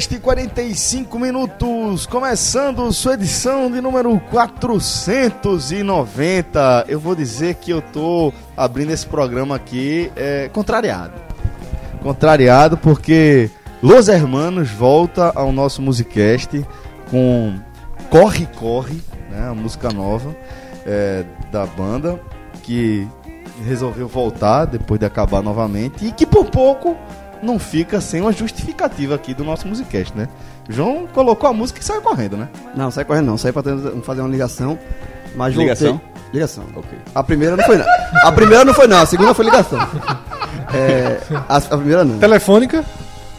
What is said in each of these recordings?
Podcast 45 minutos, começando sua edição de número 490. Eu vou dizer que eu tô abrindo esse programa aqui é, contrariado. Contrariado porque Los Hermanos volta ao nosso Musicast com Corre Corre, né, a música nova é, da banda, que resolveu voltar depois de acabar novamente e que por pouco não fica sem uma justificativa aqui do nosso Musicast, né? João colocou a música e saiu correndo, né? Não, sai correndo não. Sai pra fazer uma ligação. Mas Ligação? voltei- Ligação. A primeira não foi não. A primeira não foi não, a segunda foi ligação. É, a, a primeira não. Telefônica?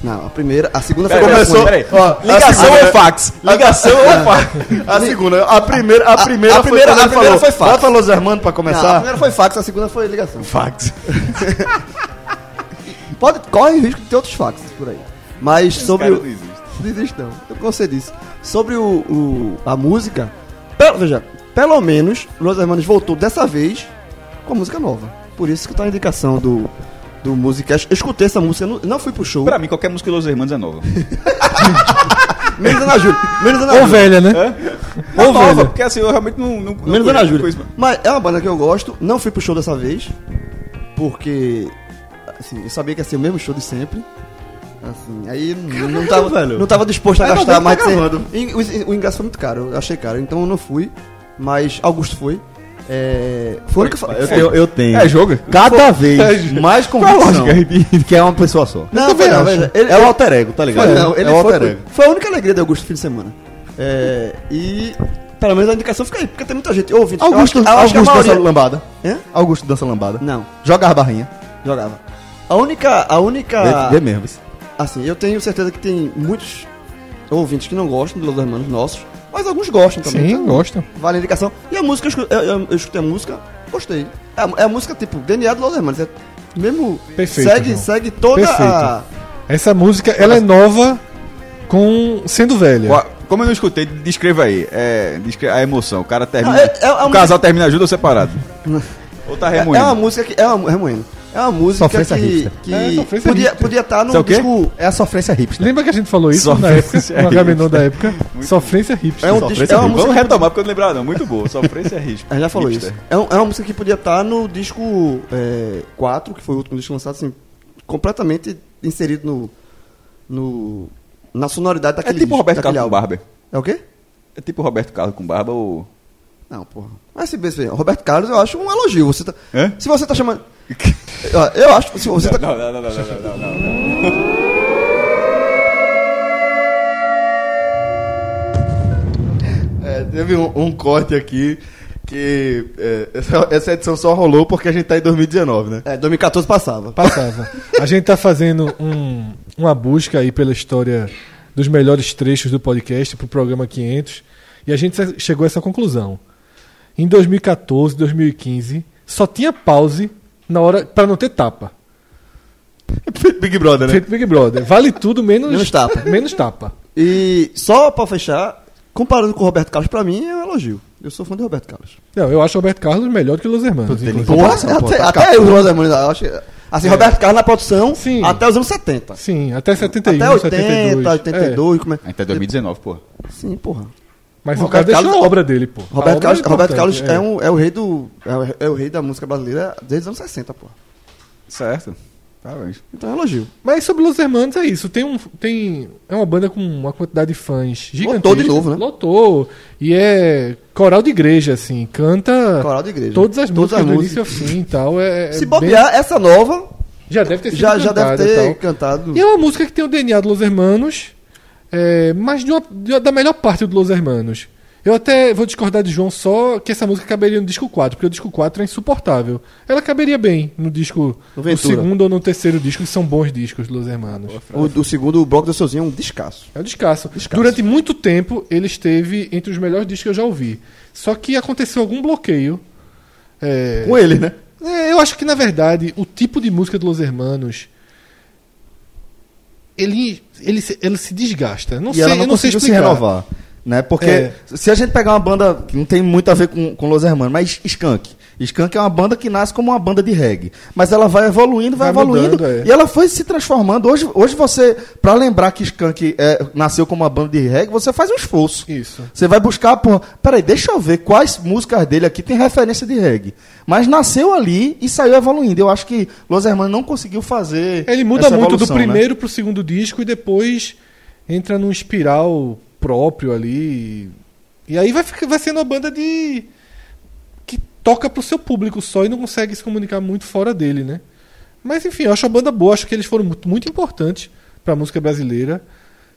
Não, a primeira, a segunda foi Peraí, ligação. peraí. Ó, Ligação a segunda- ou fax? Ligação ou fax? A segunda, a primeira, a A- primeira, a primeira- foi, a primeira falou, foi fax. Bota Los Hermanos pra Não, a começar. primeira foi fax, a segunda foi ligação. fax. Pode, corre o risco de ter outros faxes por aí. Mas sobre cara o. não existe. Não existe não. Eu gostei disso. Sobre o, o- a música, pelo, veja, pelo menos Los Hermanos voltou dessa vez com a música nova. Por isso que tá a indicação do, do Musicast. Eu escutei essa música, não, não fui pro show. Pra mim, qualquer música dos Hermanos é nova. Menos Ana Júlia. Menos Ana Ou Júlia. velha, né? É Ou nova, velha. porque assim, eu realmente não... não não Menos Ana conheço- Júlia. Mas é uma banda que eu gosto. Não fui pro show dessa vez. Porque. Assim, eu sabia que ia ser o mesmo show de sempre. Assim, aí não- não tava, velho. não tava disposto a É, gastar não, mais tá de 100. gravando. E O, ingresso foi muito caro, eu achei caro, então eu não fui. Mas Augusto foi. É, foi a única. Eu tenho, eu tenho. É jogo? Cada vez mais convicção que é uma pessoa só. Não, também foi não, veja, ele, É o alter ego, tá Foi, ligado? não, ele é o foi, alter ego. foi a única alegria de Augusto no fim de semana. É, e pelo menos a indicação fica aí, porque tem muita gente ouvindo. Augusto, eu acho, que- eu acho que a Augusto dança maioria... lambada. Hã? Augusto dança lambada. Não, Joga as barrinhas. jogava. A única, a única, Vê, vê mesmo. assim, eu tenho certeza que tem muitos ouvintes que não gostam dos Hermanos nossos, mas alguns gostam também. Sim, então gostam. Vale a indicação. E a música, eu, eu, eu- eu escutei a música, gostei. É, a- é a música tipo DNA do Los Hermanos, é mesmo Perfeito, segue, João. segue toda Perfeito. a Essa música, ela é nova com sendo velha. Qua- Como eu não escutei, descreva aí. É, descre- a emoção. O cara termina. Não, é- é o casal termina junto ou separado? ou tá É, remoendo? é uma música que. É uma, remoendo. É uma música Sofrência que, hipster. que É, podia hipster. podia estar no Isso é o quê? disco. É a sofrência hipster. Lembra que a gente falou isso na Sofrência época? No hipster. Da época? Sofrência hipster. É um Sofrência disco- é uma hipster. música Vamos retomar porque eu não lembrava, não. Muito boa. Sofrência é. A gente já falou isso. É, um- é uma música que podia estar no disco é, 4, que foi o último disco lançado, assim, completamente inserido no. no na sonoridade É daquele tipo disco, Roberto Carlos com barba. É o quê? É tipo Roberto Carlos com barba ou. Não, porra. Mas se bem, Roberto Carlos, eu acho um elogio. Você tá, se você tá chamando. Ó, eu acho. Se você tá, Não, não, não, não, não, não, não, não. É, teve um, um corte aqui que é, essa, essa edição só rolou porque a gente tá em 2019, né? é, 2014 passava. Passava. A gente tá fazendo um- uma busca aí pela história dos melhores trechos do podcast pro programa 500 e a gente chegou a essa conclusão. Em 2014, 2015, só tinha pause na hora para não ter tapa. Big Brother, né? Feito Big Brother. Vale tudo menos Menos tapa. Menos tapa. E só pra fechar, comparando com o Roberto Carlos, pra mim é um elogio. Eu sou fã de Roberto Carlos. Não, eu acho o Roberto Carlos melhor que o Los Hermanos. até, tá até eu, Rosa Hermanos, eu acho. Assim, Roberto Carlos na produção Sim. até os anos 70. Sim, até 71, até 80, 72. 82. Como é? Até 2019, pô. Sim, porra. Mas o Roberto cara deixou Carlos- a obra dele, pô. Roberto Carlos, é Roberto Carlos é. um, é o rei do. É o, é o rei da música brasileira desde os anos 60, pô. Certo. Parabéns. Então é um elogio. Mas sobre Los Hermanos é isso. Tem um, tem, é uma banda com uma quantidade de fãs gigantesca. Lotou de novo, né? Lotou. E é coral de igreja, assim. Canta Coral de igreja. todas as Todas músicas as do músicas. início ao fim e tal. É, é Se bem- bobear, essa nova já deve ter sido já, já deve e ter tal. cantado. E é uma música que tem o DNA do Los Hermanos, é, mas de uma- de- da melhor parte do Los Hermanos. Eu até vou discordar de João só que essa música caberia no disco 4, porque o disco 4 é insuportável. Ela caberia bem no disco No segundo ou no terceiro disco, que são bons discos do Los Hermanos. O, o segundo, o bloco do Sozinho é um descasso. É um descasso. Descasso. Durante muito tempo, ele esteve entre os melhores discos que eu já ouvi. Só que aconteceu algum bloqueio. é, Com ele, né? é, eu acho que, na verdade, o tipo de música do Los Hermanos. Ele, ele, se- ele se desgasta. Não e sei, ela não não conseguiu se renovar. Né? Porque É. se a gente pegar uma banda que não tem muito a ver com, com Los Hermanos, mas Skank. Skank é uma banda que nasce como uma banda de reggae. Mas ela vai evoluindo, vai, Vai evoluindo. mudando, é. E ela foi se transformando. Hoje, hoje você, pra lembrar que Skank é, nasceu como uma banda de reggae, você faz um esforço. Isso. Você vai buscar, pô, peraí, deixa eu ver quais músicas dele aqui tem referência de reggae. Mas nasceu ali e saiu evoluindo. Eu acho que Los Hermanos não conseguiu fazer. Ele muda muito do evolução, né? primeiro pro segundo disco e depois entra num espiral próprio ali. E aí vai, ficar- vai sendo uma banda de. Que toca pro seu público só e não consegue se comunicar muito fora dele, né? Mas enfim, eu acho a banda boa, acho que eles foram muito, muito importantes pra música brasileira.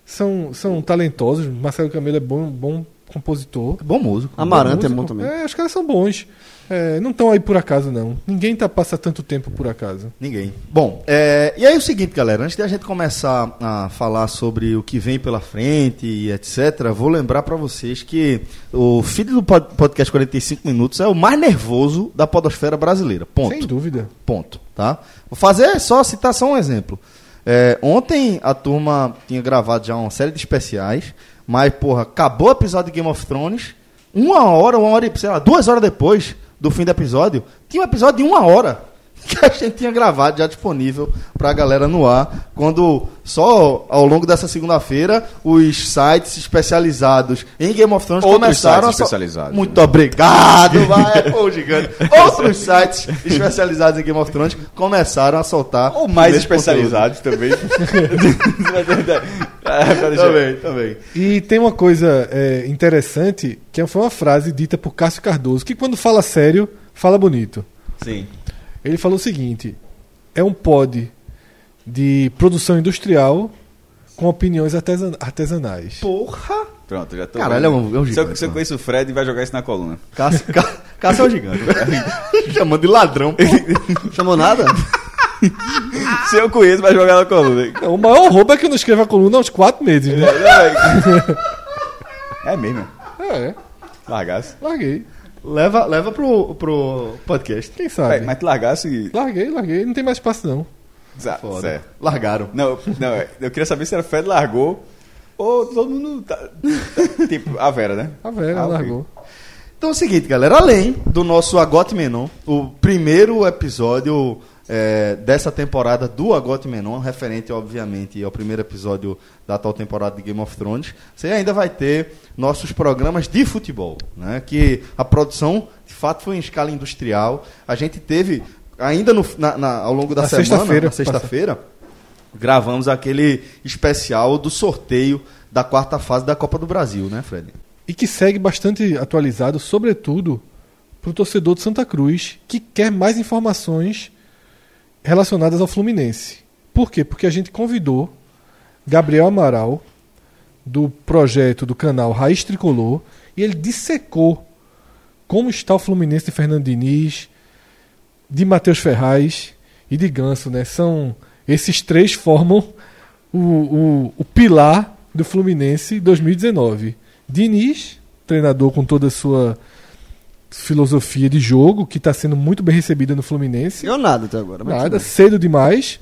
São, são talentosos, Marcelo Camelo é bom, bom compositor. Bom músico. Amarante é bom também. É, os caras são bons. É, não estão aí por acaso, não. Ninguém tá, passa tanto tempo por acaso. Ninguém. Bom, é, e aí o seguinte, galera, antes de a gente começar a falar sobre o que vem pela frente e etc, vou lembrar pra vocês que o feed do pod- podcast 45 minutos é o mais nervoso da podosfera brasileira. Ponto. Sem dúvida. Ponto, tá? Vou fazer só citar só um exemplo. É, ontem a turma tinha gravado já uma série de especiais, mas, porra, acabou o episódio de Game of Thrones, uma hora, uma hora e, sei lá, duas horas depois do fim do episódio, tinha um episódio de uma hora que a gente tinha gravado já disponível pra galera no ar, quando só ao longo dessa segunda-feira os sites especializados em Game of Thrones Outros começaram sites a especializados, Muito obrigado, vai, pô, gigante. Outros sites especializados em Game of Thrones começaram a soltar Ou mais especializados também. É, conteúdo. deixar- Também, também. E tem uma coisa é, interessante, que foi uma frase dita por Cássio Cardoso, que quando fala sério, fala bonito. Sim. Ele falou o seguinte: é um pod de produção industrial com opiniões artesan- artesanais. Porra! Pronto, já tô. Caralho, é um- é um Se eu, gigante, se eu conheço o Fred, vai jogar isso na coluna. Cássio, Cá- Cássio é um gigante. Chamando de ladrão. pô. Chamou nada? Se eu conheço, vai jogar na coluna. Não, o maior roubo é que eu não escrevo a coluna há uns quatro meses. Né? É mesmo. É, Largasse. larguei. Leva leva pro, pro podcast. Quem sabe? Mas tu largasse e. Larguei, larguei. Não tem mais espaço, não. Zá, Foda. Certo. Largaram. Não, não, eu queria saber se era Fred largou ou todo mundo. Tá, tá- tipo, a Vera, né? A velha Ah, largou. Então é o seguinte, galera, além do nosso Agote Menon, o primeiro episódio é, dessa temporada do Agote Menon, referente, obviamente, ao primeiro episódio da atual temporada de Game of Thrones, você ainda vai ter nossos programas de futebol, né? Que a produção, de fato, foi em escala industrial. A gente teve, ainda no- na- na- ao longo da Na semana, sexta-feira, sexta-feira, gravamos aquele especial do sorteio da quarta fase da Copa do Brasil, né, Fred? E que segue bastante atualizado, sobretudo para o torcedor de Santa Cruz, que quer mais informações relacionadas ao Fluminense. Por quê? Porque a gente convidou Gabriel Amaral, do projeto do canal Raiz Tricolor, e ele dissecou como está o Fluminense de Fernando Diniz, de Matheus Ferraz e de Ganso. Né? São, esses três formam o, o, o pilar do Fluminense 2019. Diniz, treinador com toda a sua filosofia de jogo, que está sendo muito bem recebida no Fluminense. Ganhou nada até agora. Nada, cedo demais,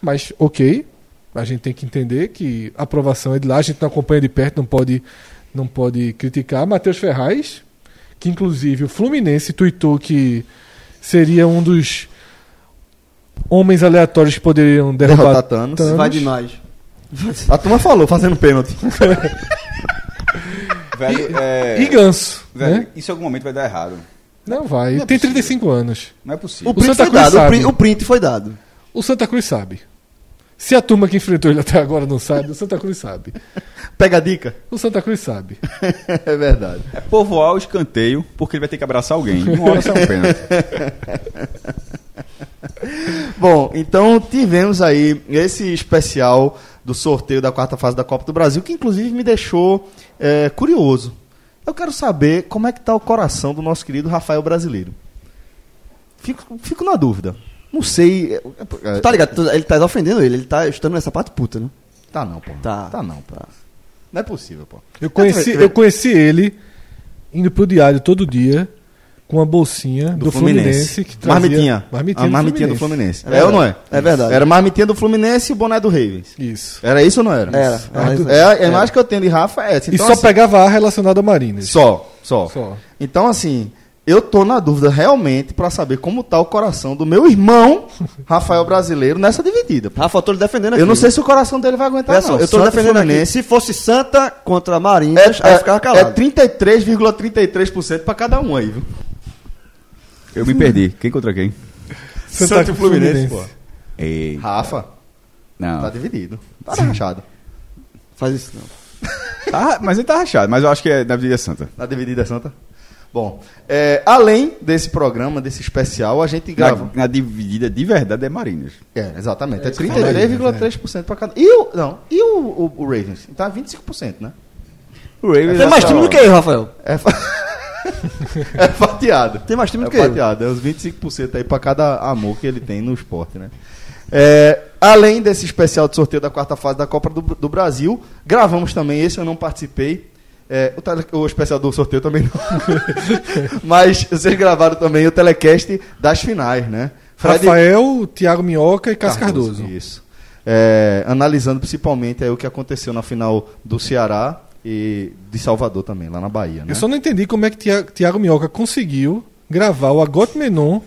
mas ok. A gente tem que entender que a aprovação é de lá, a gente não acompanha de perto, não pode, não pode criticar. Matheus Ferraz, que inclusive o Fluminense tuitou que seria um dos homens aleatórios que poderiam derrubar Derrotar Thanos. Thanos. Vai demais. A turma falou, fazendo pênalti. Velho, é, E Ganso, velho, né? isso em algum momento vai dar errado. Não vai, Não é tem possível. 35 anos. Não é O possível. print Santa foi Cruz dado. O sabe. print, o print foi dado. O Santa Cruz sabe. Se a turma que enfrentou ele até agora não sabe, o Santa Cruz sabe. Pega a dica. O Santa Cruz sabe. é verdade. É povoar o escanteio, porque ele vai ter que abraçar alguém. Uma hora sai um pênalti. Bom, então tivemos aí esse especial do sorteio da quarta fase da Copa do Brasil, que inclusive me deixou é, curioso. Eu quero saber como é que tá o coração do nosso querido Rafael Brasileiro. Fico, fico na dúvida. Não sei. é, é, Tu tá ligado? Tu- Ele tá ofendendo ele. Ele tá estando nessa parte puta, né? Tá não, pô. Tá. Tá não, pô. Não é possível, pô. Eu conheci, eu conheci ele indo pro diário todo dia com uma bolsinha do, Do Fluminense. Fluminense. que trazia Marmitinha. Marmitinha, a do marmitinha do Fluminense. Fluminense. É, ou não é? É verdade. Era marmitinha do Fluminense e o boné do Ravens. Isso. Era isso ou não era? Era. Era. É, a imagem que eu tenho de Rafa é essa. E Então, só assim, pegava A relacionado a Marinas. Só, só, Só. Então, assim, eu tô na dúvida realmente pra saber como tá o coração do meu irmão, Rafael Brasileiro, nessa dividida. Rafa, eu tô lhe defendendo aqui. Eu não sei se o coração dele vai aguentar, Olha só, não. eu tô Santa e defendendo aqui. Fluminense Se fosse Santa contra Marinhas, É, aí é, eu ficava é calado. 33,33% pra cada um aí, viu? Eu me perdi. Quem contra quem? Santa Fluminense. Ei, Rafa, não. tá dividido. Tá rachado. Faz isso não. Tá, mas ele tá rachado, mas eu acho que é na Avenida Santa. Na dividida santa? Bom, é, além desse programa, desse especial, a gente grava. Na, na dividida de verdade é Marinas. É, exatamente. É falei, 33,3% pra cada. E o. Não, e o, o, o Ravens? Tá 25%, né? O Ravens Tem mais time do que eu, Rafael. É, fa- é fatiado. Tem mais time É do que eu. fatiado. É os 25% aí pra cada amor que ele tem no esporte, né? É, além desse especial de sorteio da quarta fase da Copa do, do Brasil, gravamos também, esse eu não participei. É, o, tele- o especial do sorteio também não. Mas vocês gravaram também o telecast das finais, né? Fred- Rafael, Thiago Minhoca e Cássio Cardoso. Isso. É, analisando principalmente aí o que aconteceu na final do Ceará e de Salvador também, lá na Bahia. Né? Eu só não entendi como é que Tia- Thiago Minhoca conseguiu gravar o Agote Menon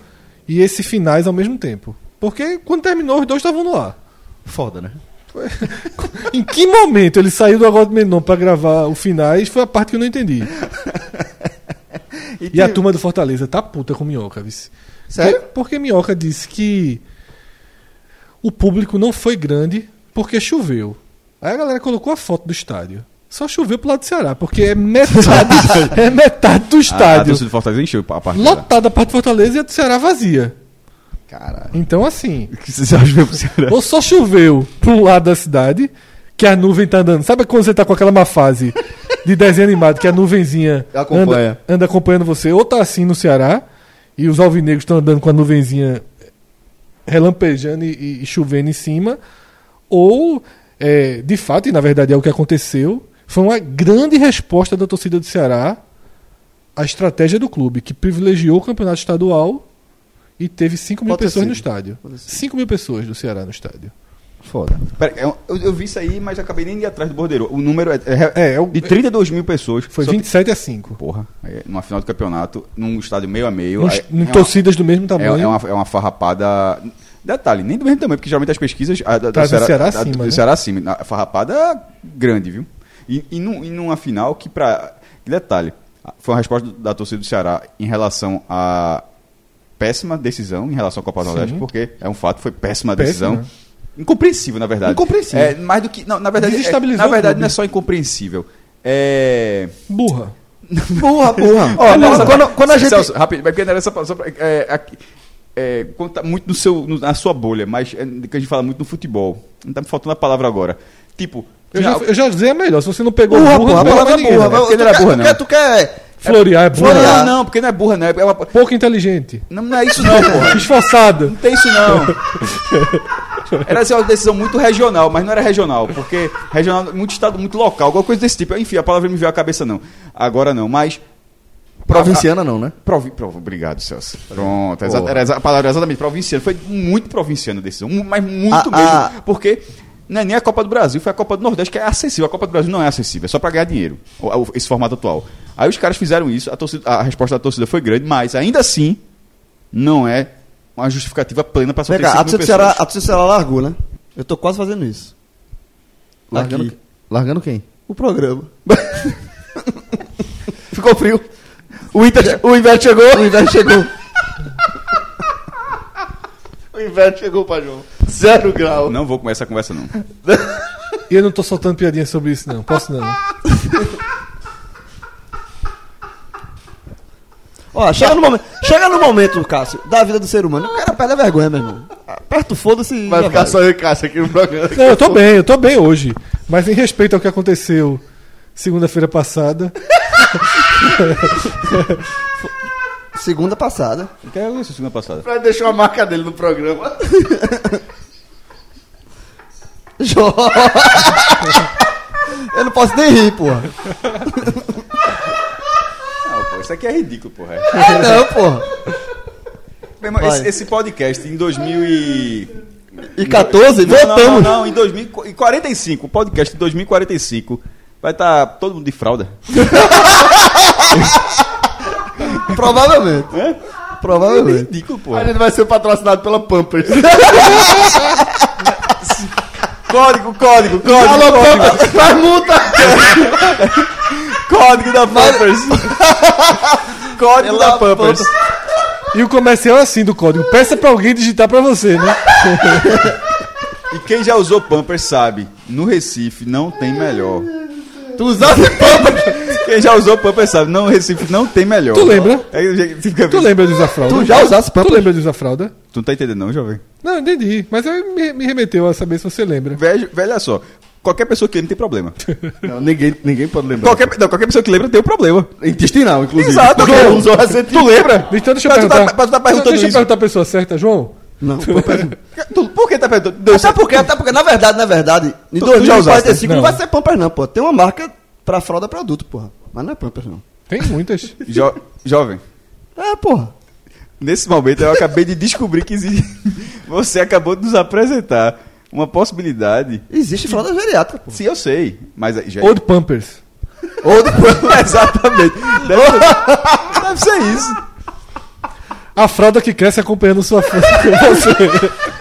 e esse finais ao mesmo tempo. Porque quando terminou, os dois estavam no ar. Foda, né? Em que momento ele saiu do Agote Menon pra gravar o finais foi a parte que eu não entendi. E a tem- turma do Fortaleza tá puta com Minhoca, vice. Sério? Porque, porque Minhoca disse que o público não foi grande porque choveu. Aí a galera colocou a foto do estádio. Só choveu pro lado do Ceará, porque é metade, é metade do A, a estádio. torcida do Fortaleza encheu a parte Lotada a parte do Fortaleza e a do Ceará vazia. Caralho. Então, assim, pro ou só choveu para um lado da cidade, que a nuvem tá andando. Sabe quando você tá com aquela má fase de desenho animado, que a nuvenzinha Acompanha. anda, anda acompanhando você, ou tá assim no Ceará, e os alvinegros estão andando com a nuvenzinha relampejando e, e chovendo em cima, ou, é, de fato, e na verdade é o que aconteceu, foi uma grande resposta da torcida do Ceará à estratégia do clube, que privilegiou o campeonato estadual e teve 5 mil Pode pessoas no estádio. Pode ter sido. 5 mil pessoas do Ceará no estádio. Foda. Pera, eu, eu- eu vi isso aí, mas acabei nem de ir atrás do bordeiro. O número é, é- É, é o- de 32 mil pessoas. Foi Só 27 a 5. Porra, é, numa final do campeonato, num estádio meio a meio. Nos- aí- em é uma- torcidas do mesmo É, tamanho. é uma, é uma farrapada. Detalhe, nem do mesmo tamanho, porque geralmente as pesquisas. A, da, Traz o Ceará a- acima, do né? Ceará acima. A farrapada grande, viu? E, e, num- e numa final que, pra. Detalhe, foi uma resposta da torcida do Ceará em relação à péssima decisão em relação à Copa do. Nordeste, porque é um fato, foi péssima a Péssima. decisão. Incompreensível, na verdade. Incompreensível. É, mais do que. Não, na verdade, é, na verdade não é só incompreensível. É. Burra. Burra, burra. Ó, quando, quando, a gente. Celso, rápido, porque não era só, só pra- é, aqui, é, tá muito no seu, no- na sua bolha, mas é, que a gente fala muito no futebol. Não tá me faltando a palavra agora. Tipo, Eu já, eu já dizia a melhor. Se você não pegou Burra, burra, porra, a não é ninguém, burra. né? porque Tu não é quer- burra, tu não. quer- Tu quer... Florear é burra. não, não, porque não é burra, não. É, é uma- Pouco inteligente. não, não é isso não, porra. Esforçada. Não tem isso não. Era assim, uma decisão muito regional, mas não era regional, porque regional, muito estado, muito local, alguma coisa desse tipo. Enfim, a palavra me veio à cabeça não. Agora não, mas Provinciana não, né? Provi... Provi... Obrigado, Celso. Pronto, exa... Era exa- a palavra exatamente, provinciano. Foi muito provinciano a decisão, mas muito Ah, mesmo. ah. Porque não é nem a Copa do Brasil, foi a Copa do Nordeste que é acessível. A Copa do Brasil não é acessível, é só pra ganhar dinheiro, esse formato atual. Aí os caras fizeram isso, a, torcida- a resposta da torcida foi grande, mas ainda assim não é uma justificativa plena pra só Vem ter cá, a 5 mil torcida Ceará, pessoas. a torcida Ceará largou, né? Eu tô quase fazendo isso. Largando, largando quem? O programa. Ficou frio. O, Inter, o inverno chegou. O inverno chegou. O inverno chegou pra João. Zero grau. Não vou começar essa conversa, não. E eu não tô soltando piadinha sobre isso, não. Posso não. Ó, chega no momento, chega no momento, Cássio, da vida do ser humano. O cara perde a vergonha, meu irmão. Aperta o foda-se e Vai já ficar só eu e Cássio aqui no programa. Não, eu tô bem, eu tô bem hoje. Mas em respeito ao que aconteceu segunda-feira passada, Segunda passada. Eu quero isso semana passada. Fred deixou a marca dele no programa. Jó. Eu não posso nem rir, porra. Não, pô, Isso aqui é ridículo, porra. Ah, não, porra. Meu irmão, esse, esse podcast em 2000 e... E 14, Não, não, voltamos. não, não, em 2045, o podcast em 2045 vai estar todo mundo de fralda. Provavelmente. É? Provavelmente. Ridículo, A porra. gente vai ser patrocinado pela Pampers. Código, código, código, Alô, código, Pampers, faz multa! código da Pampers. código da Pela Pampers. E o comercial é assim do código. Peça pra alguém digitar pra você, né? E quem já usou Pampers sabe, no Recife não tem melhor. Tu usaste Pampers? Quem já usou Pampers sabe, não, Recife não tem melhor. Tu lembra? Gente fica- Tu lembra de usar fralda? Tu já usaste Tu Pampers? lembra de usar fralda? Tu não tá entendendo não, jovem? Não, entendi. Mas me, me remeteu a saber se você lembra. Velho, velho, olha só. Qualquer pessoa que lembra tem problema. Não, ninguém, ninguém pode lembrar. Qualquer, não, qualquer pessoa que lembra tem um problema. Intestinal, inclusive. Exato, Porque João. usou. Tu lembra? Então deixa eu Mas tu tá- perguntar. mas tu tá perguntando deixa eu isso. perguntar a pessoa certa, João. Não, Pampers. Tu- por que tá perguntando? Deu Até porque, até porque, na verdade, na verdade, em Tu- tu já usaste? 2045 não Não. vai ser Pampers, não, pô. Tem uma marca pra fralda produto, porra. Mas não é Pampers, não. Tem muitas. Jo- jovem, É, porra. nesse momento eu acabei de descobrir que existe. Você acabou de nos apresentar uma possibilidade. Existe fralda geriátrica, pô. Sim, eu sei. Mas já... Ou de Pampers. Ou depois. Exatamente. Deve ser, deve ser isso. A fralda que cresce acompanhando sua força.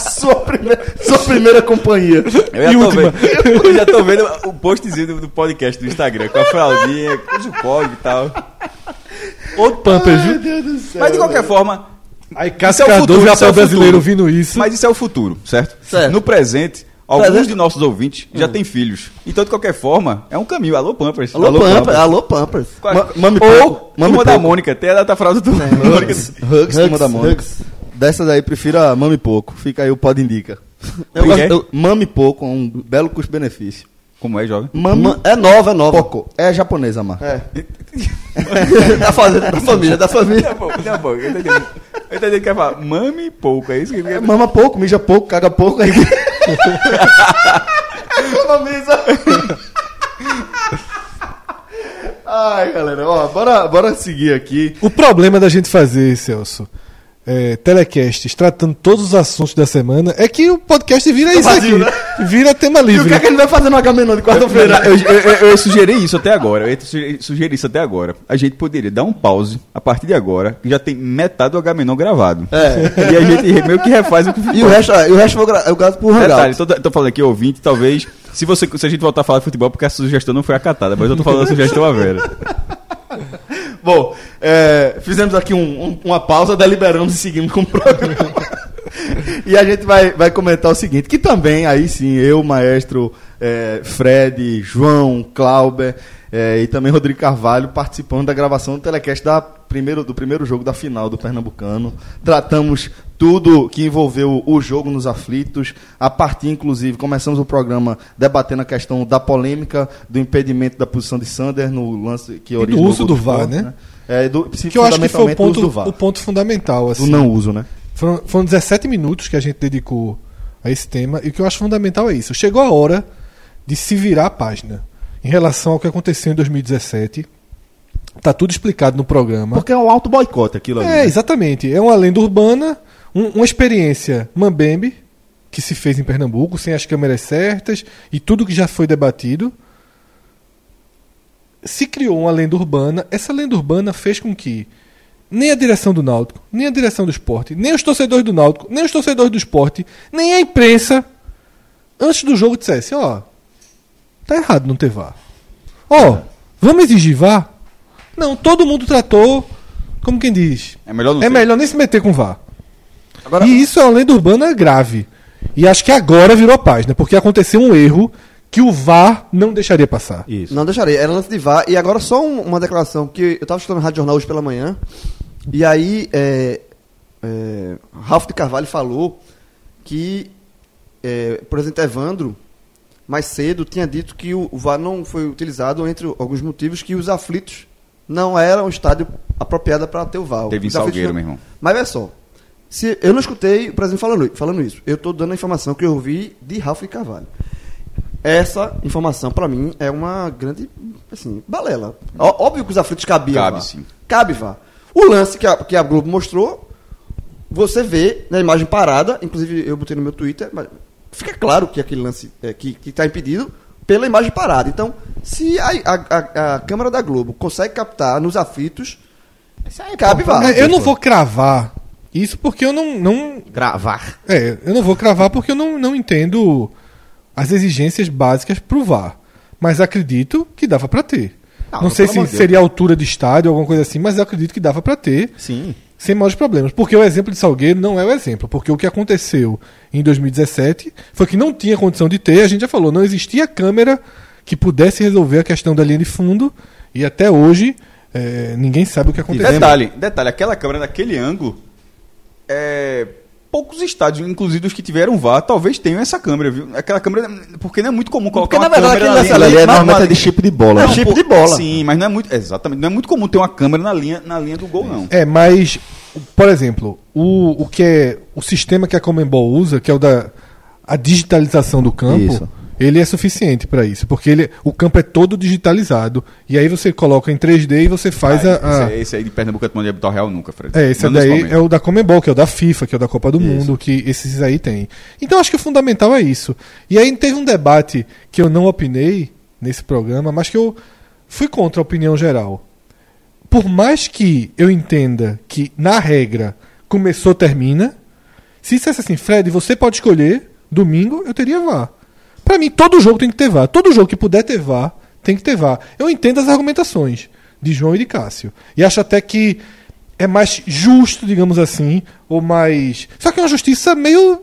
Sua primeira, sua primeira companhia. Eu já, E tô última. vendo, eu já tô vendo o postzinho do, podcast do Instagram com a fraldinha, com o código e tal. Ou de Pampers, viu? Deus do céu. Mas de qualquer forma, Aí Isso Cássio é o futuro, já isso é tá o brasileiro ouvindo isso. Mas isso é o futuro, certo? Certo. No presente, alguns de nossos ouvintes já têm filhos. Então, de qualquer forma, é um caminho. Alô, Pampers. Alô, Pampers. Alô, Pampers. Ma- mame Ou pouco, mame uma da. Mônica, tem a data fralda do Mônica. Hugs, Hugs, turma da Mônica. Dessa daí, prefira Mame Pouco. Fica aí o pod indica. Eu gosto- eu- Mame Pouco, é um belo custo-benefício. Como é, jovem? É nova, é nova. Pouco. É japonesa a marca. É. da, fazenda, da família, da família. Tá tá. Eu entendi. Eu entendi que quer falar mame pouco, é isso que É, mama pouco, mija pouco, caga pouco. Aí... Economiza. Ai, galera, ó, bora, bora seguir aqui. O problema da gente fazer, Celso, é, telecasts tratando todos os assuntos da semana é que o podcast vira isso vazio, aqui. né? Vira tema E o livre. que é que ele vai fazer no Agamenon de quarta-feira? Eu, eu, eu, sugerir isso até agora. Eu sugerir isso até agora. A gente poderia dar um pause a partir de agora, que já tem metade do Agamenon gravado. É. E a gente meio que refaz o que E o resto, e o resto eu vou gra- eu gasto por Detalhe, Hangout. tô, tô falando aqui, ouvinte, talvez. Se, você, se a gente voltar a falar de futebol, porque a sugestão não foi acatada, mas eu tô falando a sugestão a Vera. Bom, é, fizemos aqui um- um- uma pausa, deliberamos e seguimos com o programa. e a gente vai, vai comentar o seguinte, que também, aí sim, eu, maestro é, Fred, João, Clauber é, e também Rodrigo Carvalho participando da gravação do telecast da primeiro, do primeiro jogo da final do Pernambucano. Tratamos tudo que envolveu o jogo nos aflitos. A partir, inclusive, começamos o programa debatendo a questão da polêmica do impedimento da posição de Sander no lance que do originou uso o gol do VAR, esporte, né? É, do, Que eu acho que foi o do uso ponto, do o ponto fundamental. Do Assim. não uso, né? Foram, foram 17 minutos que a gente dedicou a esse tema. E o que eu acho fundamental é isso. Chegou a hora de se virar a página. Em relação ao que aconteceu em 2017. Tá tudo explicado no programa. Porque é um auto boicote aquilo ali. É, né? exatamente. É uma lenda urbana, um- uma experiência mambembe que se fez em Pernambuco, sem as câmeras certas e tudo que já foi debatido. Se criou uma lenda urbana, essa lenda urbana fez com que nem a direção do Náutico, nem a direção do esporte, nem os torcedores do Náutico, nem os torcedores do esporte, nem a imprensa, antes do jogo dissesse, ó, tá errado não ter VAR. Ó, vamos exigir VAR? Não, todo mundo tratou, como quem diz, É melhor não é melhor nem se meter com VAR. Agora, E isso é uma lenda urbana grave. E acho que agora virou a página, porque aconteceu um erro que o VAR não deixaria passar. Isso. Não deixarei, era lance de VAR. E agora só um- uma declaração, que eu tava escutando no Rádio Jornal hoje pela manhã, e aí é, é, Ralf de Carvalho falou que é, o presidente Evandro, mais cedo, tinha dito que o, o VAR não foi utilizado, entre alguns motivos, que os aflitos não eram um estádio apropriado para ter o VAR. Teve em Salgueiro, não- meu irmão. Mas olha só, se, eu não escutei o presidente falando, falando isso. Eu estou dando a informação que eu ouvi de Ralf Carvalho. Essa informação, para mim, é uma grande Assim, balela. Ó- óbvio que os aflitos cabiam. Cabe, vá. sim. Cabe, vá. O lance que a, que a Globo mostrou, você vê na imagem parada, inclusive eu botei no meu Twitter, mas fica claro que aquele lance é, que está impedido pela imagem parada. Então, se a, a, a, a câmera da Globo consegue captar nos aflitos, cabe, vá. Eu não vou cravar isso porque eu não. não Gravar. é, eu não vou cravar porque eu não, não entendo as exigências básicas pro VAR. Mas acredito que dava pra ter. Não, Não, sei se Deus. seria altura de estádio ou alguma coisa assim, mas eu acredito que dava pra ter Sim. sem maiores problemas. Porque o exemplo de Salgueiro não é o exemplo. Porque o que aconteceu em 2017 foi que não tinha condição de ter, a gente já falou, não existia câmera que pudesse resolver a questão da linha de fundo. E até hoje eh, ninguém sabe o que aconteceu. Detalhe, detalhe, aquela câmera naquele ângulo, é, poucos estádios, inclusive os que tiveram VAR, talvez tenham essa câmera, viu? Aquela câmera, porque não é muito comum colocar Porque, uma na verdade, câmera na linha. Ali é mas- normalmente mas- é de chip de bola. É né? chip de bola. Sim, mas não é muito, exatamente, não é muito comum ter uma câmera na linha, na linha do gol, não. É, mas, por exemplo, o, o que é o sistema que a Comembol usa, que é o da a digitalização do campo, Isso. Ele é suficiente para isso, porque ele, o campo é todo digitalizado e aí você coloca em 3D e você faz Ah, a, a- esse, esse aí de Pernambuco é de Habital Real nunca, Fred. é, esse Não nesse daí é o da Comembol, que é o da FIFA, que é o da Copa do Mundo, que esses aí tem. Então acho que o fundamental é isso. E aí teve um debate que eu não opinei nesse programa, mas que eu fui contra a opinião geral. Por mais que eu entenda que, na regra, começou, termina, se dissesse assim, Fred, você pode escolher, domingo eu teria VAR. Pra mim, todo jogo tem que ter VAR. Todo jogo que puder ter VAR, tem que ter VAR. Eu entendo as argumentações de João e de Cássio. E acho até que é mais justo, digamos assim, ou mais. Só que é uma justiça meio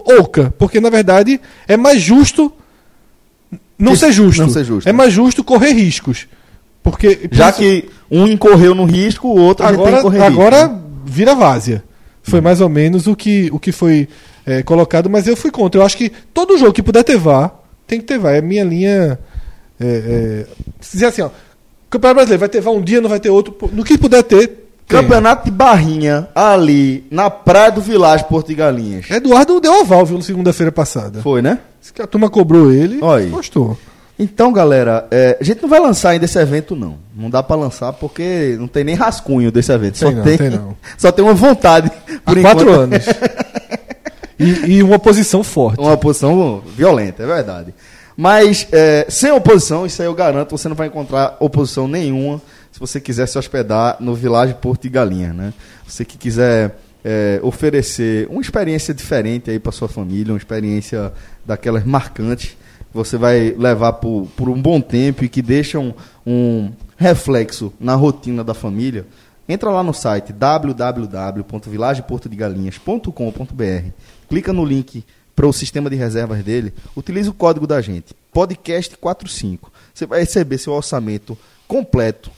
oca, porque na verdade é mais justo não ser justo. não ser justo. É mais justo correr riscos. Porque Já que um incorreu no risco, o outro a gente tem agora, que correr risco, agora né? vira várzea. Foi mais ou menos o que, o que foi é, colocado, mas eu fui contra. Eu acho que todo jogo que puder ter VAR, tem que ter VAR. É a minha linha. É, é, se dizer assim, ó. Campeonato Brasileiro vai ter VAR um dia, não vai ter outro. No que puder ter. tem. Campeonato de Barrinha, ali, na praia do Vilagem Porto de Galinhas. Eduardo deu aval, viu, na segunda-feira passada. Foi, né? A turma cobrou ele aí. gostou. Então, galera, é, a gente não vai lançar ainda esse evento, não. Não dá pra lançar porque não tem nem rascunho desse evento. Só Tem não, tem, tem não. Só tem uma vontade. Há por quatro enquanto. anos. E, e uma posição forte. Uma oposição violenta, é verdade. Mas é, sem oposição, isso aí eu garanto, você não vai encontrar oposição nenhuma se você quiser se hospedar no Vilagem Porto de Galinha, né? Você que quiser é, oferecer uma experiência diferente aí para sua família, uma experiência daquelas marcantes, você vai levar por, por um bom tempo e que deixam um reflexo na rotina da família. Entra lá no site www.vilageportodegalinhas.com.br, clica no link para o sistema de reservas dele, utilize o código da gente, podcast45. Você vai receber seu orçamento completo,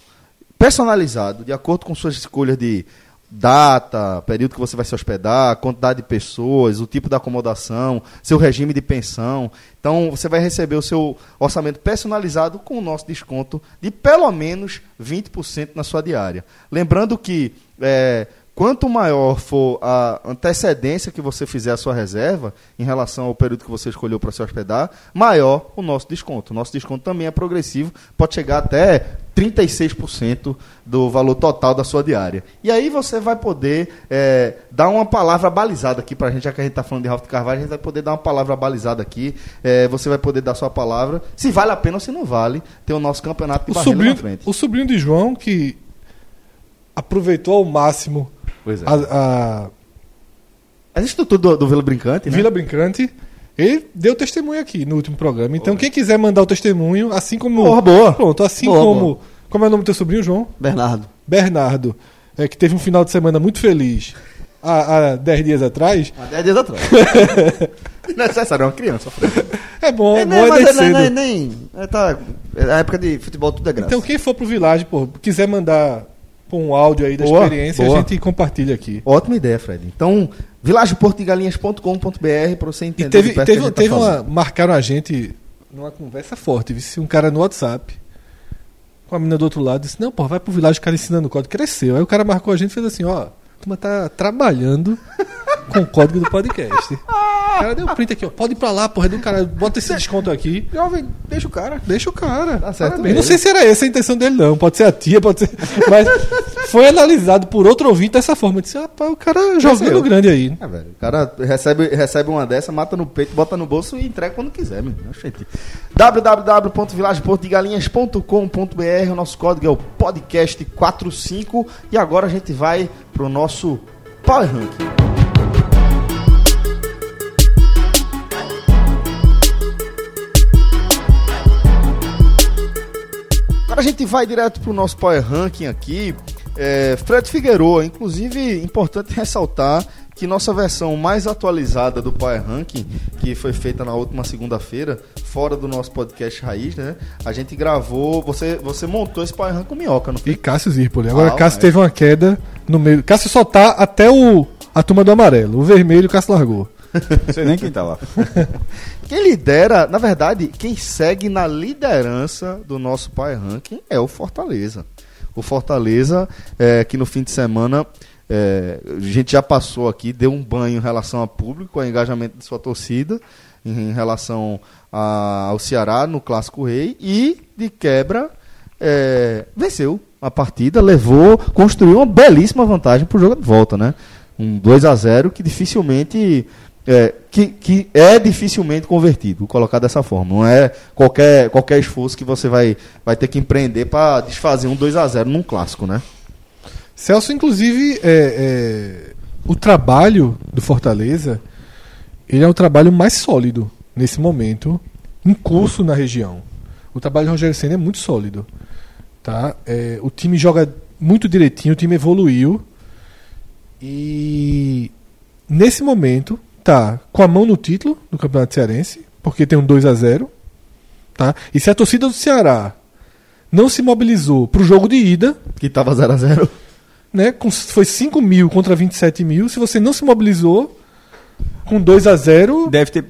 personalizado, de acordo com suas escolhas de data, período que você vai se hospedar, quantidade de pessoas, o tipo da acomodação, seu regime de pensão. Então você vai receber o seu orçamento personalizado com o nosso desconto de pelo menos 20% na sua diária. Lembrando que é, quanto maior for a antecedência que você fizer a sua reserva em relação ao período que você escolheu para se hospedar, maior o nosso desconto. O nosso desconto também é progressivo, pode chegar até 36% do valor total da sua diária. E aí você vai poder é, dar uma palavra balizada aqui para a gente, já que a gente está falando de Ralph Carvalho, a gente vai poder dar uma palavra balizada aqui. É, você vai poder dar sua palavra, se vale a pena ou se não vale, ter o nosso campeonato de O sobrinho, na frente. o sobrinho de João, que aproveitou ao máximo Pois é. a, a As estruturas do, do Vila Brincante, né? Vila Brincante, ele deu testemunho aqui no último programa. Então, quem quiser mandar o testemunho, assim como. Boa, boa. Pronto, assim Boa, como. boa. Como é o nome do teu sobrinho, João? Bernardo. Bernardo, é, que teve um final de semana muito feliz há, há 10 dias atrás. Há 10 dias atrás. Não é necessário, é uma criança. É bom, é, É, bom é mas desde é, não, é- cedo. nem. É, tá, é a época de futebol tudo é graça. Então, quem for pro Village, pô, quiser mandar um áudio aí da Boa, experiência, boa. a gente compartilha aqui. Ótima ideia, Fred. Então, vilageportogalinhas.com.br para você entender E teve, teve, o tá teve uma. Marcaram a gente numa conversa forte. viu? Um cara no WhatsApp, com a menina do outro lado, disse: Não, pô, vai pro Village, o cara ensinando código. Cresceu. Aí o cara marcou a gente e fez assim: Ó, turma tá trabalhando com o código do podcast. cara deu print aqui, ó. Pode ir pra lá, porra, do cara, bota esse desconto aqui. Jovem, deixa o cara. Deixa o cara. Tá certo Parabéns. Não sei se era essa a intenção dele, não. Pode ser a tia, pode ser. Mas foi analisado por outro ouvinte dessa forma. Eu disse, rapaz, o cara jogando eu. grande aí. É, velho. O cara recebe, recebe uma dessa, mata no peito, bota no bolso e entrega quando quiser, meu. Gente. www.vilageportodegalinhas.com.br O nosso código é o podcast45 e agora a gente vai pro nosso Power Ranking. Agora a gente vai direto pro nosso Power Ranking aqui. É, Fred Figueroa, inclusive, importante ressaltar que nossa versão mais atualizada do Power Ranking, que foi feita na última segunda-feira, fora do nosso podcast Raiz, né? A gente gravou. Você, você montou esse Power Ranking com minhoca, não E foi? Cássio Zirpoli. Agora, Ah, Cássio é. teve uma queda no meio. Cássio só tá até o, a turma do amarelo. O vermelho, o Cássio largou. Não sei nem quem tá lá. Quem lidera, na verdade, quem segue na liderança do nosso Power Ranking é o Fortaleza. O Fortaleza, é, que no fim de semana, é, a gente já passou aqui, deu um banho em relação a público, ao engajamento de sua torcida, em, em relação a- ao Ceará no Clássico Rei, e de quebra, é, venceu a partida, levou, construiu uma belíssima vantagem para o jogo de volta, né? Um 2 a 0 que dificilmente é, que, que é dificilmente convertido, colocar dessa forma. Não é qualquer, qualquer esforço que você vai, vai ter que empreender para desfazer um 2 a 0 num clássico, né? Celso, inclusive, é, é, o trabalho do Fortaleza, ele é o trabalho mais sólido nesse momento, em curso na região. O trabalho do Rogério Senna é muito sólido. Tá? É, o time joga muito direitinho, o time evoluiu. E nesse momento tá com a mão no título do Campeonato Cearense, porque tem um 2 a 0 tá? E se a torcida do Ceará não se mobilizou pro jogo de ida, Que tava 0 a 0 né? com- foi 5 mil contra 27 mil. Se você não se mobilizou com 2 a 0 Deve ter,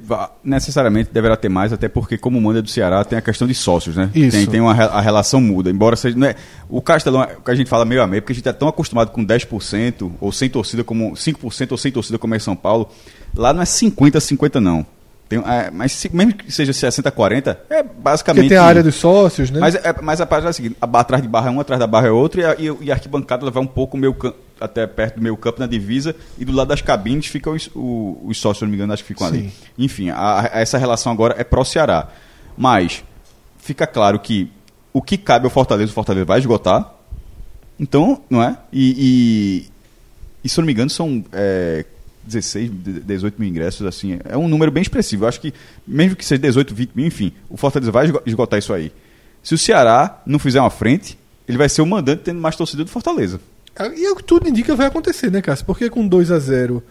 necessariamente deverá ter mais, até porque, como manda do Ceará, tem a questão de sócios, né? Isso. Tem, tem uma, a relação muda. Embora seja. Não é, o Castelão, é o que a gente fala meio a meio, porque a gente é tão acostumado com 10%, ou sem torcida, como 5% ou sem torcida, como é São Paulo. Lá não é 50-50, não. Tem, é, mas se- mesmo que seja 60-40, é basicamente. porque tem a área dos sócios, né? Mas, é, mas a parte é a seguinte: a- atrás de barra é um, atrás da barra é outro, e a, e, a arquibancada vai um pouco meio até perto do meio campo na divisa, e do lado das cabines ficam os, o- os sócios, se não me engano, acho que ficam ali. Sim. Enfim, a- a- essa relação agora é pró Ceará. Mas fica claro que o que cabe ao Fortaleza, o Fortaleza vai esgotar. Então, não é? E, e, e se eu não me engano, são é, 16, de- 18 mil ingressos, assim. É um número bem expressivo. Eu acho que, mesmo que seja 18, 20 mil, enfim, o Fortaleza vai esgo- esgotar isso aí. Se o Ceará não fizer uma frente, ele vai ser o mandante tendo mais torcida do Fortaleza. E é o que tudo indica vai acontecer, né, Cássio? Porque com 2 a 0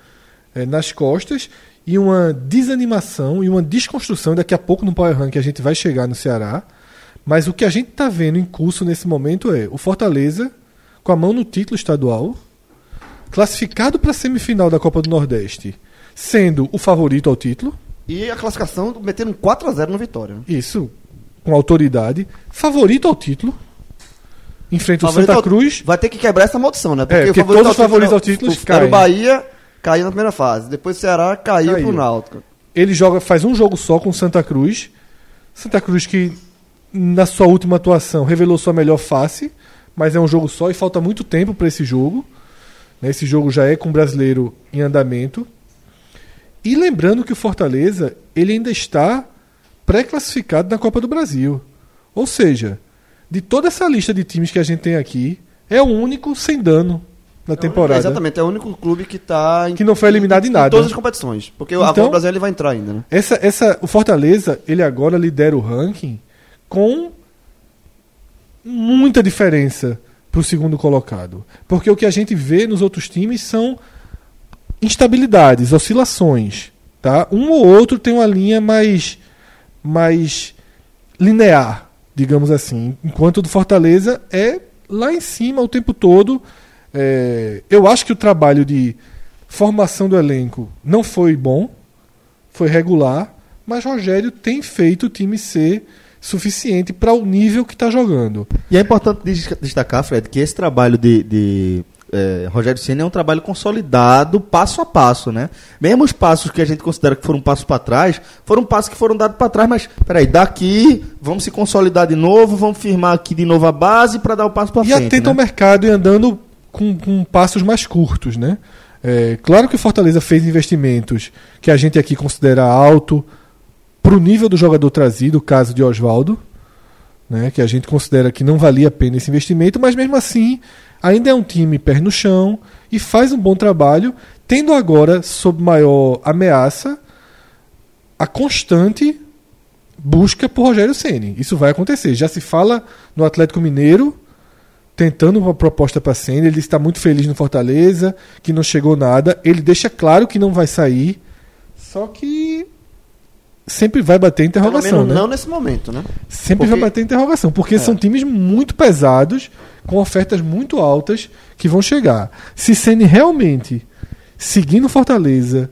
é, nas costas e uma desanimação e uma desconstrução, daqui a pouco no Power Rank a gente vai chegar no Ceará. Mas o que a gente está vendo em curso nesse momento é o Fortaleza com a mão no título estadual, classificado para a semifinal da Copa do Nordeste, sendo o favorito ao título, E a classificação metendo um 4x0 no Vitória. né? isso com autoridade, favorito ao título, enfrenta o Santa Cruz. Vai ter que quebrar essa maldição, né? É, porque todos os favoritos ao título caem. Era o Bahia, caiu na primeira fase. Depois o Ceará caiu, Caiu. pro Náutico. Ele joga, faz um jogo só com o Santa Cruz. Santa Cruz que na sua última atuação revelou sua melhor face, mas é um jogo só e falta muito tempo para esse jogo. né? Esse jogo já é com o brasileiro em andamento. E lembrando que o Fortaleza ele ainda está pré-classificado na Copa do Brasil. Ou seja, de toda essa lista de times que a gente tem aqui, é o único sem dano na temporada. Exatamente, é o único clube que tá em, Que não foi eliminado em nada. todas as competições. Porque Então- Brasil ele vai entrar ainda, né? Essa, essa, o Fortaleza, ele agora lidera o ranking com muita diferença para o segundo colocado. Porque o que a gente vê nos outros times são instabilidades, oscilações. Tá? Um ou outro tem uma linha mais, mais linear, digamos assim. Enquanto o do Fortaleza é lá em cima o tempo todo. É, eu acho que o trabalho de formação do elenco não foi bom, foi regular, mas Rogério tem feito o time ser suficiente para o nível que está jogando. E é importante des- destacar, Fred, que esse trabalho de, de é, Rogério Ceni é um trabalho consolidado, passo a passo, né? Mesmo os passos que a gente considera que foram passos para trás, foram passos que foram dados para trás, mas peraí, daqui vamos se consolidar de novo, vamos firmar aqui de novo a base para dar o passo para E frente. atento ao né? mercado e andando com, com passos mais curtos, né? É, claro que o Fortaleza fez investimentos que a gente aqui considera alto para o nível do jogador trazido, o caso de Oswaldo, né? que a gente considera que não valia a pena esse investimento, mas mesmo assim ainda é um time pé no chão e faz um bom trabalho, tendo agora sob maior ameaça a constante busca por Rogério Ceni. Isso vai acontecer. Já se fala no Atlético Mineiro tentando uma proposta para Ceni. Ele está muito feliz no Fortaleza, que não chegou nada. Ele deixa claro que não vai sair, só que sempre vai bater Pelo interrogação, menos né? não nesse momento, né? Sempre Porque- vai bater interrogação, porque são times muito pesados, com ofertas muito altas que vão chegar. Se Ceni realmente seguir no Fortaleza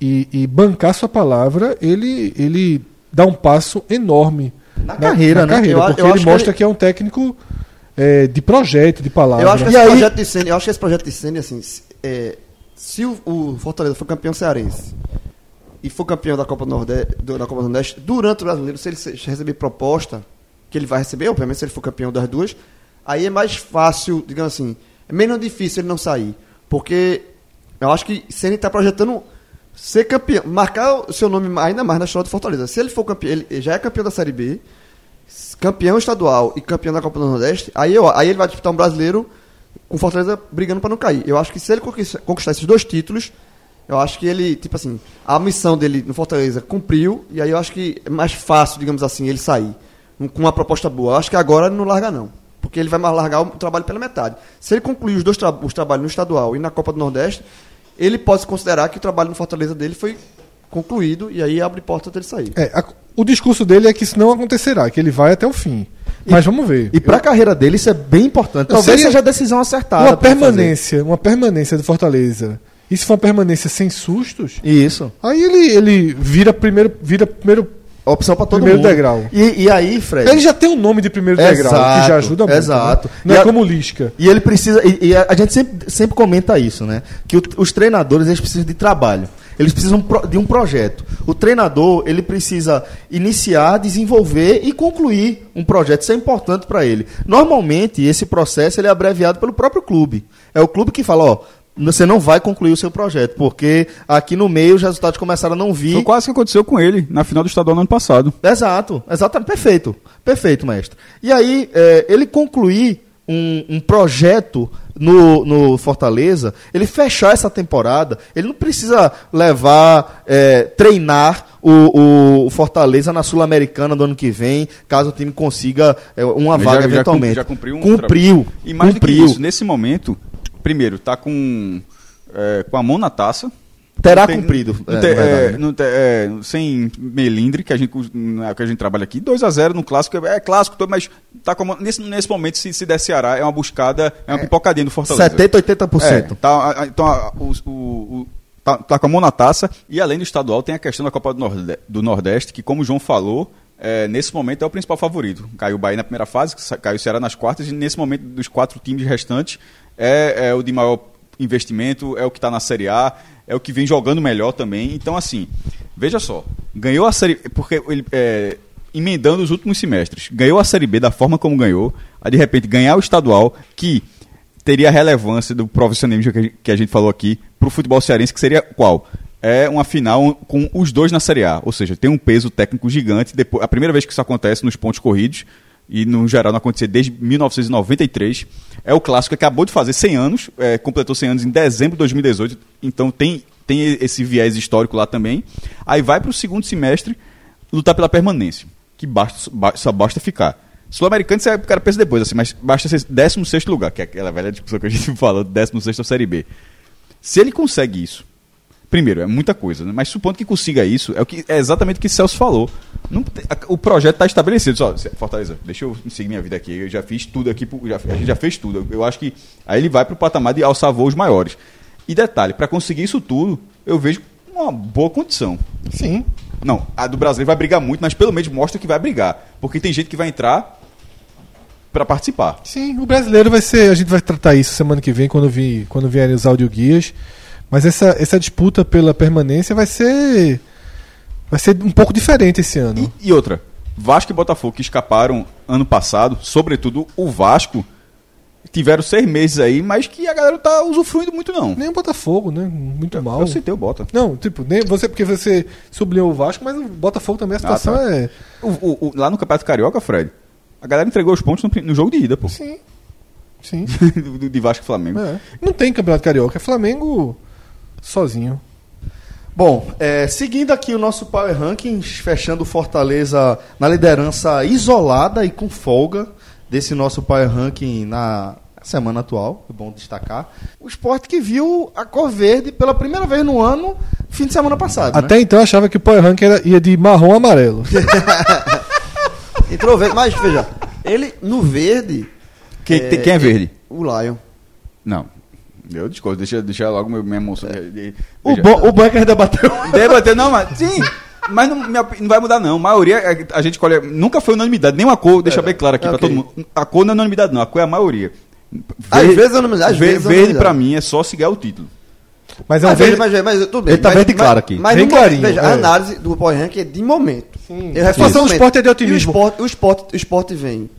e, e bancar sua palavra, ele, ele dá um passo enorme Na carreira, né? carreira, Eu a- porque eu ele acho que mostra ele- que é um técnico é, de projeto, de palavra. Eu acho que E esse aí- projeto de Ceni, eu acho que esse projeto de Ceni, assim, se- é, se o, o Fortaleza for campeão cearense e for campeão da Copa do Nordeste, do- da Copa do Nordeste, durante o brasileiro, se ele receber proposta, que ele vai receber, obviamente, se ele for campeão das duas, aí é mais fácil, digamos assim, é menos difícil ele não sair. Porque eu acho que Ceni está projetando ser campeão, marcar o seu nome ainda mais na história do Fortaleza. Se ele for campeão, ele já é campeão da Série B, campeão estadual e campeão da Copa do Nordeste, aí, aí ele vai disputar um brasileiro com Fortaleza brigando para não cair. Eu acho que se ele conquistar, esses dois títulos, eu acho que ele, tipo assim, a missão dele no Fortaleza cumpriu, e aí eu acho que é mais fácil, digamos assim, ele sair com uma proposta boa. Eu acho que agora ele não larga, não. Porque ele vai mais largar o trabalho pela metade. Se ele concluir os dois tra os trabalhos no estadual e na Copa do Nordeste, ele pode se considerar que o trabalho no Fortaleza dele foi concluído, e aí abre porta dele sair. É, a- o discurso dele é que isso não acontecerá, que ele vai até o fim. Mas vamos ver. E para a carreira dele isso é bem importante. Talvez seja a decisão acertada. uma ele permanência, uma permanência do Fortaleza. E se for uma permanência sem sustos, Isso. aí ele, ele vira primeiro, vira primeiro. Opção para todo Primeiro mundo. degrau. E, e aí, Fred. Ele já tem um nome de primeiro degrau, que Exato, já ajuda muito. exato. né? Não E é a- como o Lisca. E ele precisa. E, e a, gente sempre, sempre comenta isso, né? Que o- os treinadores eles precisam de trabalho. Eles precisam de um projeto. O treinador ele precisa iniciar, desenvolver e concluir um projeto. Isso é importante para ele. Normalmente esse processo ele é abreviado pelo próprio clube. É o clube que fala, ó, você não vai concluir o seu projeto porque aqui no meio os resultados começaram a não vir. Foi quase que aconteceu com ele na final do estadual no ano passado. Exato, exatamente, perfeito, perfeito, mestre. E aí, é, ele concluir um, um projeto no, no Fortaleza, ele fechar essa temporada, ele não precisa levar, é, treinar o, o Fortaleza na Sul-Americana do ano que vem, caso o time consiga é, uma vaga já- eventualmente. já cumpriu um Cumpriu, E mais cumpriu. do que isso, nesse momento, primeiro, tá com, é, com a mão na taça. Terá tem- cumprido. não é, verdade, é, né? é, sem melindre, que a gente, que a gente trabalha aqui, 2 a 0 no clássico, é clássico, todo, mas tá nesse, nesse momento, se, se der Ceará, é uma buscada, é uma pipocadinha do Fortaleza. 70, 80%. É, tá, então, a- o, o- tá, tá com a mão na taça. E além do estadual, tem a questão da Copa do, Norde- do Nordeste, que, como o João falou, é, nesse momento é o principal favorito. Caiu o Bahia na primeira fase, caiu o Ceará nas quartas, e nesse momento, dos quatro times restantes, é, é o de maior investimento, é o que está na Série A, é o que vem jogando melhor também. Então, assim, veja só, ganhou a Série porque ele. é, emendando os últimos semestres, ganhou a Série B da forma como ganhou, a de repente ganhar o estadual, que teria a relevância do profissionalismo que a gente- que a gente falou aqui para o futebol cearense, que seria qual? É uma final com os dois na Série A, ou seja, tem um peso técnico gigante. Depois, a primeira vez que isso acontece nos pontos corridos, e no geral não acontecia desde 1993, é o clássico que acabou de fazer 100 anos, é, completou 100 anos em dezembro de 2018, então tem, tem esse viés histórico lá também. Aí vai para o segundo semestre lutar pela permanência, que basta, ba- só basta ficar. Sul-Americano, você o cara pensa depois, assim, mas basta ser 16 lugar, que é aquela velha discussão que a gente falou, 16 da Série B. Se ele consegue isso, primeiro, é muita coisa, né? mas supondo que consiga isso, é, o que, é exatamente o que Celso falou. Não o projeto está estabelecido. Só, Fortaleza, deixa eu seguir minha vida aqui. Eu já fiz tudo aqui, já, a gente já fez tudo. Eu acho que aí ele vai para o patamar de alçar voos maiores. E detalhe, para conseguir isso tudo, eu vejo uma boa condição. Sim. Não, a do brasileiro vai brigar muito, mas pelo menos mostra que vai brigar. Porque tem gente que vai entrar pra participar. Sim, o brasileiro vai ser. A gente vai tratar isso semana que vem, quando, vi, quando vierem os audioguias. Mas essa, essa disputa pela permanência vai ser. Vai ser um pouco diferente esse ano. E, e outra, Vasco e Botafogo que escaparam ano passado, sobretudo o Vasco, tiveram seis meses aí, mas que a galera não tá usufruindo muito, não. Nem o Botafogo, né? Muito mal. Eu citei o Bota. Não, tipo, nem você, porque você sublinhou o Vasco, mas o Botafogo também a situação tá. é. O- o- o- lá no Campeonato Carioca, Fred, a galera entregou os pontos no, no jogo de ida, pô. Sim. Sim. de Vasco e Flamengo. É. Não tem campeonato carioca, é Flamengo sozinho. Bom, é, seguindo aqui o nosso Power Rankings, fechando Fortaleza na liderança isolada e com folga desse nosso Power Ranking na semana atual, é bom destacar. O esporte que viu a cor verde pela primeira vez no ano, fim de semana passado. né? Até então eu achava que o Power Rank era, ia de marrom a amarelo. Entrou verde, mas veja, ele no verde. Quem, tem- quem é verde? O Lion. Não. Eu discordo, deixa, deixa logo meu- minha emoção. de- O, bom, o bom é que a gente debateu. Debater, não, mas. Sim! Mas não, minha não vai mudar, não. A maioria, a- a gente escolhe. Nunca foi unanimidade, nem uma cor, deixa bem claro aqui é, pra ok. todo mundo. A cor não é unanimidade, não. A cor é a maioria. Às vezes é unanimidade, às vezes é verde pra mim é só se ganhar o título. Mas é um Mas, veja, verde. mas, mas, tudo bem. Ele tá mas, verde mas- claro aqui. Mas Bem clarinho, veja, é. a análise do Power Rank é de momento. Sim. Eu do momento. esporte é de E otimismo. O esporte, o esporte, o esporte vem.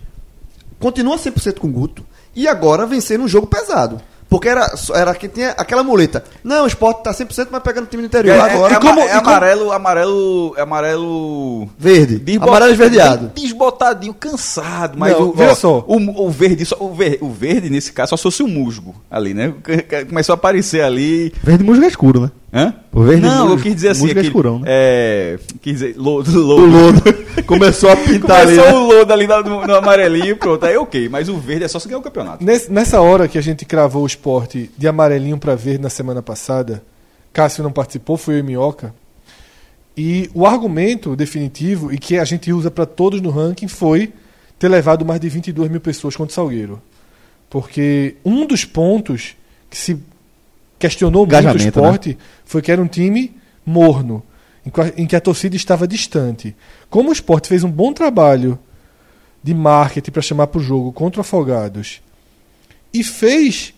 Continua 100% com o Guto. E agora vencer um jogo pesado. Porque era, era que tinha aquela muleta. Não, o esporte tá 100%, mas pegando o time do interior. É, agora, é, como- é e como- amarelo, amarelo. É amarelo. Verde. Desbo- Amarelo esverdeado. Desbotadinho, cansado. Mas Não, o, veja ó, só. O, o verde, só- o, ver- o verde, nesse caso, só se fosse o musgo ali, né? Começou a aparecer ali. Verde musgo é escuro, né? Hã? O verde Não, musgo- eu quis dizer assim. é aquele- escurão, né? É. Quis dizer. Lodo, O lodo. lodo começou a pintar ali. Começou né? o lodo ali no, no amarelinho, pronto. Aí ok. Mas o verde é só se ganhar o campeonato. Nesse- nessa hora que a gente cravou o esporte de amarelinho pra verde na semana passada, Cássio não participou, foi eu e Minhoca. E o argumento definitivo e que a gente usa para todos no ranking foi ter levado mais de 22 mil pessoas contra o Salgueiro. Porque um dos pontos que se questionou muito o Engajamento, esporte foi que era um time morno, em que a- em que a torcida estava distante. Como o esporte fez um bom trabalho de marketing para chamar para o jogo contra o Afogados e fez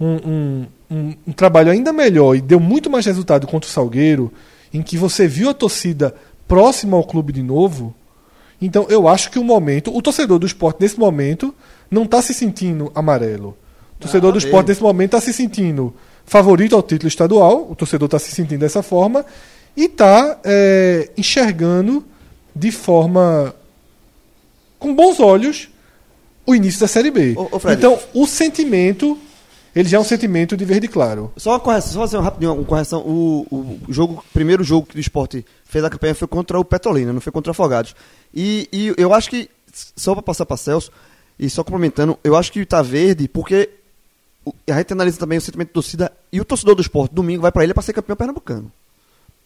um, um- um- um trabalho ainda melhor e deu muito mais resultado contra o Salgueiro, em que você viu a torcida próxima ao clube de novo. Então eu acho que o momento, o torcedor do esporte nesse momento não está se sentindo amarelo. O torcedor Ah, do esporte nesse momento está se sentindo favorito ao título estadual, o torcedor está se sentindo dessa forma e está enxergando de forma com bons olhos o início da Série B. Ô, ô, Fred. então, o sentimento, ele já é um sentimento de verde claro. Só uma correção, só fazer uma rapidinho, uma correção. O, o jogo, primeiro jogo que o esporte fez a campanha foi contra o Petrolina, não foi contra o Afogados. E, e eu acho que, só para passar para Celso, e só complementando, eu acho que tá verde porque a gente analisa também o sentimento da torcida e o torcedor do esporte, domingo, vai para ele para ser campeão pernambucano.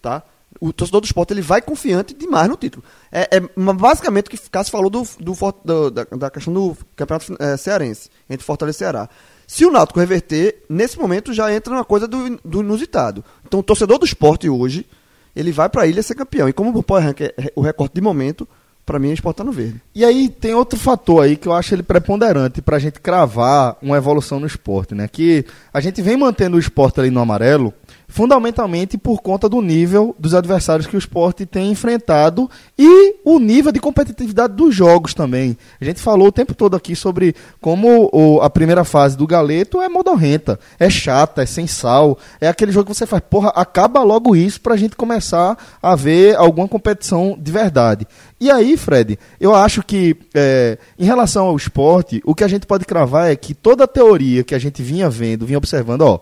Tá? O torcedor do esporte ele vai confiante demais no título. É, é basicamente o que Cássio falou do, do, do- da, da questão do campeonato eh, cearense, entre Fortaleza e Ceará. Se o Náutico reverter, nesse momento já entra uma coisa do, do inusitado. Então o torcedor do esporte hoje, ele vai para a ilha ser campeão. E como o Power Rank é é o recorte de momento, para mim o esporte tá no verde. E aí tem outro fator aí que eu acho ele preponderante pra gente cravar uma evolução no esporte, né? Que a gente vem mantendo o esporte ali no amarelo, fundamentalmente por conta do nível dos adversários que o esporte tem enfrentado e o nível de competitividade dos jogos também. A gente falou o tempo todo aqui sobre como o- a primeira fase do Galeto é modorrenta, é chata, é sem sal, é aquele jogo que você faz, porra, acaba logo isso pra gente começar a ver alguma competição de verdade. E aí, Fred, eu acho que é, em relação ao esporte, o que a gente pode cravar é que toda a teoria que a gente vinha vendo, vinha observando, ó.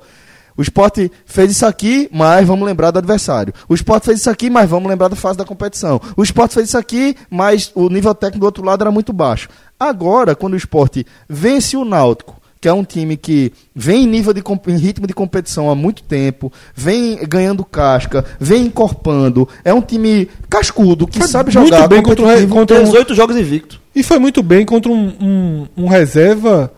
O esporte fez isso aqui, mas vamos lembrar do adversário. O esporte fez isso aqui, mas vamos lembrar da fase da competição. O esporte fez isso aqui, mas o nível técnico do outro lado era muito baixo. Agora, quando o esporte vence o Náutico, que é um time que vem em nível de em ritmo de competição há muito tempo, vem ganhando casca, vem encorpando, é um time cascudo que Foi sabe muito jogar bem contra contra um- 18 jogos invicto. E foi muito bem contra um, um- um reserva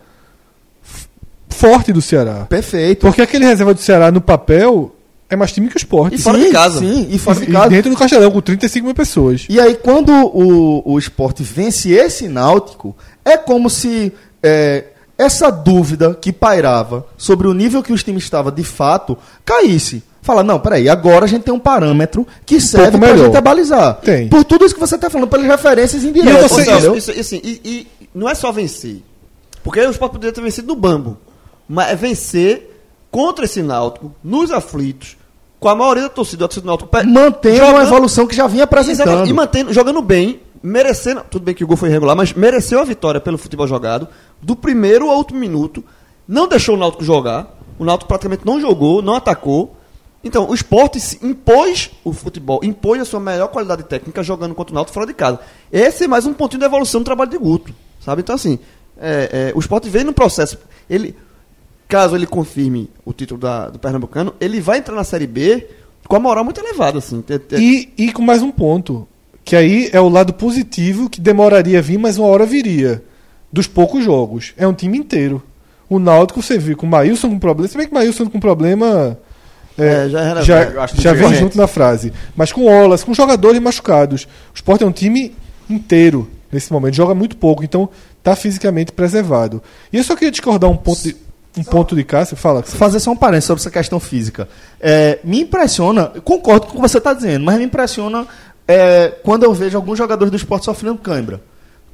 forte do Ceará. Perfeito. Porque aquele reserva do Ceará no papel é mais time que o esporte. E fora de casa. Sim, e fora de E- e casa. dentro do Castelão, com 35 mil pessoas. E aí, quando o, o esporte vence esse náutico, É como se é, essa dúvida que pairava sobre o nível que os times estavam de fato caísse. Fala, não, peraí, agora a gente tem um parâmetro que serve pouco pra gente abalizar. Tem. Por tudo isso que você está falando, pelas referências indiretas, você- entendeu? Isso, isso, assim, e, e não é só vencer. Porque o Sport poderia ter vencido no Bambo. Mas é vencer contra esse Náutico, nos aflitos, com a maioria da torcida, a torcida do Náutico. Mantendo uma jogando- evolução que já vinha apresentando. E mantendo, jogando bem, merecendo. Tudo bem que o gol foi irregular, mas mereceu a vitória pelo futebol jogado, do primeiro ao último minuto. Não deixou o Náutico jogar. O Náutico praticamente não jogou, não atacou. Então, o esporte se impôs o futebol, impôs a sua melhor qualidade técnica jogando contra o Náutico fora de casa. Esse é mais um pontinho de evolução do trabalho de Guto. Sabe? Então, assim, é, é, o esporte vem no processo. Ele, caso ele confirme o título da- do Pernambucano, ele vai entrar na Série B com a moral muito elevada. Assim. E, e com mais um ponto. Que aí é o lado positivo que demoraria a vir, mas uma hora viria. Dos poucos jogos. É um time inteiro. O Náutico você viu com o Maílson com problema. Se bem que o Maílson com problema. É, já é já, acho que já vem junto na frase. Mas com olas, com jogadores machucados. O Sport é um time inteiro nesse momento. Joga muito pouco, então tá fisicamente preservado. E eu só queria discordar um ponto de, um ponto de Cássio. Fala, Cássio. fazer só um parênteses sobre essa questão física. É, me impressiona, concordo com o que você está dizendo, mas me impressiona é, quando eu vejo alguns jogadores do esporte sofrendo cãibra.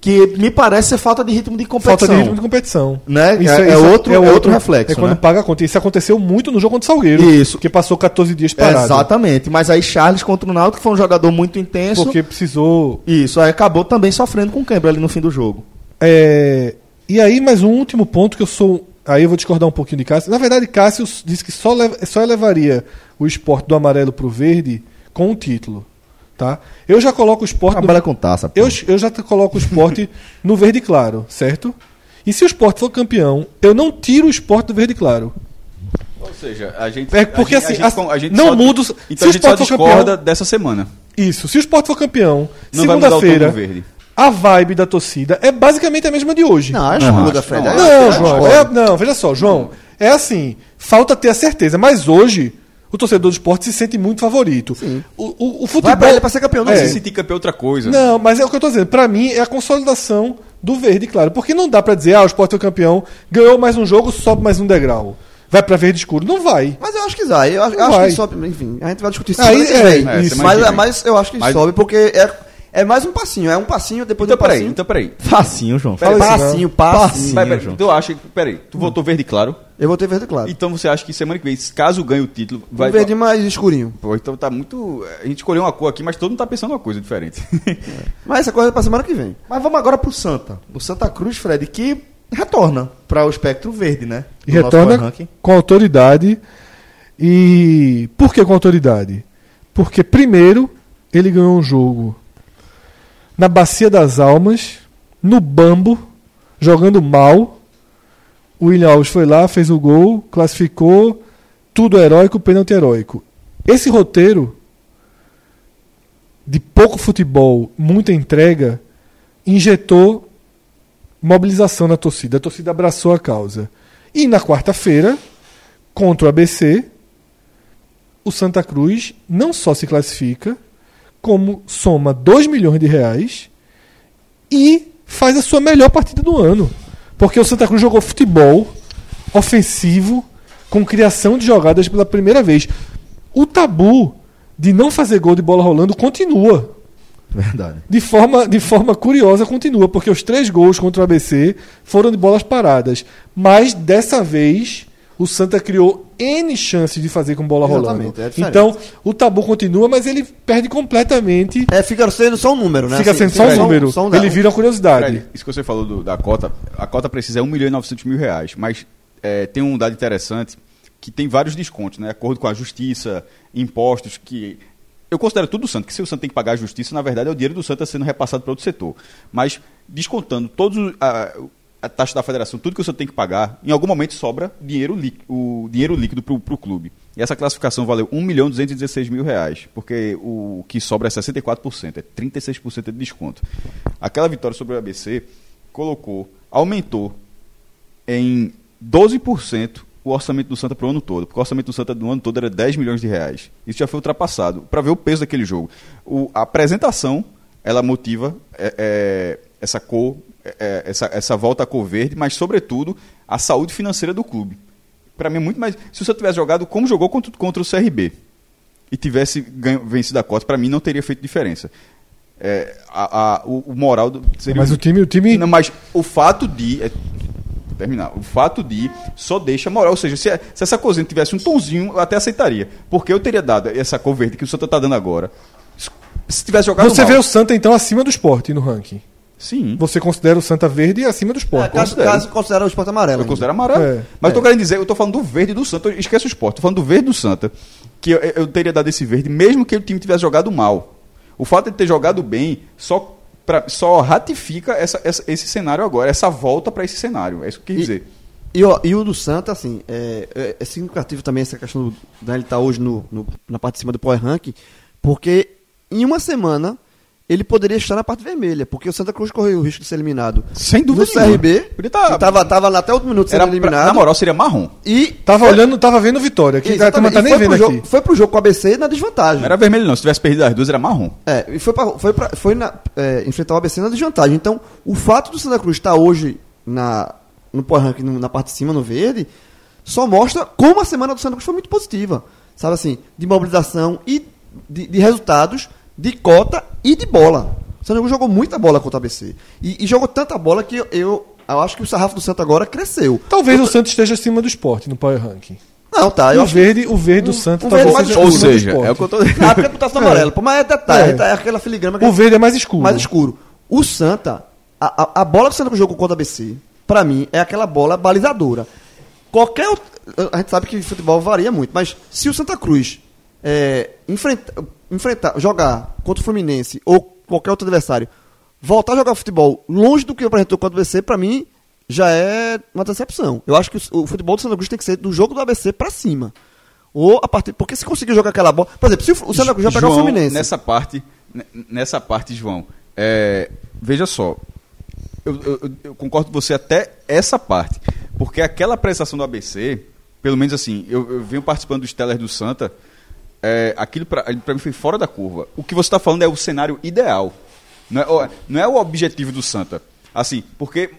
Que me parece ser falta de ritmo de competição. Falta de ritmo de competição. Né? É- é outro- é outro reflexo, É quando né? paga a conta. Isso aconteceu muito no jogo contra o Salgueiro. Isso. Que passou 14 dias parado. Exatamente. Mas aí Charles contra o Náutico, que foi um jogador muito intenso. Porque precisou. Isso, aí acabou também sofrendo com cãibra ali no fim do jogo. É, E aí, mais um último ponto que eu sou. Aí eu vou discordar um pouquinho de Cássio. Na verdade, Cássio disse que só, leva- só elevaria o esporte do amarelo pro verde com um título. Tá? Eu já coloco o esporte. no- Trabalha com taça. Eu, eu já coloco o esporte no verde claro, certo? E se o esporte for campeão, eu não tiro o esporte do verde claro. Ou seja, a gente. É porque a gente- assim, a gente- a- gente não só- muda o- se Então o a gente só Sport for discorda campeão- dessa semana. Isso. Se o esporte for campeão, o segunda-feira. A vibe da torcida é basicamente a mesma de hoje. Não, acho Não, muda, Fred. não. Aí- Não, aí João. discordo. é- não, veja só, João. É assim, falta ter a certeza, mas hoje o torcedor do esporte se sente muito favorito. O, o, o futebol. Vai pra ele pra ser campeão, não É. é. Se sentir campeão é outra coisa. Não, mas é o que eu tô dizendo. Pra mim é a consolidação do verde, claro. Porque não dá pra dizer, ah, o Sport é o campeão, ganhou mais um jogo, sobe mais um degrau. Vai pra verde escuro. Não vai. Mas eu acho que vai. Eu acho, Não acho vai. que sobe. Enfim, a gente vai discutir isso Aí, é, é, semana mas, mas eu acho que Mas- sobe porque é, é mais um passinho. É um passinho depois Então do peraí, passinho. então peraí. Facinho, João. Fala isso, passinho, passinho. Peraí, peraí, João. Tu acha que. Peraí, tu votou verde claro? Eu vou ter verde claro. Então você acha que semana que vem, caso ganhe o título, vai. Um verde mais escurinho. Pô, então tá muito. A gente escolheu uma cor aqui, mas todo mundo tá pensando uma coisa diferente. Mas essa coisa é pra semana que vem. Mas vamos agora pro Santa. O Santa Cruz, Fred, que retorna para o espectro verde, né? E Do retorna com autoridade. E por que com autoridade? Porque primeiro ele ganhou um jogo na Bacia das Almas, no Bambo, jogando mal. O William Alves foi lá, fez o gol, classificou, tudo heróico, pênalti heróico. Esse roteiro de pouco futebol, muita entrega, injetou mobilização na torcida. A torcida abraçou a causa. E na quarta-feira, contra o ABC, o Santa Cruz não só se classifica, como soma 2 milhões de reais e faz a sua melhor partida do ano. Porque o Santa Cruz jogou futebol ofensivo, com criação de jogadas pela primeira vez. O tabu de não fazer gol de bola rolando continua Verdade. de forma, de forma curiosa continua, porque os três gols contra o ABC foram de bolas paradas. Mas dessa vez o Santa criou N chances de fazer com bola Exatamente, rolando. é então o tabu continua, mas ele perde completamente. É, fica sendo só um número, né? Fica Assim, sendo só um número. só um ele vira uma curiosidade. Fred, isso que você falou do- da cota, a cota precisa é 1 milhão e 900 mil reais, mas é, tem um dado interessante que tem vários descontos, né? De acordo com a justiça, impostos, que eu considero tudo do Santo, que se o Santo tem que pagar a justiça, na verdade é o dinheiro do Santo sendo repassado para outro setor. Mas descontando todos os- a, taxa da federação, tudo que o Santo tem que pagar, em algum momento sobra dinheiro o dinheiro líquido para o clube. E essa classificação valeu 1 milhão e 216 mil reais, porque o que sobra é 64%, é 36% de desconto. Aquela vitória sobre o ABC colocou, aumentou em 12% o orçamento do Santa para o ano todo. Porque o orçamento do Santa do ano todo era 10 milhões de reais. Isso já foi ultrapassado. Para ver o peso daquele jogo. O- a apresentação, ela motiva, é, é, essa cor, é, é, essa, essa volta à cor verde, mas sobretudo a saúde financeira do clube. Para mim é muito mais. Se você tivesse jogado como jogou contra, contra o CRB e tivesse ganho, vencido a cota, para mim não teria feito diferença. É, a, a- o, o moral do, seria Mas o time, o time não, mas o fato de. é, terminar. O fato de só deixa moral. Ou seja, se, se essa cozinha tivesse um tonzinho, eu até aceitaria. Porque eu teria dado essa cor verde que o Santa tá dando agora. Se tivesse jogado. Você mal, vê o Santa então acima do esporte no ranking. Sim. Você considera o Santa verde acima do É, esporte. caso, considero. caso considera o esporte amarelo. Eu ainda. considero amarelo. É, Mas eu tô é. querendo dizer, eu tô falando do verde do Santa. eu Esquece o esporte. Tô falando do verde do Santa. Que eu, eu teria dado esse verde, mesmo que o time tivesse jogado mal. O fato de ter jogado bem só, pra, só ratifica essa, essa- esse cenário agora, essa volta para esse cenário. É isso que eu quis E- dizer. E, ó, e o do Santa, assim, é, é, é significativo também essa questão do, da ele estar hoje no, no- na parte de cima do Power Rank, porque em uma semana ele poderia estar na parte vermelha, porque o Santa Cruz correu o risco de ser eliminado Sem no dúvida nenhuma. CRB, Podia tá- que tava, tava lá até o último minuto sendo Era, pra- eliminado. na moral, seria marrom. e Tava olhando, tava vendo Vitória, que Exatamente, tá e nem foi, vendo pro aqui. jogo, foi pro jogo com o ABC na desvantagem. Não era vermelho, não. Se tivesse perdido as duas, era marrom. É, e foi, pra, foi, pra, foi na, é, enfrentar o ABC na desvantagem. Então, o fato do Santa Cruz estar hoje na, no Power Ranking, no- na parte de cima, no verde, só mostra como a semana do Santa Cruz foi muito positiva. Sabe assim, de mobilização e de, de resultados, de cota e de bola. O Santa Cruz jogou muita bola contra o ABC. E, e jogou tanta bola que eu, eu, eu acho que o sarrafo do Santa agora cresceu. Talvez o Santa esteja acima do esporte no Power Ranking. Não, tá. E Eu o verde, o verde do um- Santa um talvez verde mais seja Ou seja, é o que eu tô Ah, porque no É. amarelo. Pô, mas é detalhe, É. é aquela filigrama que O verde é mais escuro. mais escuro. O Santa, a, a, a bola que o Santa Cruz jogou contra o ABC, pra mim, é aquela bola balizadora. Qualquer. A gente sabe que futebol varia muito, mas se o Santa Cruz é, enfrenta, enfrentar, jogar contra o Fluminense ou qualquer outro adversário, voltar a jogar futebol longe do que apresentou contra o ABC, pra mim, já é uma decepção. Eu acho que o, futebol do Santa Cruz tem que ser do jogo do ABC pra cima. Ou a partir. Porque se conseguir jogar aquela bola. Por exemplo, se o, o Santa Cruz já pegar o Fluminense. Nessa parte, ne- nessa parte, João, é, veja só. Eu, eu- eu- concordo com você até essa parte. Porque aquela prestação do ABC, pelo menos assim, eu, eu venho participando dos tellers do Santa, é, aquilo pra, pra mim foi fora da curva. O que você está falando é o cenário ideal. Não é, o- não é o objetivo do Santa. Assim, porque.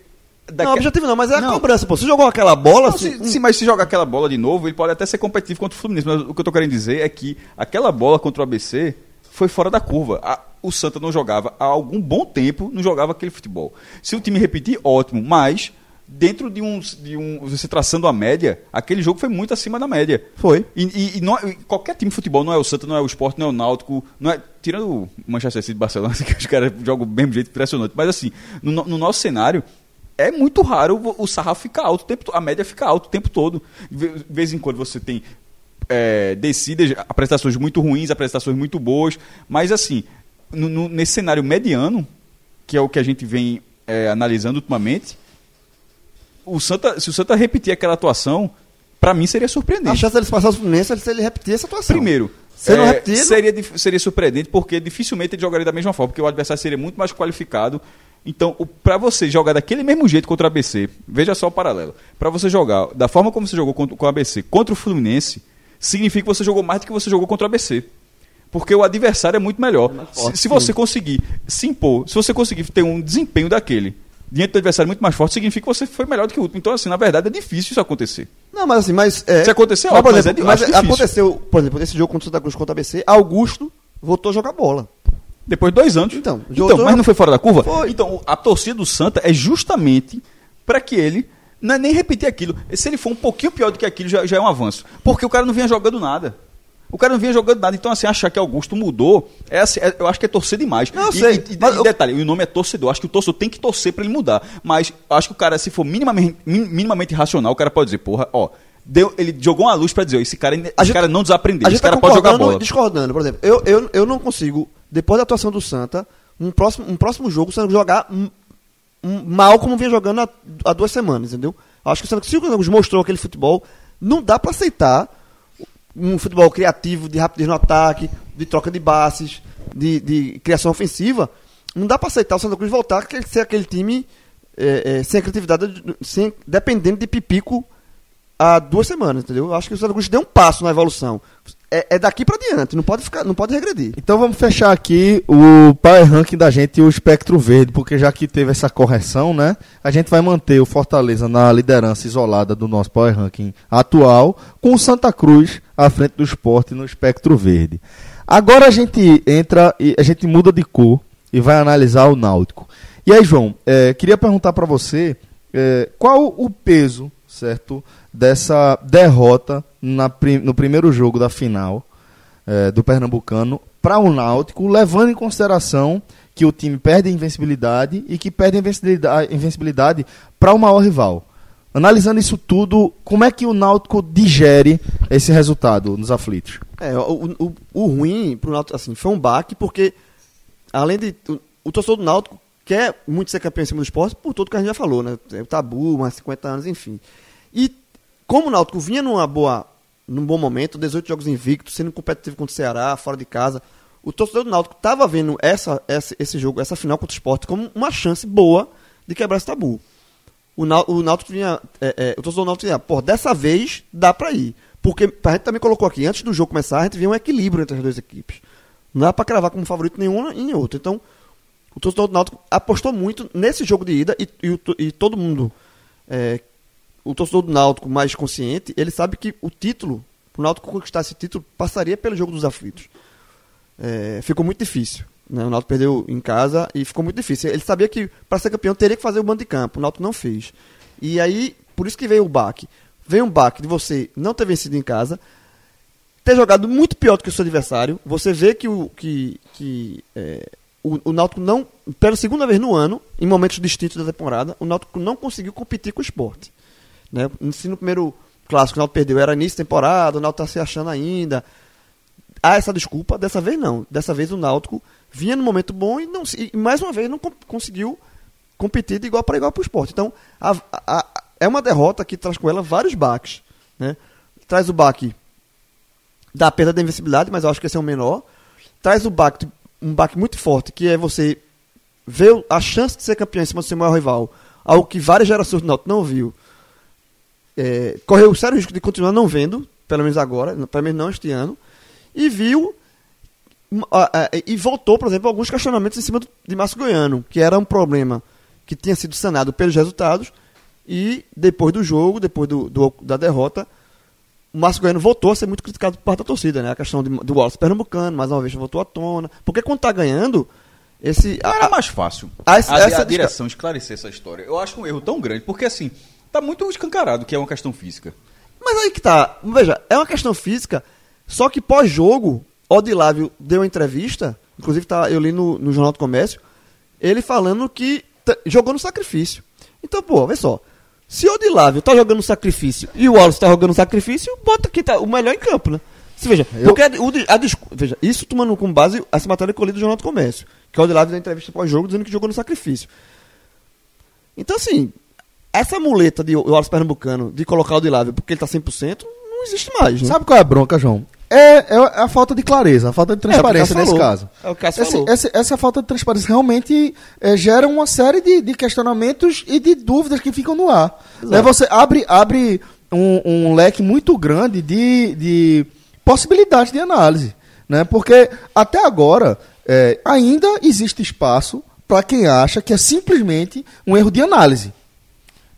Não, objetivo não, mas é a Não. cobrança, pô. Você jogou aquela bola, Não, se, se- mas se jogar aquela bola de novo, ele pode até ser competitivo contra o Fluminense. Mas o que eu tô querendo dizer é que aquela bola contra o ABC foi fora da curva. A- o Santa não jogava há algum bom tempo, não jogava aquele futebol. Se o time repetir, ótimo, mas dentro de um, de um você traçando a média, aquele jogo foi muito acima da média. Foi. E, e- e não é- qualquer time de futebol, não é o Santa, não é o Sport, não é o Náutico, não é, tirando o Manchester City e Barcelona, que os caras jogam do mesmo jeito, impressionante. Mas assim, no, no- no nosso cenário, é muito raro o, sarrafo ficar alto o tempo a média fica alta o tempo todo. De vez em quando você tem é, descidas, apresentações muito ruins, apresentações muito boas, mas assim, no- no- nesse cenário mediano, que é o que a gente vem é, analisando ultimamente, o Santa, se o Santa repetir aquela atuação, pra mim seria a surpreendente. chance deles passar os Fluminense é se ele repetir essa atuação. Primeiro, é, seria, seria surpreendente porque dificilmente ele jogaria da mesma forma, porque o adversário seria muito mais qualificado. Então, o- pra você jogar daquele mesmo jeito contra o ABC, veja só o paralelo. Pra você jogar da forma como você jogou contra, com o ABC contra o Fluminense, significa que você jogou mais do que você jogou contra o ABC. Porque o adversário é muito melhor. forte, se se você conseguir se impor, se você conseguir ter um desempenho daquele diante do adversário muito mais forte, significa que você foi melhor do que o último. Então, assim, na verdade, é difícil isso acontecer. Não, mas assim, mas. É, Se acontecer, mas, ótimo, por mas exemplo, é mas difícil. aconteceu, por exemplo, nesse jogo contra o Santa Cruz contra o ABC, Augusto voltou a jogar bola. Depois de dois anos. Então, então mas não foi fora da curva? Foi. Então, a torcida do Santa é justamente para que ele não é nem repetir aquilo. Se ele for um pouquinho pior do que aquilo, já, já é um avanço. Porque o cara não vinha jogando nada. O cara não vinha jogando nada. Então, assim, achar que Augusto mudou, é assim, é- eu acho que é torcer demais. Não, eu e, sei, E, e- eu- detalhe, o nome é torcedor. Acho que o torcedor tem que torcer para ele mudar. Mas eu acho que o cara, se for minimamente, min- minimamente racional, o cara pode dizer, porra, ó. Deu, ele jogou uma luz para dizer, ó, esse cara, esse gente- cara não desaprendeu. Esse tá cara pode jogar bola. discordando. Por exemplo, eu, eu, eu não consigo, depois da atuação do Santa, um próximo, um próximo jogo, o Santa jogar um- um- mal como vinha jogando há, há duas semanas, entendeu? Acho que o Santa se o Santa mostrou aquele futebol, não dá pra aceitar um futebol criativo, de rapidez no ataque, de troca de bases, de, de criação ofensiva. Não dá pra aceitar o Santa Cruz voltar a ser aquele time é, é, sem criatividade, sem, dependendo de pipico há duas semanas, entendeu? Eu acho que o Santa Cruz deu um passo na evolução. É, é daqui pra diante, não pode ficar, não pode regredir. Então vamos fechar aqui o Power Ranking da gente e o espectro verde, porque já que teve essa correção, né? A gente vai manter o Fortaleza na liderança isolada do nosso Power Ranking atual, com o Santa Cruz à frente do esporte no espectro verde. Agora a gente entra e a gente muda de cor e vai analisar o Náutico. E aí, João, eh, queria perguntar para você eh, qual o peso, certo, dessa derrota na no primeiro jogo da final eh, do Pernambucano para o Náutico, levando em consideração que o time perde a invencibilidade e que perde a invencibilidade, invencibilidade para o maior rival. Analisando isso tudo, como é que o Náutico digere esse resultado nos aflitos? É, o, o, o ruim pro Náutico, assim, foi um baque, porque, além de. O, o torcedor do Náutico quer muito ser campeão em cima do esporte, por tudo que a gente já falou, né? É o tabu, mais 50 anos, enfim. E como o Náutico vinha numa boa, num bom momento, 18 jogos invictos, sendo competitivo contra o Ceará, fora de casa, o torcedor do Náutico estava vendo essa, essa, esse jogo, essa final contra o esporte, como uma chance boa de quebrar esse tabu. O, Nau- o Náutico vinha. é, é, o torcedor do Náutico pô, dessa vez dá pra ir. Porque a gente também colocou aqui, antes do jogo começar, a gente via um equilíbrio entre as duas equipes. Não dá pra cravar como favorito nenhuma e nem outra. Então, o torcedor do Náutico apostou muito nesse jogo de ida e, e, o e todo mundo. é, o torcedor do Náutico mais consciente, ele sabe que o título, pro Náutico conquistar esse título, passaria pelo jogo dos aflitos. É, ficou muito difícil. Né? O Náutico perdeu em casa e ficou muito difícil. Ele sabia que para ser campeão teria que fazer o bando de campo. O Náutico não fez. E aí, por isso que veio o baque. Veio um baque de você não ter vencido em casa, ter jogado muito pior do que o seu adversário. Você vê que o que, que é, o, o Náutico não, pela segunda vez no ano, em momentos distintos da temporada, o Náutico não conseguiu competir com o esporte. Né? Se no primeiro clássico o Náutico perdeu, era início de temporada, o Náutico está se achando ainda. Há essa desculpa, dessa vez não. Dessa vez o Náutico vinha num momento bom e, não, e mais uma vez não conseguiu competir de igual para igual para o esporte. Então, a- a- a- é uma derrota que traz com ela vários baques. Né? Traz o baque da perda da invencibilidade, mas eu acho que esse é o menor. Traz o baque, um baque muito forte, que é você ver a chance de ser campeão em cima do seu maior rival, algo que várias gerações do Náutico não viu. É, correu o sério risco de continuar não vendo, pelo menos agora, pelo menos não este ano, e viu e voltou, por exemplo, alguns questionamentos em cima do, de Márcio Goiano, que era um problema que tinha sido sanado pelos resultados, e depois do jogo, depois do, do- da derrota, o Márcio Goiano voltou a ser muito criticado por parte da torcida, né? A questão de, do Wallace Pernambucano, mais uma vez voltou à tona. Porque quando tá ganhando, esse. A- era mais fácil a- a, essa a direção esclarecer essa história. Eu acho um erro tão grande, porque assim, tá muito escancarado que é uma questão física. Mas aí que tá. Veja, é uma questão física, só que pós-jogo, Odilávio deu uma entrevista, inclusive tá, eu li no, no Jornal do Comércio, ele falando que t- jogou no sacrifício. Então, pô, vê só. Se o Odilávio tá jogando no sacrifício e o Wallace tá jogando no sacrifício, bota aqui tá, o melhor em campo, né? Se veja, porque a, o a veja, isso tomando como base essa matéria que eu li do Jornal do Comércio, que o Odilávio deu entrevista pós-jogo dizendo que jogou no sacrifício. Então, assim, essa muleta de Wallace Pernambucano de colocar o Odilávio porque ele tá 100%, não existe mais, né? Sabe qual é a bronca, João? É, é a falta de clareza, a falta de transparência É que o nesse caso. É o que falou. esse- essa falta de transparência realmente é, gera uma série de, de questionamentos e de dúvidas que ficam no ar. Né, você abre, abre um, um leque muito grande de, de possibilidades de análise. Né? Porque até agora é, ainda existe espaço para quem acha que é simplesmente um erro de análise.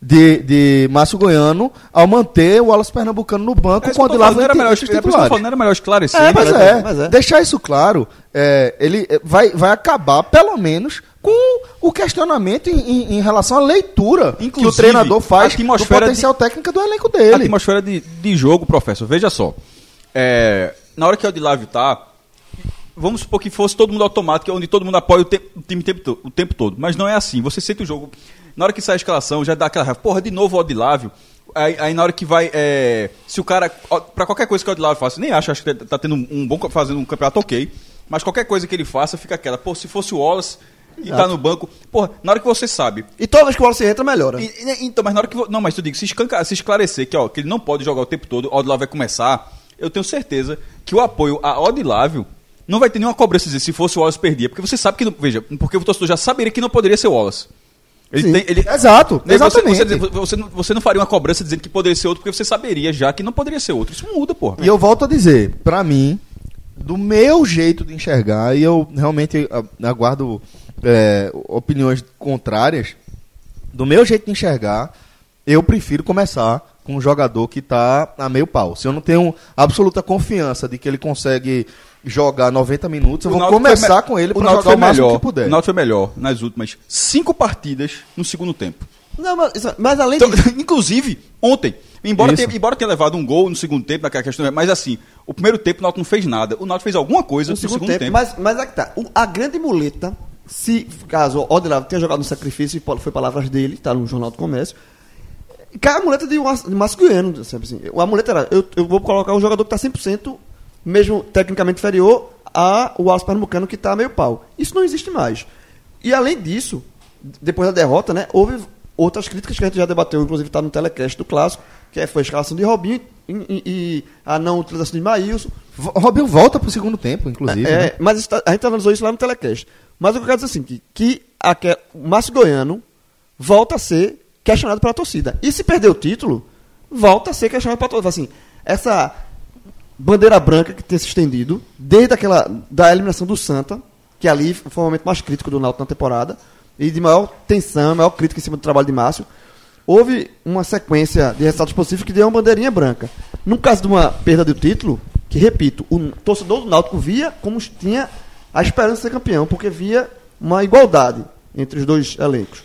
De, de Márcio Goiano ao manter o Wallace Pernambucano no banco É isso com o que eu tô falando, Odilávio não era melhor, os titulares. falando, não era melhor esclarecer. É, mas mas é, mas é. Deixar isso claro, é, ele é, vai, vai acabar, pelo menos, com o questionamento em, em- em relação à leitura que o Inclusive, treinador faz a do potencial técnico do elenco A dele. atmosfera de, de jogo, professor, veja só. É, na hora que o Odilávio tá, vamos supor que fosse todo mundo automático, onde todo mundo apoia o, te- o time o tempo, o tempo todo. Mas não é assim. Você sente o jogo. Na hora que sai a escalação, já dá aquela raiva. Porra, de novo o Odilávio. Aí, aí na hora que vai. é, se o cara. ó, Pra qualquer coisa que o Odilávio faça, nem acho, acho que tá tendo um, bom. fazendo um campeonato ok. Mas qualquer coisa que ele faça, fica aquela. Pô, se fosse o Wallace e tá no banco. Porra, na hora que você sabe. E toda vez que o Wallace entra, melhora. E- e- então, mas na hora que. Não, mas tu digo, se, escanca- se esclarecer que, ó, que ele não pode jogar o tempo todo, o Odilávio vai começar, eu tenho certeza que o apoio a Odilávio não vai ter nenhuma cobrança dizer se fosse o Wallace perdia. Porque você sabe que. Não, veja, porque o torcedor já saberia que não poderia ser o Wallace. Ele tem, ele, Exato, Né, você- exatamente. Você, você, não, você não faria uma cobrança dizendo que poderia ser outro, porque você saberia já que não poderia ser outro. Isso muda, porra. E eu volto a dizer, pra mim, do meu jeito de enxergar, e eu realmente ah, aguardo é, opiniões contrárias, do meu jeito de enxergar, eu prefiro começar com um jogador que tá a meio pau. Se eu não tenho absoluta confiança de que ele consegue jogar 90 minutos, eu vou começar com ele Náutico jogar o máximo melhor. que puder. O Náutico foi melhor nas últimas cinco partidas no segundo tempo. Não, mas, mas além Então, disso. inclusive, ontem, embora Isso. tenha, embora tenha levado um gol no segundo tempo, naquela questão, mas assim, o primeiro tempo o Náutico não fez nada. O Náutico fez alguma coisa No no segundo, segundo, tempo, tempo. Mas, mas é que tá. O- a grande muleta, se caso o Odelavo tenha jogado no sacrifício, e foi palavras dele, tá no Jornal do Comércio. Cai a muleta de, de Márcio Goiano, sabe assim. A muleta era, eu, eu vou colocar um jogador que tá 100%, mesmo tecnicamente inferior, a o Alves Pernambucano que tá meio pau. Isso não existe mais. E além disso, depois da derrota, né, houve outras críticas que a gente já debateu, inclusive tá no telecast do Clássico, que é- foi a escalação de Robinho e, e- e a não utilização de Maílson. Robinho volta pro segundo tempo, inclusive. É, né? mas a gente analisou isso lá no Telecast. Mas o que eu quero dizer assim, que, que o Márcio Goiano volta a ser questionado pela torcida. E se perder o título, volta a ser questionado pela torcida. Assim, essa bandeira branca que tem se estendido, desde aquela da eliminação do Santa, que ali foi o momento mais crítico do Náutico na temporada, e de maior tensão, maior crítica em cima do trabalho de Márcio, houve uma sequência de resultados positivos que deu uma bandeirinha branca. No caso de uma perda do título, que repito, o torcedor do Náutico via como tinha a esperança de ser campeão, porque via uma igualdade entre os dois elencos.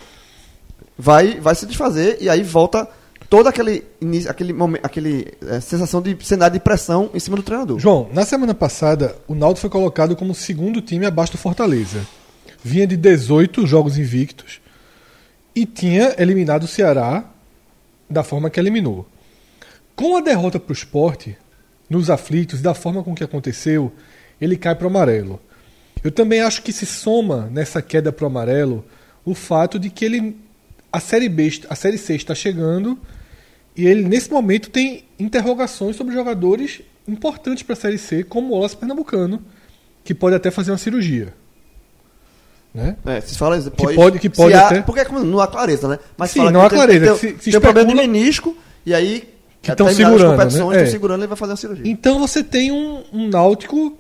Vai, vai se desfazer e aí volta toda aquele início, aquele momento, aquele eh, sensação de cenário de pressão em cima do treinador. João, na semana passada, o Náutico foi colocado como segundo time abaixo do Fortaleza. Vinha de 18 jogos invictos e tinha eliminado o Ceará da forma que eliminou. Com a derrota para o esporte, nos aflitos, da forma com que aconteceu, ele cai para o amarelo. Eu também acho que se soma nessa queda para o amarelo o fato de que ele a série B, a série C está chegando e ele nesse momento tem interrogações sobre jogadores importantes para a série C, como o Wallace Pernambucano, que pode até fazer uma cirurgia. Né? É, se fala depois, pode- que pode há- até- porque é não há clareza, né? Mas Sim, fala não que há tem- clareza, Tem, que se- tem, se um problema de menisco e aí Que é, tão terminadas as segurando, competições, né? estão É. segurando ele vai fazer a cirurgia. Então você tem um, um Náutico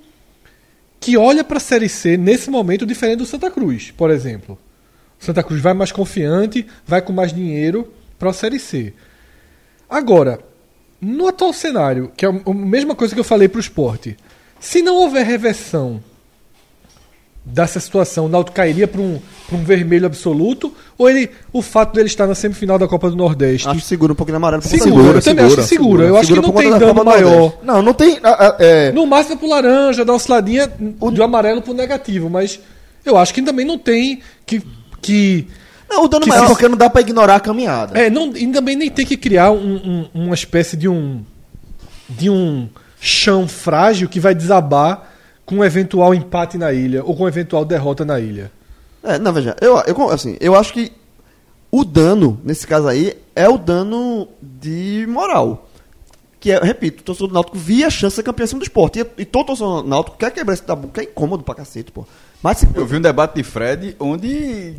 que olha para a Série C nesse momento diferente do Santa Cruz, por exemplo. O Santa Cruz vai mais confiante, vai com mais dinheiro para a Série C. Agora, no atual cenário, que é a mesma coisa que eu falei para o esporte, se não houver reversão dessa situação, o Náutico cairia para um, pra um vermelho absoluto, ou ele, o fato dele estar na semifinal da Copa do Nordeste Acho que segura um pouquinho na amarelo. Segura, disso. eu também acho que segura. Eu acho que Segura não tem dano maior. Não, não tem. é, No máximo é pro laranja, dá uma osciladinha do amarelo pro negativo, mas eu acho que também não tem que. Que Não, o dano Que maior. porque não dá pra ignorar a caminhada. é, não, e também nem tem que criar um- um- uma espécie de um. de um chão frágil que vai desabar com um eventual empate na ilha ou com um eventual derrota na ilha. É, não, veja, eu, eu, assim, eu acho que o dano, nesse caso aí, é o dano de moral. Que é, repito, o torcedor do Náutico via a chance de ser campeão em cima do esporte. E, e todo torcedor do Náutico quer quebrar esse tabu, que é incômodo pra cacete, pô. Mas se, Eu vi um debate de Fred onde.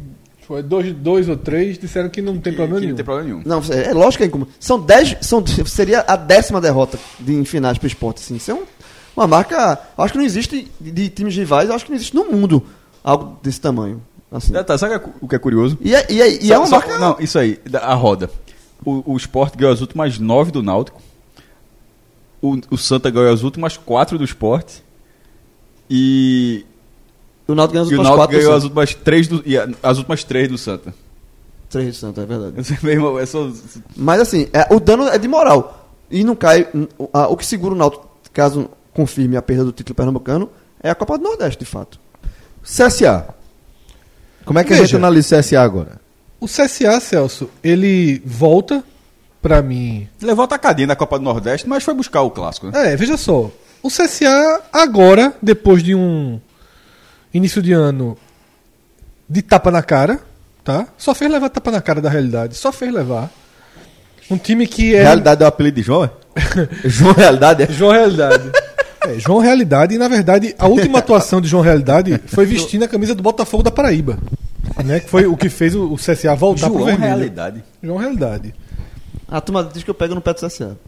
Foi dois, dois ou três disseram que não tem problema que nenhum. não tem problema nenhum. Não, é é lógico que é incômodo. São 10. São, seria a décima derrota de, em finais pro esporte, assim. Isso é um- uma marca. Acho que não existe de, de times rivais, acho que não existe no mundo algo desse tamanho. Assim. Tá, sabe o que é curioso? E é, e é, e Só- é uma só- marca. Não, isso aí, a roda. O, o Sport ganhou as últimas nove do Náutico. O, o Santa ganhou as últimas quatro do Sport. E, O Náutico ganhou as e o últimas Náutico quatro. ganhou do as últimas três do, e a- as últimas três do Santa. Três de Santa, é verdade. Meu irmão, é só- Mas assim, é, o dano é de moral. E não cai. a- o que segura o Náutico, caso confirme a perda do título pernambucano, é a Copa do Nordeste, de fato. CSA. Como é que a Veja. gente analisa o CSA agora? O CSA, Celso, ele volta pra mim Levou a tacadinha na Copa do Nordeste, mas foi buscar o clássico, né? É, veja só. O CSA agora, depois de um início de ano de tapa na cara, tá? Só fez levar tapa na cara da realidade. Só fez levar. Um time que é. Realidade é o apelido de João? é? João Realidade é? João Realidade. É, João Realidade, e na verdade, a última atuação de João Realidade foi vestindo a camisa do Botafogo da Paraíba. né? Que foi o que fez o, CSA voltar pro João vermelho. Realidade. João Realidade. A turma diz que eu pego no pé do CSA.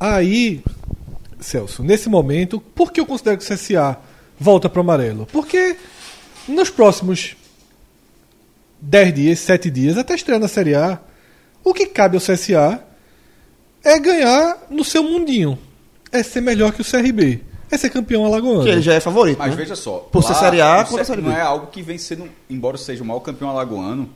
Aí, Celso, nesse momento, por que eu considero que o CSA volta pro amarelo? Porque nos próximos 10 dias, 7 dias, até estrear na Série A, o que cabe ao CSA é ganhar no seu mundinho. É ser melhor que o CRB. É ser campeão alagoano. Que ele já é favorito. Mas né? veja só. Por ser Série A, não contra a Série B. Não é algo que vem sendo, embora seja o maior campeão alagoano,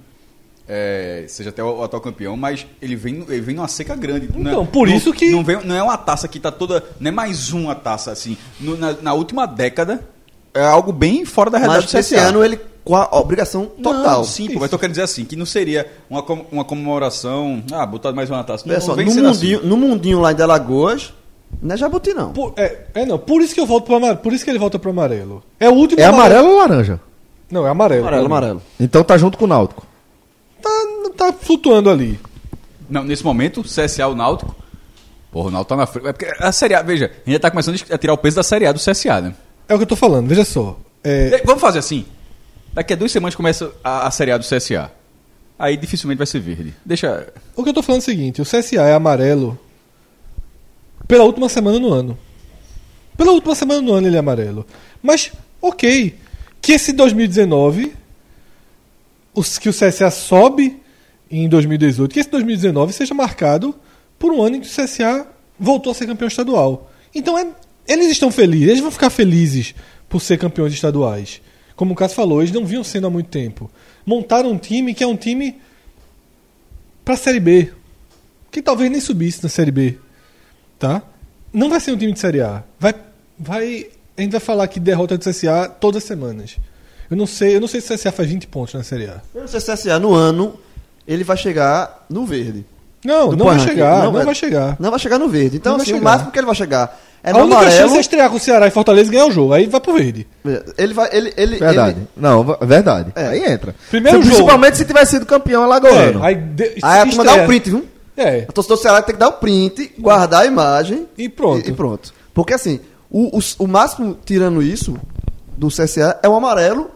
é, seja até o atual campeão, mas ele vem, ele vem numa seca grande. não é- Então, por não- isso que- Não, vem, não é uma taça que tá toda. Não é mais uma taça, assim. No- na, na última década, é algo bem fora da realidade Mas do esse ano ele com a obrigação total. Não, sim, pô, mas tô querendo dizer assim, que não seria uma, com- uma comemoração. Ah, botar mais uma taça. Não, Olha não só, vem no sendo assim. mundinho, no mundinho lá de Alagoas, não é Jabuti não. Por, é, é não, por isso que eu volto pro amarelo. Por isso que ele volta pro amarelo. É o último É amarelo ou laranja? Não, é amarelo. Amarelo, amarelo. Então tá junto com o Náutico. Tá, tá flutuando ali. Não, nesse momento, CSA, o Náutico. Porra, o Náutico tá na frente. É porque a Série A, veja, a gente tá começando a tirar o peso da Série A do CSA, né? É o que eu tô falando, veja só. É, Vamos fazer assim. Daqui a duas semanas começa a, a Série A do CSA. Aí dificilmente vai ser verde. Deixa. O que eu tô falando é o seguinte: o CSA é amarelo pela última semana no ano. Pela última semana no ano ele é amarelo. Mas, ok. Que esse 2019, os, que o CSA sobe em 2018, que esse 2019 seja marcado por um ano em que o CSA voltou a ser campeão estadual. Então, é, eles estão felizes, eles vão ficar felizes por ser campeões estaduais. Como o Cássio falou, eles não vinham sendo há muito tempo. Montaram um time que é um time para a Série B. Que talvez nem subisse na Série B. Tá? Não vai ser um time de Série A. Vai, vai, a gente vai falar que derrota do CSA todas as semanas. Eu não sei, eu não sei se o CSA faz 20 pontos na Série A. Eu não sei se o CSA no ano ele vai chegar no verde. Não, não vai chegar, não, Não, é- vai chegar. Não vai chegar no verde. Então, Não vai assim, o chegar. máximo que ele vai chegar é a única amarelo. chance é estrear com o Ceará e Fortaleza e ganhar o jogo. Aí vai pro verde. Ele vai. Ele, ele, Verdade. ele- Não, verdade. É. Aí entra. Primeiro Se- jogo. Principalmente se tiver sido campeão alagoano. É, aí de, aí a turma dá um print, viu? É, A torcida do Ceará tem que dar o print, guardar a imagem e pronto. E, e pronto. Porque assim, o, o, o máximo tirando isso do CSA é o amarelo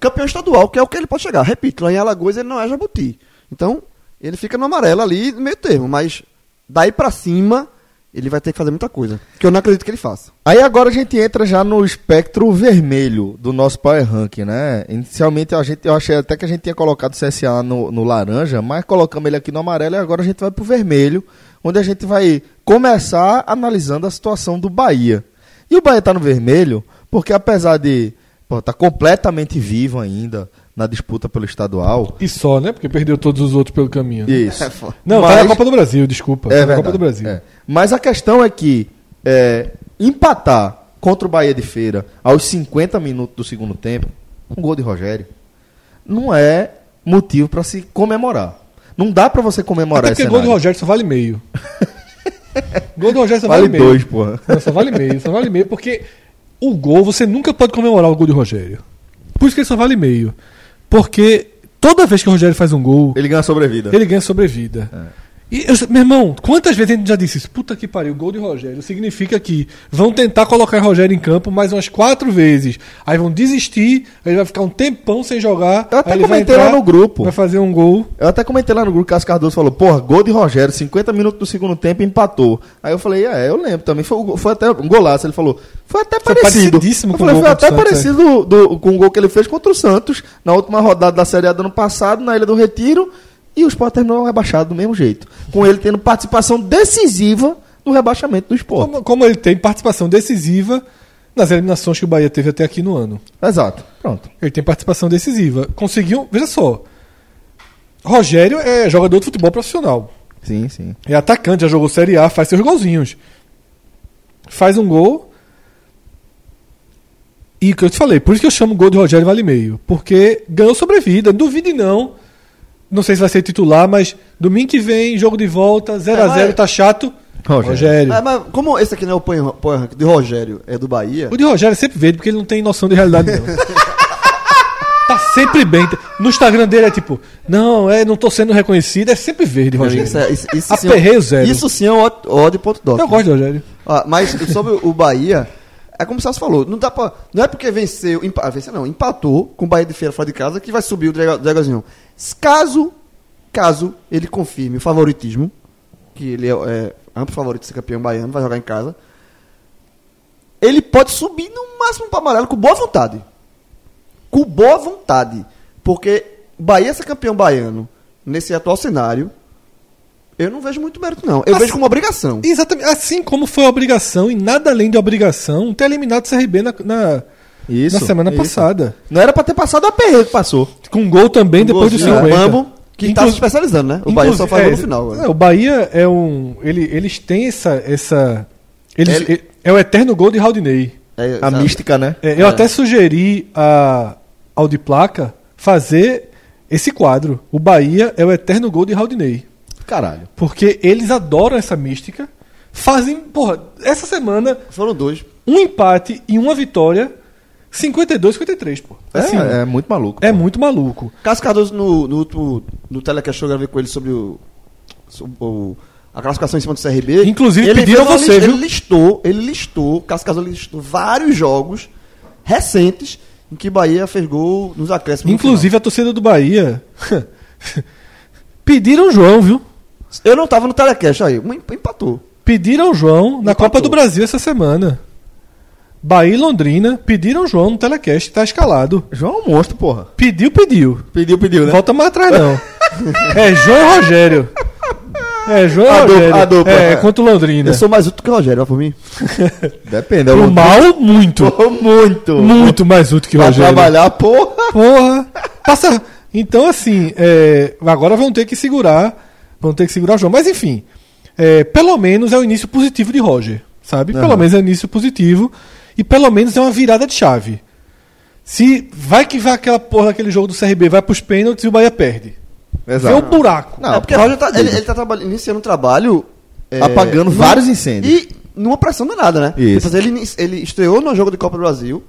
campeão estadual, que é o que ele pode chegar. Repito, lá em Alagoas ele não é Jabuti. Então, ele fica no amarelo ali, no meio termo. Mas daí pra cima, ele vai ter que fazer muita coisa. Que eu não acredito que ele faça. Aí agora a gente entra já no espectro vermelho do nosso Power Ranking, né? Inicialmente a gente, eu achei até que a gente tinha colocado o CSA no, no laranja, mas colocamos ele aqui no amarelo e agora a gente vai pro vermelho, onde a gente vai começar analisando a situação do Bahia. E o Bahia tá no vermelho porque apesar de pô, tá completamente vivo ainda na disputa pelo estadual. E só, né? Porque perdeu todos os outros pelo caminho. né? Isso. É foda. Não, tá Mas- na Copa do Brasil, desculpa. É tá na verdade. Copa do Brasil. é. Mas a questão é que é, empatar contra o Bahia de Feira aos 50 minutos do segundo tempo, um gol de Rogério, não é motivo para se comemorar. Não dá para você comemorar Até esse porque gol de. Rogério só vale meio. gol de Rogério só Vale vale, meio. dois, porra. Não, só vale meio, só vale meio, porque o gol você nunca pode comemorar o gol de Rogério. Por isso que ele só vale meio. Porque toda vez que o Rogério faz um gol, Ele ganha sobrevida. ele ganha sobrevida. É. E, eu- meu irmão, quantas vezes a gente já disse isso? Puta que pariu, gol de Rogério. Significa que vão tentar colocar Rogério em campo mais umas quatro vezes. Aí vão desistir, aí ele vai ficar um tempão sem jogar. Eu até aí ele vai comentei lá no grupo. Vai fazer um gol. Eu até comentei lá no grupo que Cássio Cardoso falou, porra, gol de Rogério, 50 minutos do segundo tempo, empatou. Aí eu falei, é, eu lembro também, foi, foi até um golaço. Ele falou, foi até Foi parecido. parecidíssimo Eu falei, foi até Santos, é. parecido do- com o gol que ele fez contra o Santos, na última rodada da Série A do ano passado, na Ilha do Retiro, e o Sport terminou rebaixado do mesmo jeito. Com ele tendo participação decisiva no rebaixamento do Sport. Como, como ele tem participação decisiva nas eliminações que o Bahia teve até aqui no ano. Exato, pronto. Ele tem participação decisiva. Conseguiu, veja só. Rogério é jogador de futebol profissional. Sim, sim. É atacante, já jogou Série A, faz seus golzinhos. Faz um gol. E o que eu te falei, por isso que eu chamo o gol de Rogério vale meio. Porque ganhou sobrevida. Duvide não. Não sei se vai ser titular, mas domingo que vem, jogo de volta, 0x0, É, mas- tá chato. Rogério. Rogério. É, mas como esse aqui não é o Power Rank de Rogério, é do Bahia. O de Rogério é sempre verde, porque ele não tem noção de realidade, não. tá sempre bem. No Instagram dele é tipo, não, é, não tô sendo reconhecido, é sempre verde, Rogério. Isso, é- isso, isso sim, Aperreio zero. Isso sim é um ódio- ódio.doc. Eu gosto de Rogério. Ó, mas sobre o Bahia, é como o Celso falou, não dá pra, não é porque venceu, empa, ah, venceu não, empatou com o Bahia de Feira fora de casa que vai subir o Dragãozinho. Caso, caso ele confirme o favoritismo, que ele é, é amplo favorito de ser campeão baiano, vai jogar em casa, ele pode subir no máximo para amarelo com boa vontade. Com boa vontade. Porque Bahia ser campeão baiano nesse atual cenário, eu não vejo muito mérito, não. Eu Assim- vejo como obrigação. Exatamente. Assim como foi obrigação, e nada além de obrigação, ter eliminado o CRB na, na, Isso. na semana isso. passada. Não era pra ter passado a perreira que passou. Com um gol também depois do Golzinho, 50. Mambo, que tá Inclu- se especializando, né? O Bahia só faz é, no final. agora. é, o Bahia é um. Ele, eles têm essa. essa eles, Ele- é, é o eterno gol de Raudinei. É, A sabe? mística, né? É, eu É. até sugeri a, ao de placa fazer esse quadro. O Bahia é o eterno gol de Raudinei. Caralho. Porque eles adoram essa mística. Fazem. Porra, essa semana, Foram dois. um empate e uma vitória. 52, 53, pô. Assim, é, é muito maluco. é pô. muito maluco. Cássio Cardoso, no, no último no telecast eu gravei com ele sobre o, sobre o- a classificação em cima do CRB. Inclusive, ele pediram você, lista- viu? Ele listou, ele listou, Cássio Cardoso listou vários jogos recentes em que Bahia fez gol nos acréscimos. no Inclusive, a torcida do Bahia. pediram o João, viu? Eu não tava no telecast, aí, em- empatou. Pediram o João na Empatou. Copa do Brasil essa semana. Bahia e Londrina pediram o João no telecast, tá escalado. João é um monstro, porra. Pediu, pediu. Pediu, pediu, né? Volta mais atrás, não. é João e Rogério. É João A Rogério. a dupla. é, contra o Londrina. Eu sou mais útil que o Rogério, ó, por mim. Depende. é Pro o mal, muito. muito. Muito mais útil que o Pra Rogério. trabalhar, porra. Porra. Passa. Então, assim, é, agora vão ter que segurar. Vão ter que segurar o João. Mas, enfim. é, pelo menos é o início positivo de Roger. Sabe? Pelo Aham. menos é o início positivo. E pelo menos é uma virada de chave. Se vai que vai aquela porra daquele jogo do CRB, vai pros pênaltis e o Bahia perde. Vê o Exato. buraco. Não, é porque o Roger tá, ele, ele tá trabalhando, iniciando um trabalho. é, Apagando vários incêndios. E numa pressão danada, né? Isso. Tipo, ele, ini- ele estreou no jogo de Copa do Brasil,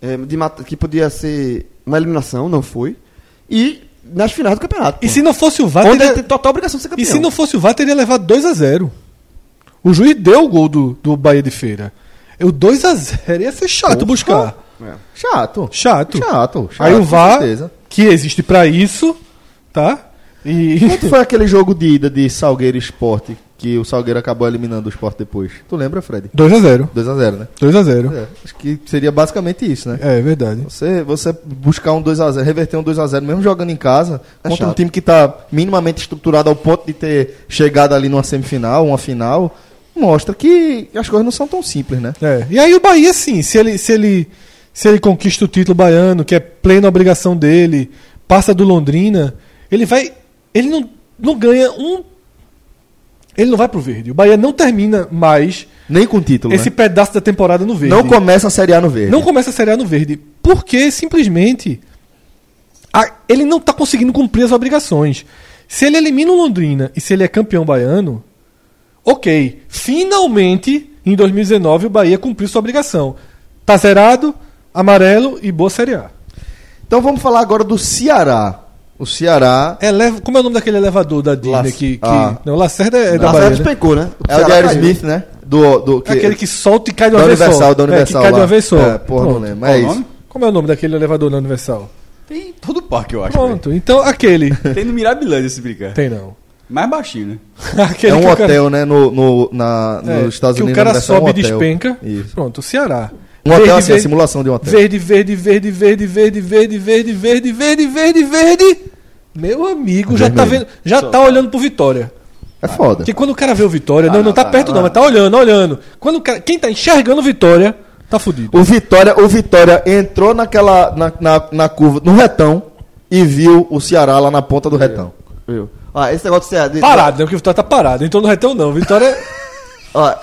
é, de que podia ser uma eliminação, não foi. E nas finais do campeonato. E pô. se não fosse o VAR, Onde ele teria... tem total obrigação de ser campeão. E se não fosse o VAR, teria levado 2 a 0 O juiz deu o gol do, do Bahia de Feira. O 2 a 0 ia ser chato Porra. buscar. Chato. Chato. Chato. chato Aí o VAR, certeza. que existe pra isso, tá? E. Quanto foi aquele jogo de ida de Salgueiro Esporte que o Salgueiro acabou eliminando o Esporte depois? Tu lembra, Fred? 2x0. 2x0, né? 2x0. É, acho que seria basicamente isso, né? É, verdade. Você, você buscar um 2x0, reverter um 2x0, mesmo jogando em casa, É contra um chato. time que tá minimamente estruturado ao ponto de ter chegado ali numa semifinal, uma final, mostra que as coisas não são tão simples, né? É. E aí o Bahia, sim, se ele, se ele, se ele conquista o título baiano, que é plena obrigação dele, passa do Londrina, ele vai. Ele não, não ganha um. Ele não vai pro verde. O Bahia não termina mais Nem com título, esse né? pedaço da temporada no verde. Não começa a Série A no verde. Não começa a Série A no verde. Porque simplesmente a- ele não está conseguindo cumprir as obrigações. Se ele elimina o Londrina e se ele é campeão baiano, ok. Finalmente, em 2019, o Bahia cumpriu sua obrigação. Tá zerado, amarelo e boa Série A. Então vamos falar agora do Ceará. O Ceará Eleva, como é o nome daquele elevador da Disney Lac- que. que ah. Não, o Lacerda é da Lacerda Bahia. né? despencou, né? é o de Aerosmith, né? Do, do, É Aquele que solta e cai de uma vez Universal, só. da É, que Universal cai de lá. uma vez só. É, porra, não Pronto. lembro. Qual É o isso. Como é o nome daquele elevador da Universal? Tem todo o parque, eu acho. Pronto, então aquele. Tem no Mirabilândia se brincar. Tem não. Mais baixinho, né? É um que o cara- hotel, né? No, no, na, É, nos Estados que Unidos. o cara Universal, é um sobe e hotel. despenca. Isso. Pronto, Ceará. Um hotel Verde, assim, a verde, simulação de um hotel. Verde, verde, verde, verde, verde, verde, verde, verde, verde, verde, verde. Meu amigo, já tá vendo, já tá olhando pro Vitória. É foda. Porque quando o cara vê o Vitória, não, Ah, não não, tá tá, perto não, não, não. mas tá olhando, olhando. Quando o cara, quem tá enxergando o Vitória, tá fudido. O Vitória, o Vitória entrou naquela na, na, na curva, no retão, e viu o Ceará lá na ponta do retão. Viu? Ó, esse negócio de Ceará. de- Parado, né? Porque o Vitória tá parado. Então no retão não. Vitória. Ó,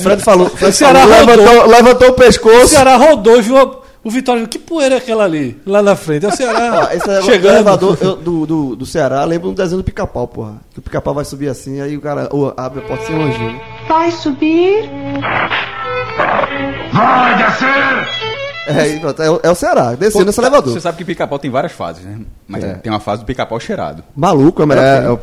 Fred falou. Fred O Ceará falou- rodou. Levantou, levantou o O pescoço. Ceará rodou e viu a- o Vitória. Que poeira é aquela ali? Lá na frente. É o Ó, Ceará. do chegando. elevador eu- do, do, do Ceará lembra um desenho do pica-pau, porra. Que o pica-pau vai subir assim, aí o cara ô, abre a porta sem um anjinho. Vai subir? É, e pronto, é, o- é o Ceará, descendo nesse elevador. Você sabe que pica-pau tem várias fases, né? Mas É. tem uma fase do pica-pau cheirado. Maluco, é o melhor É, que é o,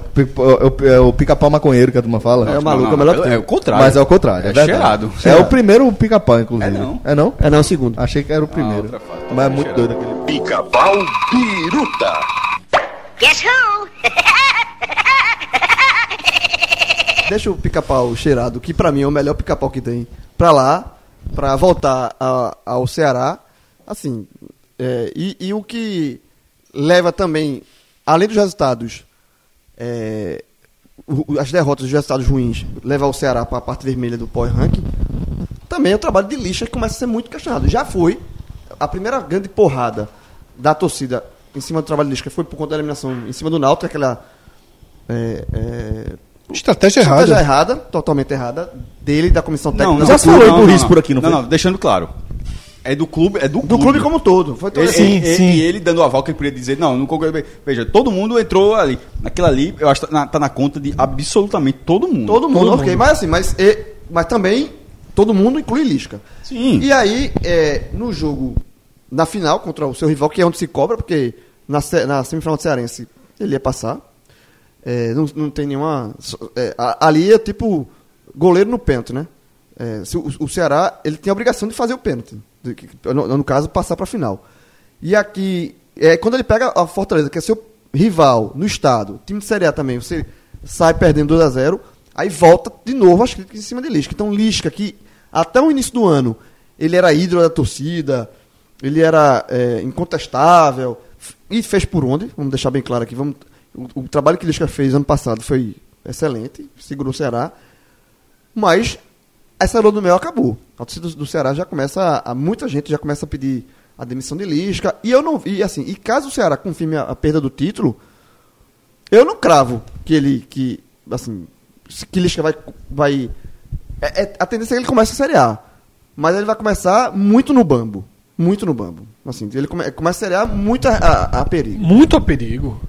é o- é o pica-pau maconheiro que a turma fala. É o maluco, é o melhor que é, o contrário. Mas é o contrário, é, É cheirado. É o primeiro pica-pau, inclusive. É não. É não? É não, é o segundo. Achei que era o primeiro. outra fase. Mas é muito Cheirado. doido aquele. Pica-pau Biruta. Guess who? Deixa o pica-pau cheirado, que pra mim é o melhor pica-pau que tem, pra lá, pra voltar a- ao Ceará. Assim, é, e, e o que leva também, além dos resultados, é, as derrotas, os resultados ruins, leva o Ceará pra parte vermelha do Power Ranking, também é o trabalho de lixa que começa a ser muito questionado. Já foi a primeira grande porrada da torcida em cima do trabalho de lixa, foi por conta da eliminação em cima do Náutico, aquela. é, é, Estratégia Estratégia errada. errada, totalmente errada, dele da comissão técnica. não, já do falou clube. por isso por aqui, não não, foi? não, deixando claro. É do clube, é do clube. Do clube como um todo. Foi todo Ele, assim. Sim, ele- sim. E ele dando o aval que ele podia dizer, não, não concordo. Veja, todo mundo entrou ali. Naquilo ali, eu acho que tá na, tá na conta de absolutamente todo mundo. Todo mundo, Todo ok. mundo. Mas assim, mas, e- mas também todo mundo inclui Lisca. Sim. E aí, é, no jogo, na final, contra o seu rival, que é onde se cobra, porque na, na semifinal do Cearense ele ia passar. É, não, não tem nenhuma. é, ali é tipo goleiro no pênalti, né? É, o, o Ceará ele tem a obrigação de fazer o pênalti. No, no caso, passar para a final. E aqui, é, quando ele pega a Fortaleza, que é seu rival no estado, time de Série A também, você sai perdendo 2 a 0 aí volta de novo as críticas em cima de Lisca. Então, Lisca, que até o início do ano ele era ídolo da torcida, ele era é, incontestável, e fez por onde, vamos deixar bem claro aqui, vamos, o, o trabalho que Lisca fez ano passado foi excelente, segurou o Ceará, mas essa lua do mel acabou. A torcida do, do Ceará já começa, a, muita gente já começa a pedir a demissão de Lisca, e eu não vi, assim, e caso o Ceará confirme a, a perda do título, eu não cravo que ele, que, assim, que Lisca vai, vai é- é- a tendência é que ele comece a Série A, mas ele vai começar muito no bambo, muito no bambo, assim, ele come, começa a Série A muito a, a, a perigo. Muito a perigo.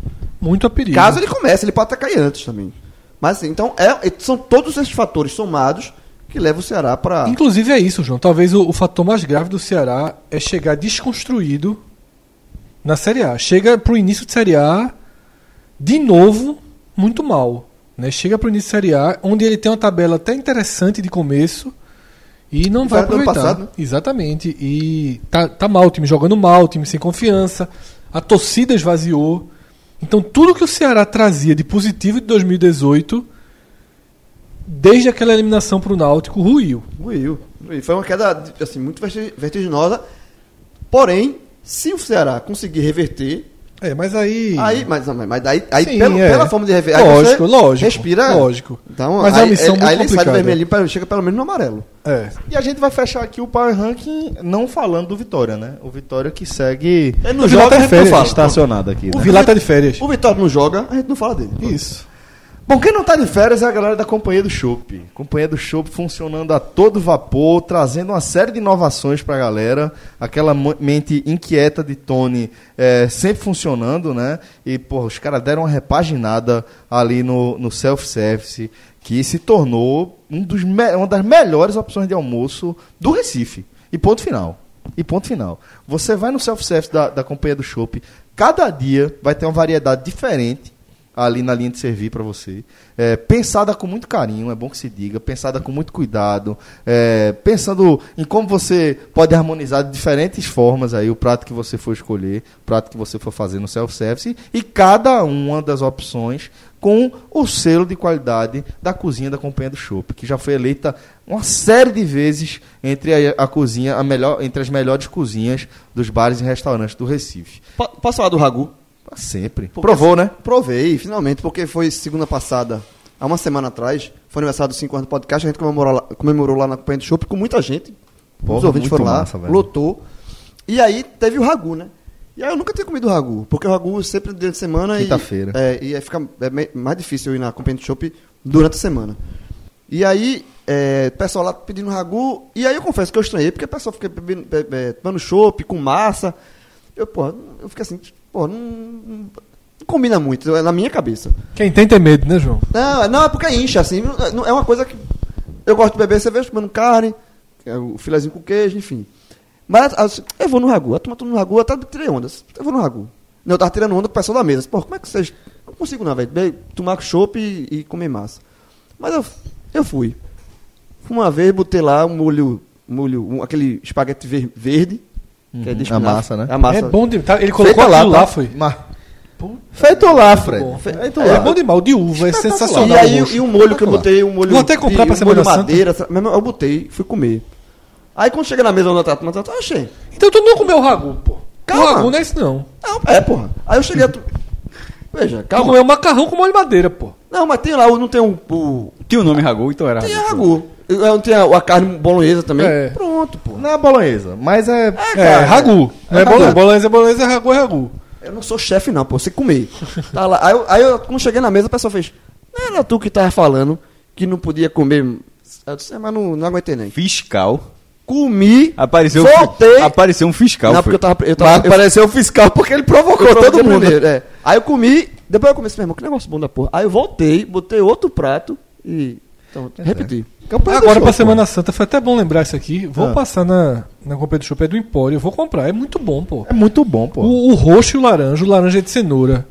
Muito a perigo. Caso ele comece, ele pode até cair antes também. Mas assim, então é, são todos esses fatores somados que levam o Ceará para Inclusive é isso, João. Talvez o, o fator mais grave do Ceará é chegar desconstruído na Série A. Chega pro início de Série A de novo muito mal. Né? Chega pro início de Série A, onde ele tem uma tabela até interessante de começo e não vai aproveitar. passado, né? Exatamente. E tá, tá mal, o time jogando mal, o time sem confiança, a torcida esvaziou. Então tudo que o Ceará trazia de positivo de 2018, desde aquela eliminação pro Náutico, ruiu. Ruiu. Foi uma queda assim, muito verti- vertiginosa. Porém, se o Ceará conseguir reverter, É, mas aí. aí, mas, não, mas daí, aí Sim, pelo- é. pela forma de reverter, aí Lógico, você lógico, respira. lógico. Então, Mas é aí, uma missão ele, muito aí ele sai do vermelhinho, chega pelo menos no amarelo. É. E a gente vai fechar aqui o Power Ranking não falando do Vitória, né? O Vitória que segue Ele não O joga, tá férias, fala. estacionado aqui. O Né? Vilar tá de férias. O Vitória não joga, a gente não fala dele. Isso. Bom, quem não tá de férias é a galera da Companhia do Chopp. Companhia do Chopp funcionando a todo vapor, trazendo uma série de inovações pra galera. Aquela mente inquieta de Tony é, sempre funcionando, né? E, pô, os caras deram uma repaginada ali no, no self-service, que se tornou um dos uma das melhores opções de almoço do Recife. E ponto final. E ponto final. Você vai no self-service da, da Companhia do Chopp, cada dia vai ter uma variedade diferente ali na linha de servir para você. É, pensada com muito carinho, é bom que se diga, pensada com muito cuidado, é, pensando em como você pode harmonizar de diferentes formas aí o prato que você for escolher, o prato que você for fazer no self-service e cada uma das opções com o selo de qualidade da cozinha da Companhia do Chopp, que já foi eleita uma série de vezes entre a, a cozinha, a melhor, entre as melhores cozinhas dos bares e restaurantes do Recife. Po- Posso falar do Ragu? Sempre. Porque- Provou, né? Provei, finalmente, porque foi segunda passada, há uma semana atrás, foi aniversário dos 5 anos do podcast, a gente comemorou lá, comemorou lá na Companhia do Shopping com muita gente. Porra, os ouvintes foram lá, velho. lotou. E aí teve o Ragu, né? E aí eu nunca tinha comido ragu, porque o ragu sempre durante a semana e- Quinta-feira. É, e aí fica é mais difícil eu ir na Companhia do Shopping durante a semana. E aí, é, o pessoal lá pedindo ragu, e aí eu confesso que eu estranhei, porque o pessoal fica bebendo, be- be- tomando chopp com massa. Eu, pô, eu fiquei assim, pô, não, não- combina muito, é na minha cabeça. Quem tem tem medo, né, João? Não, é- não, é porque incha, assim. não- É uma coisa que. Eu gosto de beber cerveja comendo carne, é o filezinho com queijo, enfim. Mas aí eu, eu vou no Ragu. A turma tudo no Ragu, eu até tirei ondas. Eu vou no Ragu. Não, eu tava tirando onda com o pessoal da mesa. Pô, como é que vocês. Não consigo não, velho. Tomar chopp e, e comer massa. Mas eu, eu fui. Uma vez, botei lá um molho. molho um- aquele espaguete ver- verde. Que é de a massa, né? A massa. É bom demais. Tá, Ele colocou lá, tá? foi. Mas- Feito lá, Fred. Feito É lá. bom demais. O de uva é sensacional. E aí, o e o molho que eu botei, o molho. Vou até comprar de- pra um Semana molho madeira, eu botei, fui comer. Aí quando chega na mesa eu tava, eu tava, achei. Então tu não comeu ragu, pô. Calma. O ragu não é isso, não. Não, é, porra. Aí eu cheguei a. tu- Veja, Tu calma. comeu macarrão com molho de madeira, pô. Não, mas tem lá, não tem um. O, Tinha o nome Ragu, então era tem a Ragu. Não tem a, a carne bolonhesa também. É. Pronto, pô. Não é bolonhesa, mas é. É, ragu. Não é ragu. bolonhesa, bolonhesa, é bolonhesa, é ragu, é ragu. Eu não sou chefe, não, pô. Você comer. Tá lá. Aí, eu, aí eu, quando cheguei na mesa, a pessoa fez. Não era tu que tava falando que não podia comer. Eu disse, "É, mas não, não aguentei nem. Fiscal. Comi. Apareceu, Voltei. apareceu um fiscal. não, foi. porque eu tava. Eu Mas tava eu, apareceu o fiscal porque ele provocou eu todo mundo. primeiro, é. Aí eu comi, depois eu comecei, meu irmão, que negócio bom da porra. Aí eu voltei, botei outro prato e. Então, repeti. Campanha do Agora pô. Semana Santa foi até bom lembrar isso aqui. Vou Ah. passar na, na companhia do shopping é do Empório, eu vou comprar. É muito bom, pô. É muito bom, pô. O, o roxo e o laranja, o laranja é de cenoura.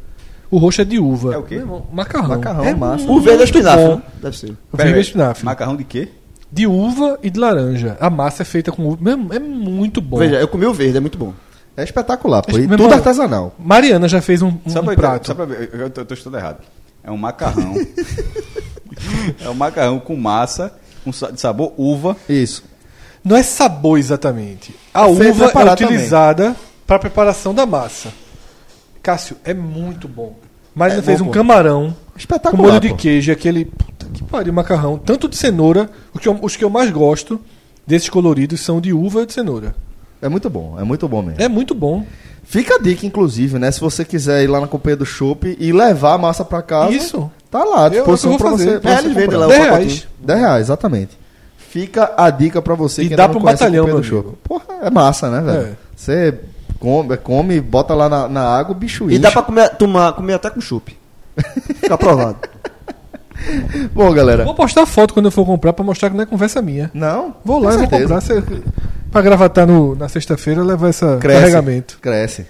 O roxo é de uva. É o quê? Macarrão. Macarrão, é massa. O verde é espinafre, bom. né? Deve ser. O verde é espinafre. Macarrão de quê? De uva e de laranja. A massa é feita com uva. É muito bom. Veja, eu comi o verde, é muito bom. É espetacular, pô. Meu E tudo irmão, artesanal. Mariana já fez um, um Só pra, prato. só pra ver, eu tô, eu tô estudando errado. É um macarrão. é um macarrão com massa, com sabor uva. Isso. Não é sabor exatamente. A É uva é utilizada para preparação da massa. Cássio, é muito bom. Mariana É fez bom, um camarão com Espetacular. molho de queijo, aquele. Puta que pariu, macarrão. Tanto de cenoura, o que eu- os que eu mais gosto desses coloridos são de uva e de cenoura. É muito bom, é muito bom mesmo. É muito bom. Fica a dica, inclusive, né? Se você quiser ir lá na companhia do Chopp e levar a massa pra casa. Isso. Tá lá, à Eu- disposição eu vou pra fazer. você. pra É, você lá o 10 pacotinho. reais. 10 reais, exatamente. Fica a dica pra você E que dá pra um batalhão, meu Chopp. Porra, é massa, né, velho? É. Você come, come, bota lá na, na água, o bicho E dá pra comer, tomar, comer até com chup. Fica aprovado. Bom, galera. Vou postar foto quando eu for comprar pra mostrar que não é conversa minha. Não? Vou lá e vou certeza. comprar. Cê, pra gravatar no, na sexta-feira, levar esse Cresce. carregamento. Cresce.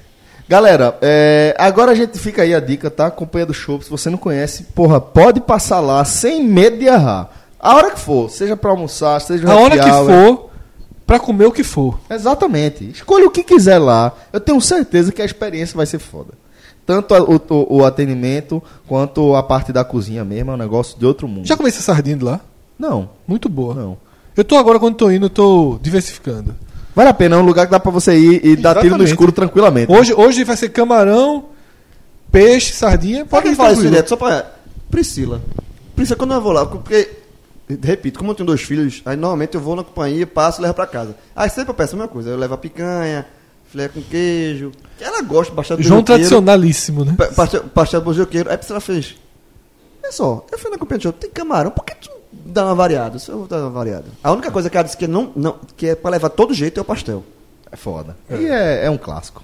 Galera, é, agora a gente fica aí a dica, tá? Companhia do Show. Se você não conhece, porra, pode passar lá sem medo de errar. A hora que for, seja pra almoçar, seja A hora que hour. for, pra comer o que for. Exatamente. Escolha o que quiser lá. Eu tenho certeza que a experiência vai ser foda. Tanto a- o, o- o atendimento quanto a parte da cozinha mesmo, é um negócio de outro mundo. Já comecei sardinha de lá? Não, Muito boa. não. Eu tô agora, quando tô indo, eu tô diversificando. Vale a pena, é um lugar que dá pra você ir e dar tiro no Exatamente. escuro tranquilamente. Hoje, hoje vai ser camarão, peixe, sardinha. Pode Pode que ir fala isso direto, só pra. Priscila. Priscila, quando eu vou lá, porque. Repito, como eu tenho dois filhos, aí normalmente eu vou na companhia, passo e levo pra casa. Aí sempre eu peço a mesma coisa. Eu levo a picanha, filé com queijo. que Ela gosta bastante do João tradicionalíssimo, né? pa- Pastel, pastel do beijoqueiro. Aí a Priscila fez. Olha só, eu fui na companhia de show, tem camarão, por que tu não dá uma variada? Eu vou dar uma variada. A única coisa que ela disse que, não, não, que é pra levar todo jeito é o pastel. É foda. E é, é um clássico.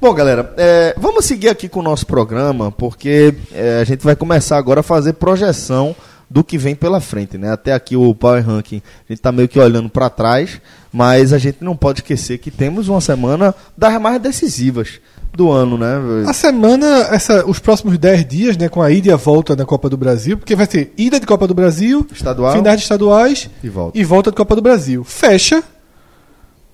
Bom, galera, é, vamos seguir aqui com o nosso programa, porque é, a gente vai começar agora a fazer projeção do que vem pela frente, né? Até aqui o Power Ranking, a gente tá meio que olhando para trás, mas a gente não pode esquecer que temos uma semana das mais decisivas do ano, né? A semana, essa, os próximos 10 dias, né, com a ida e a volta da Copa do Brasil, porque vai ter ida de Copa do Brasil, Estadual finais de estaduais e volta. e volta de Copa do Brasil. Fecha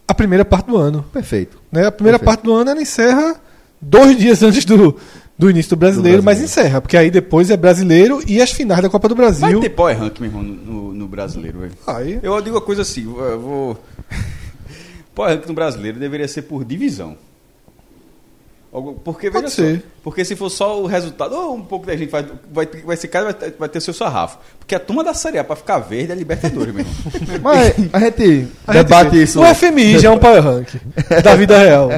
a primeira parte do ano. Perfeito. Né? A primeira Perfeito. parte do ano ela encerra dois dias antes do, do início do brasileiro, Do mas brasileiro. encerra, porque aí depois é brasileiro e as finais da Copa do Vai Brasil. ter power rank, meu irmão, no, no- brasileiro, velho. Aí, Eu digo uma coisa assim, eu vou. Power rank no brasileiro deveria ser por divisão. Porque, Pode veja ser. só, porque se for só o resultado, ou um pouco da gente vai, vai, ter- vai ser cada vai ter, vai ter seu sarrafo. Porque a turma da Série A pra ficar verde é Libertadores, meu irmão. Mas a gente a gente debate vê. isso. O FMI já é um power rank da vida real.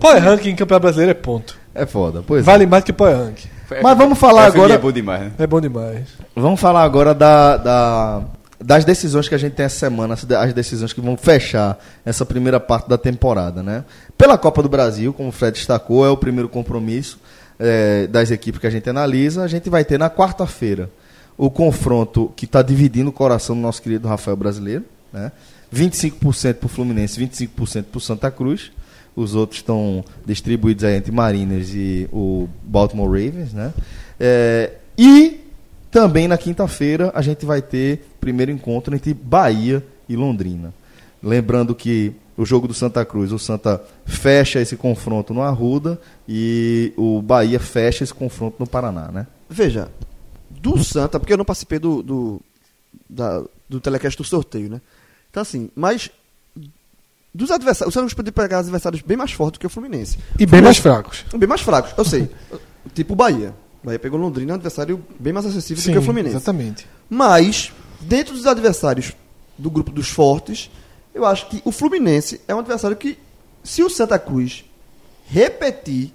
power rank em campeonato brasileiro é ponto. É foda, pois é. Vale mais que power rank. Mas vamos falar O FMI agora- É bom demais, né? É bom demais. Vamos falar agora da, da- das decisões que a gente tem essa semana, as decisões que vão fechar essa primeira parte da temporada, né? Pela Copa do Brasil, como o Fred destacou, é o primeiro compromisso eh, das equipes que a gente analisa. A gente vai ter na quarta-feira o confronto que está dividindo o coração do nosso querido Rafael Brasileiro, Né? 25% para o Fluminense, 25% para o Santa Cruz. Os outros estão distribuídos aí entre Mariners e o Baltimore Ravens. Né? É, e também na quinta-feira a gente vai ter primeiro encontro entre Bahia e Londrina. Lembrando que o jogo do Santa Cruz, o Santa fecha esse confronto no Arruda e o Bahia fecha esse confronto no Paraná, né? Veja, do Santa, porque eu não participei do, do, da- do telecast do sorteio, né? Então, assim, mas dos adversários, o Santa Cruz pode pegar adversários bem mais fortes do que o Fluminense. E bem mais fracos. Bem mais fracos, eu sei. tipo o Bahia. O Bahia pegou Londrina, um adversário bem mais acessível do que o Fluminense. exatamente. Mas, dentro dos adversários do grupo dos fortes, eu acho que o Fluminense é um adversário que, se o Santa Cruz repetir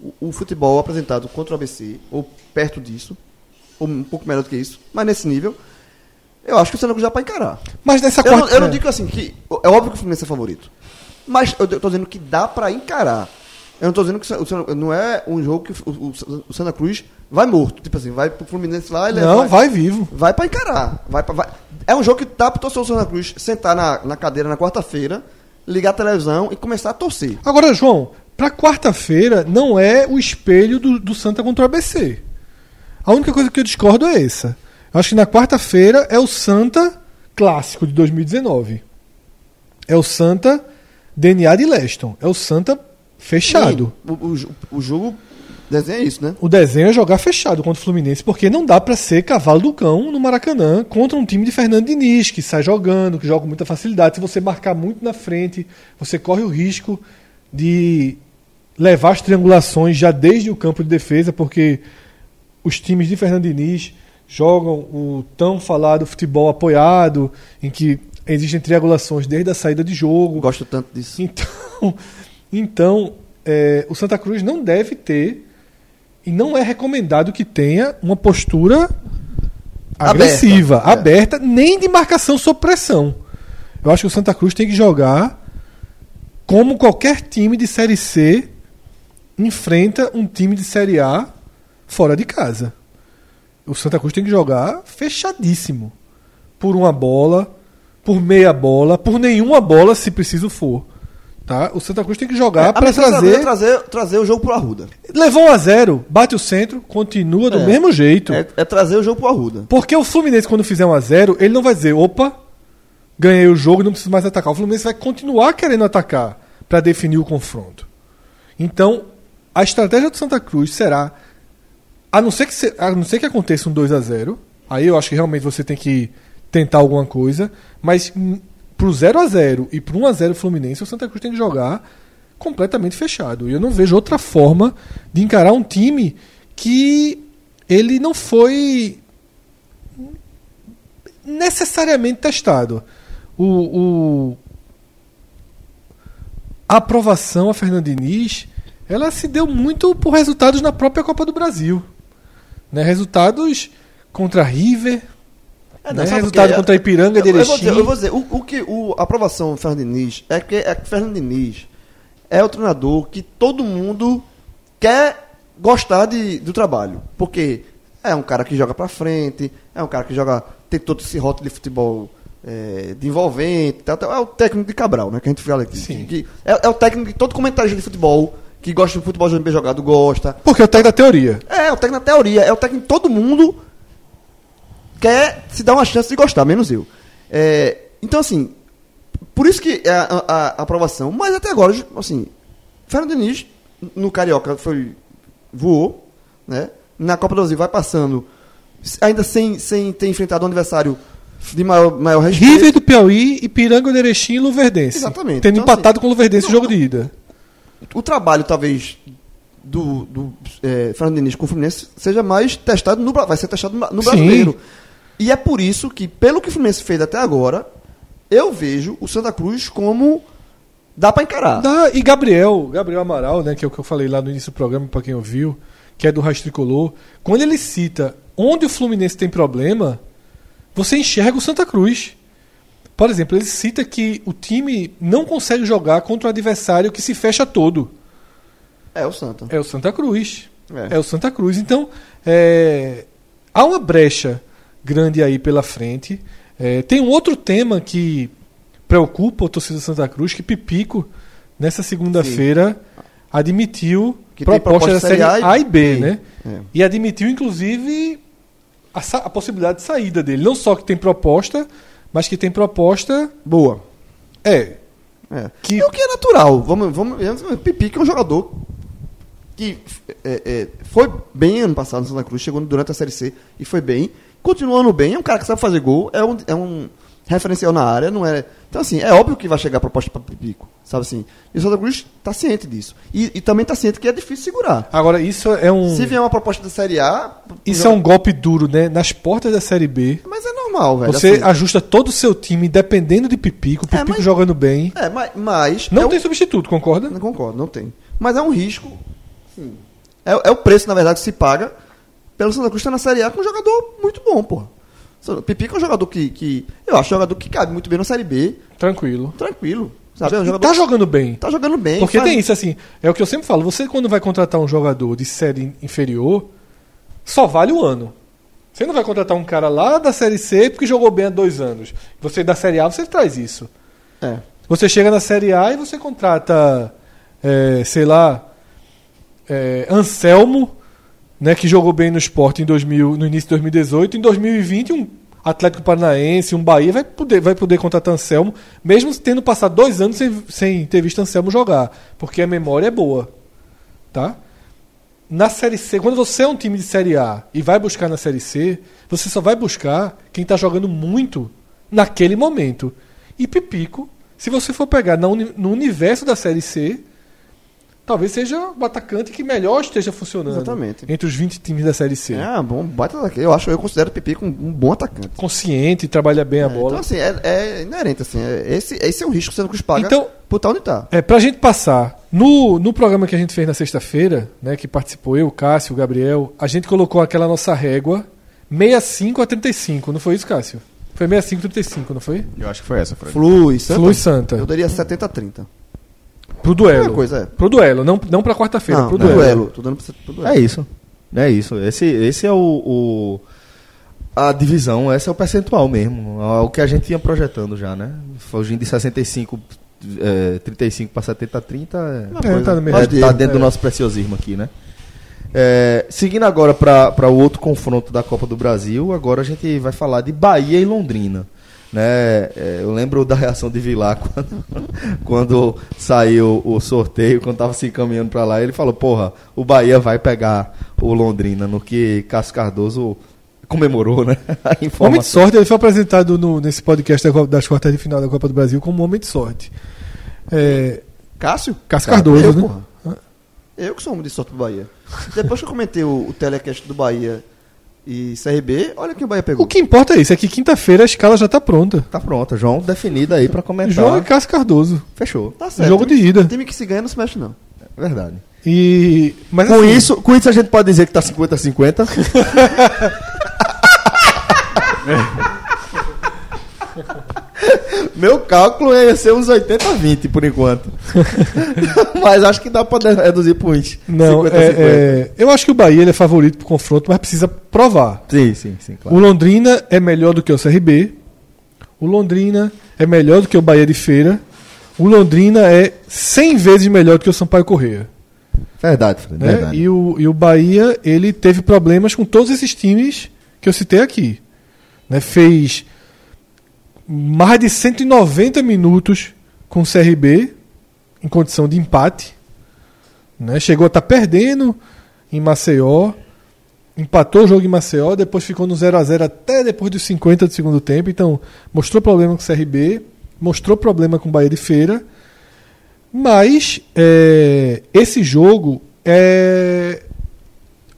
o, o futebol apresentado contra o ABC, ou perto disso, ou um pouco melhor do que isso, mas nesse nível, eu acho que o Santa Cruz já para encarar. Mas nessa Eu não, quarta... eu não digo assim que. É óbvio que o Fluminense é favorito. Mas eu tô dizendo que dá pra encarar. Eu não tô dizendo que o Santa- não é um jogo que o, o- o Santa Cruz vai morto. Tipo assim, vai pro Fluminense lá ele Não, vai vivo. Vai pra encarar. Vai pra- vai- É um jogo que dá pro torcedor do Santa Cruz sentar na, na cadeira na quarta-feira, ligar a televisão e começar a torcer. Agora, João, pra quarta-feira não é o espelho do, do Santa contra o ABC. A única coisa que eu discordo é essa. Eu acho que na quarta-feira é o Santa clássico de 2019. É o Santa DNA de Leston. É o Santa fechado. O, o, o jogo desenha isso, né? O desenho é jogar fechado contra o Fluminense, porque não dá pra ser cavalo do cão no Maracanã contra um time de Fernando Diniz, que sai jogando, que joga com muita facilidade. Se você marcar muito na frente, você corre o risco de levar as triangulações já desde o campo de defesa, porque os times de Fernando Diniz jogam o tão falado futebol apoiado, em que existem triangulações desde a saída de jogo. Gosto tanto disso. Então, então é, o Santa Cruz não deve ter e não é recomendado que tenha uma postura agressiva, Aberta, é. aberta, nem de marcação sob pressão. Eu acho que o Santa Cruz tem que jogar como qualquer time de Série C enfrenta um time de Série A fora de casa. O Santa Cruz tem que jogar fechadíssimo. Por uma bola, por meia bola, por nenhuma bola, se preciso for. Tá? O Santa Cruz tem que jogar a para é trazer. trazer, trazer o jogo pro Arruda. Levou 1 a 0 bate o centro, continua do É. mesmo jeito. É, é trazer o jogo pro Arruda. Porque o Fluminense, quando fizer 1 a 0 ele não vai dizer, opa, ganhei o jogo, não preciso mais atacar. O Fluminense vai continuar querendo atacar para definir o confronto. Então, a estratégia do Santa Cruz será, a não ser que, se- a não ser que aconteça um 2 a 0 aí eu acho que realmente você tem que tentar alguma coisa, mas pro 0 a 0 e pro 1 a 0 Fluminense, o Santa Cruz tem que jogar completamente fechado. E eu não vejo outra forma de encarar um time que ele não foi necessariamente testado. O, o- a aprovação a Fernando Diniz ela se deu muito por resultados na própria Copa do Brasil. Né? Resultados contra River, É, né? sabe resultado por quê? contra Ipiranga de eu, eu vou dizer, eu vou dizer, o, o que o, a aprovação do Fernando Diniz é que, é que Fernando Diniz é o treinador que todo mundo quer gostar de, do trabalho. Porque é um cara que joga pra frente, é um cara que joga, tem todo esse rótulo de futebol é, de envolvente, tal, tal. é o técnico de Cabral, né? Que a gente fala aqui. Sim. Que- é, é o técnico que todo comentarista de futebol que gosta de futebol bem jogado gosta. Porque eu tenho da teoria. É, é o técnico na teoria, é o técnico que todo mundo quer se dar uma chance de gostar, menos eu. É, então, assim, por isso que é a, a- a aprovação, mas até agora, assim, Fernando Diniz, no Carioca, foi, voou, né? Na Copa do Brasil vai passando, ainda sem, sem ter enfrentado um adversário de maior, maior respeito. River do Piauí, Ipiranga Erechim e Luverdense. Exatamente. Tendo Então, empatado assim, com o Luverdense no jogo de ida. o trabalho, talvez, do, do é, Fernando Diniz com o Fluminense seja mais testado no vai ser testado no, no Sim. E é por isso que, pelo que o Fluminense fez até agora, eu vejo o Santa Cruz como dá pra encarar. Dá- e Gabriel, Gabriel Amaral, né, que é o que eu falei lá no início do programa, para quem ouviu, que é do Raiz Tricolor, quando ele cita onde o Fluminense tem problema, você enxerga o Santa Cruz. Por exemplo, ele cita que o time não consegue jogar contra um adversário que se fecha todo. É o Santa. É o Santa Cruz. É. É, o Santa Cruz. Então, é, há uma brecha grande aí pela frente. É, tem um outro tema que preocupa o torcedor do Santa Cruz, que Pipico, nessa segunda-feira, admitiu Que tem proposta da proposta série A e B, B. né? É. E admitiu, inclusive, a, a possibilidade de saída dele. Não só que tem proposta, mas que tem proposta. Boa. É. É. Que- E o que é natural. Vamos, vamos, vamos- Pipi, que é um jogador que é, é, foi bem ano passado no Santa Cruz, chegou durante a Série C e foi bem. Continuando bem, é um cara que sabe fazer gol, é um, é um referencial na área, não é. Então, assim, é óbvio que vai chegar a proposta para Pipico, sabe assim? E o Santa Cruz tá ciente disso. E, e também tá ciente que é difícil segurar. Agora, isso é um. Se vier uma proposta da Série A. Isso é um golpe duro, né? Nas portas da Série B. Mas é normal, velho. Você assim. ajusta todo o seu time dependendo de Pipico, Pipico mas- jogando bem. É, mas. mas Não é tem um- substituto, concorda? Não concordo, não tem. Mas é um risco. sim. É, é o preço, na verdade, que se paga pelo Santa Cruz estar na Série A com um jogador muito bom, porra. O Pipico é um jogador que, que. Eu acho um jogador que cabe muito bem na Série B, Tranquilo. tranquilo. Sabe? É um jogador tá jogando bem. tá jogando bem. Porque faz- tem isso, assim, é o que eu sempre falo, você quando vai contratar um jogador de série inferior, só vale o ano. Você não vai contratar um cara lá da série C porque jogou bem há dois anos. Você da série A, você traz isso. É. Você chega na série A e você contrata, é, sei lá, é, Anselmo, né, que jogou bem no esporte em 2000, no início de 2018. Em 2020, um Atlético Paranaense, um Bahia vai poder, vai poder contratar Anselmo, mesmo tendo passado dois anos sem, sem ter visto Anselmo jogar, porque a memória é boa. Tá? Na Série C, quando você é um time de Série A e vai buscar na Série C, você só vai buscar quem está jogando muito naquele momento. E Pipico, se você for pegar no universo da Série C, talvez seja o atacante que melhor esteja funcionando Exatamente. entre os 20 times da Série C. É, bom, baita atacante. Eu acho, eu considero o Pipico um, um bom atacante. Consciente, trabalha bem a É, bola. Então, assim, é, é inerente, assim. é- esse, esse é um risco que o Santa Cruz paga Então- por estar onde tá. É, pra gente passar, no, no programa que a gente fez na sexta-feira, né, que participou eu, o Cássio, o Gabriel, a gente colocou aquela nossa régua 65 a 35, não foi isso, Cássio? Foi 65 a 35, não foi? Eu acho que foi essa, Fred. Flui, Santa. Flui Santa. Eu daria 70 a 30. Pro duelo. Coisa, é. Pro duelo, não, não pra quarta-feira, pro duelo. duelo. Tô dando pra, pro duelo. É isso. É isso. Esse, esse é o, o- A divisão, esse é o percentual mesmo. é O que a gente tinha projetando já, né? Fugindo de 65, é, 35 para 70 a 30. Uma É, coisa. tá no meio. É, tá dentro do É. nosso preciosismo aqui, né? É, seguindo agora para o outro confronto da Copa do Brasil, agora a gente vai falar de Bahia e Londrina. Né? É, eu lembro da reação de Vilar quando, quando saiu o sorteio, quando estava se encaminhando para lá, ele falou: Porra, o Bahia vai pegar o Londrina, no que Cássio Cardoso comemorou, né? A Homem de sorte, ele foi apresentado no- nesse podcast das quartas de final da Copa do Brasil como homem de sorte. É, Cássio? Cássio Cardoso, eu, né? porra. Eu que sou um de sorte do Bahia. Depois que eu comentei o, o telecast do Bahia e CRB, olha quem o Bahia pegou. O que importa é isso, é que quinta-feira a escala já tá pronta. Tá pronto, João definido aí para comentar. João e Cássio Cardoso. Fechou. Tá certo. Jogo de ida. Time que se ganha não se mexe, não. Verdade. E. Mas Com assim, isso, com isso a gente pode dizer que tá 50 a 50. Meu cálculo ia ser uns 80 a 20 por enquanto. mas acho que dá pra reduzir por 20. Não, 50 é, a 50. é, eu acho que o Bahia é favorito pro confronto, mas precisa provar. Sim, sim, sim, O claro. Londrina é melhor do que o CRB. O Londrina é melhor do que o Bahia de Feira. O Londrina é 100 vezes melhor do que o Sampaio Correia. Verdade, Fred, né? verdade. E, o, e o Bahia ele teve problemas com todos esses times que eu citei aqui. Né? Fez mais de 190 minutos com o CRB em condição de empate. Né? Chegou a estar perdendo em Maceió. Empatou o jogo em Maceió, depois ficou no 0 a 0 até depois dos 50 do segundo tempo. Então, mostrou problema com o CRB, mostrou problema com o Bahia de Feira. Mas é, esse jogo é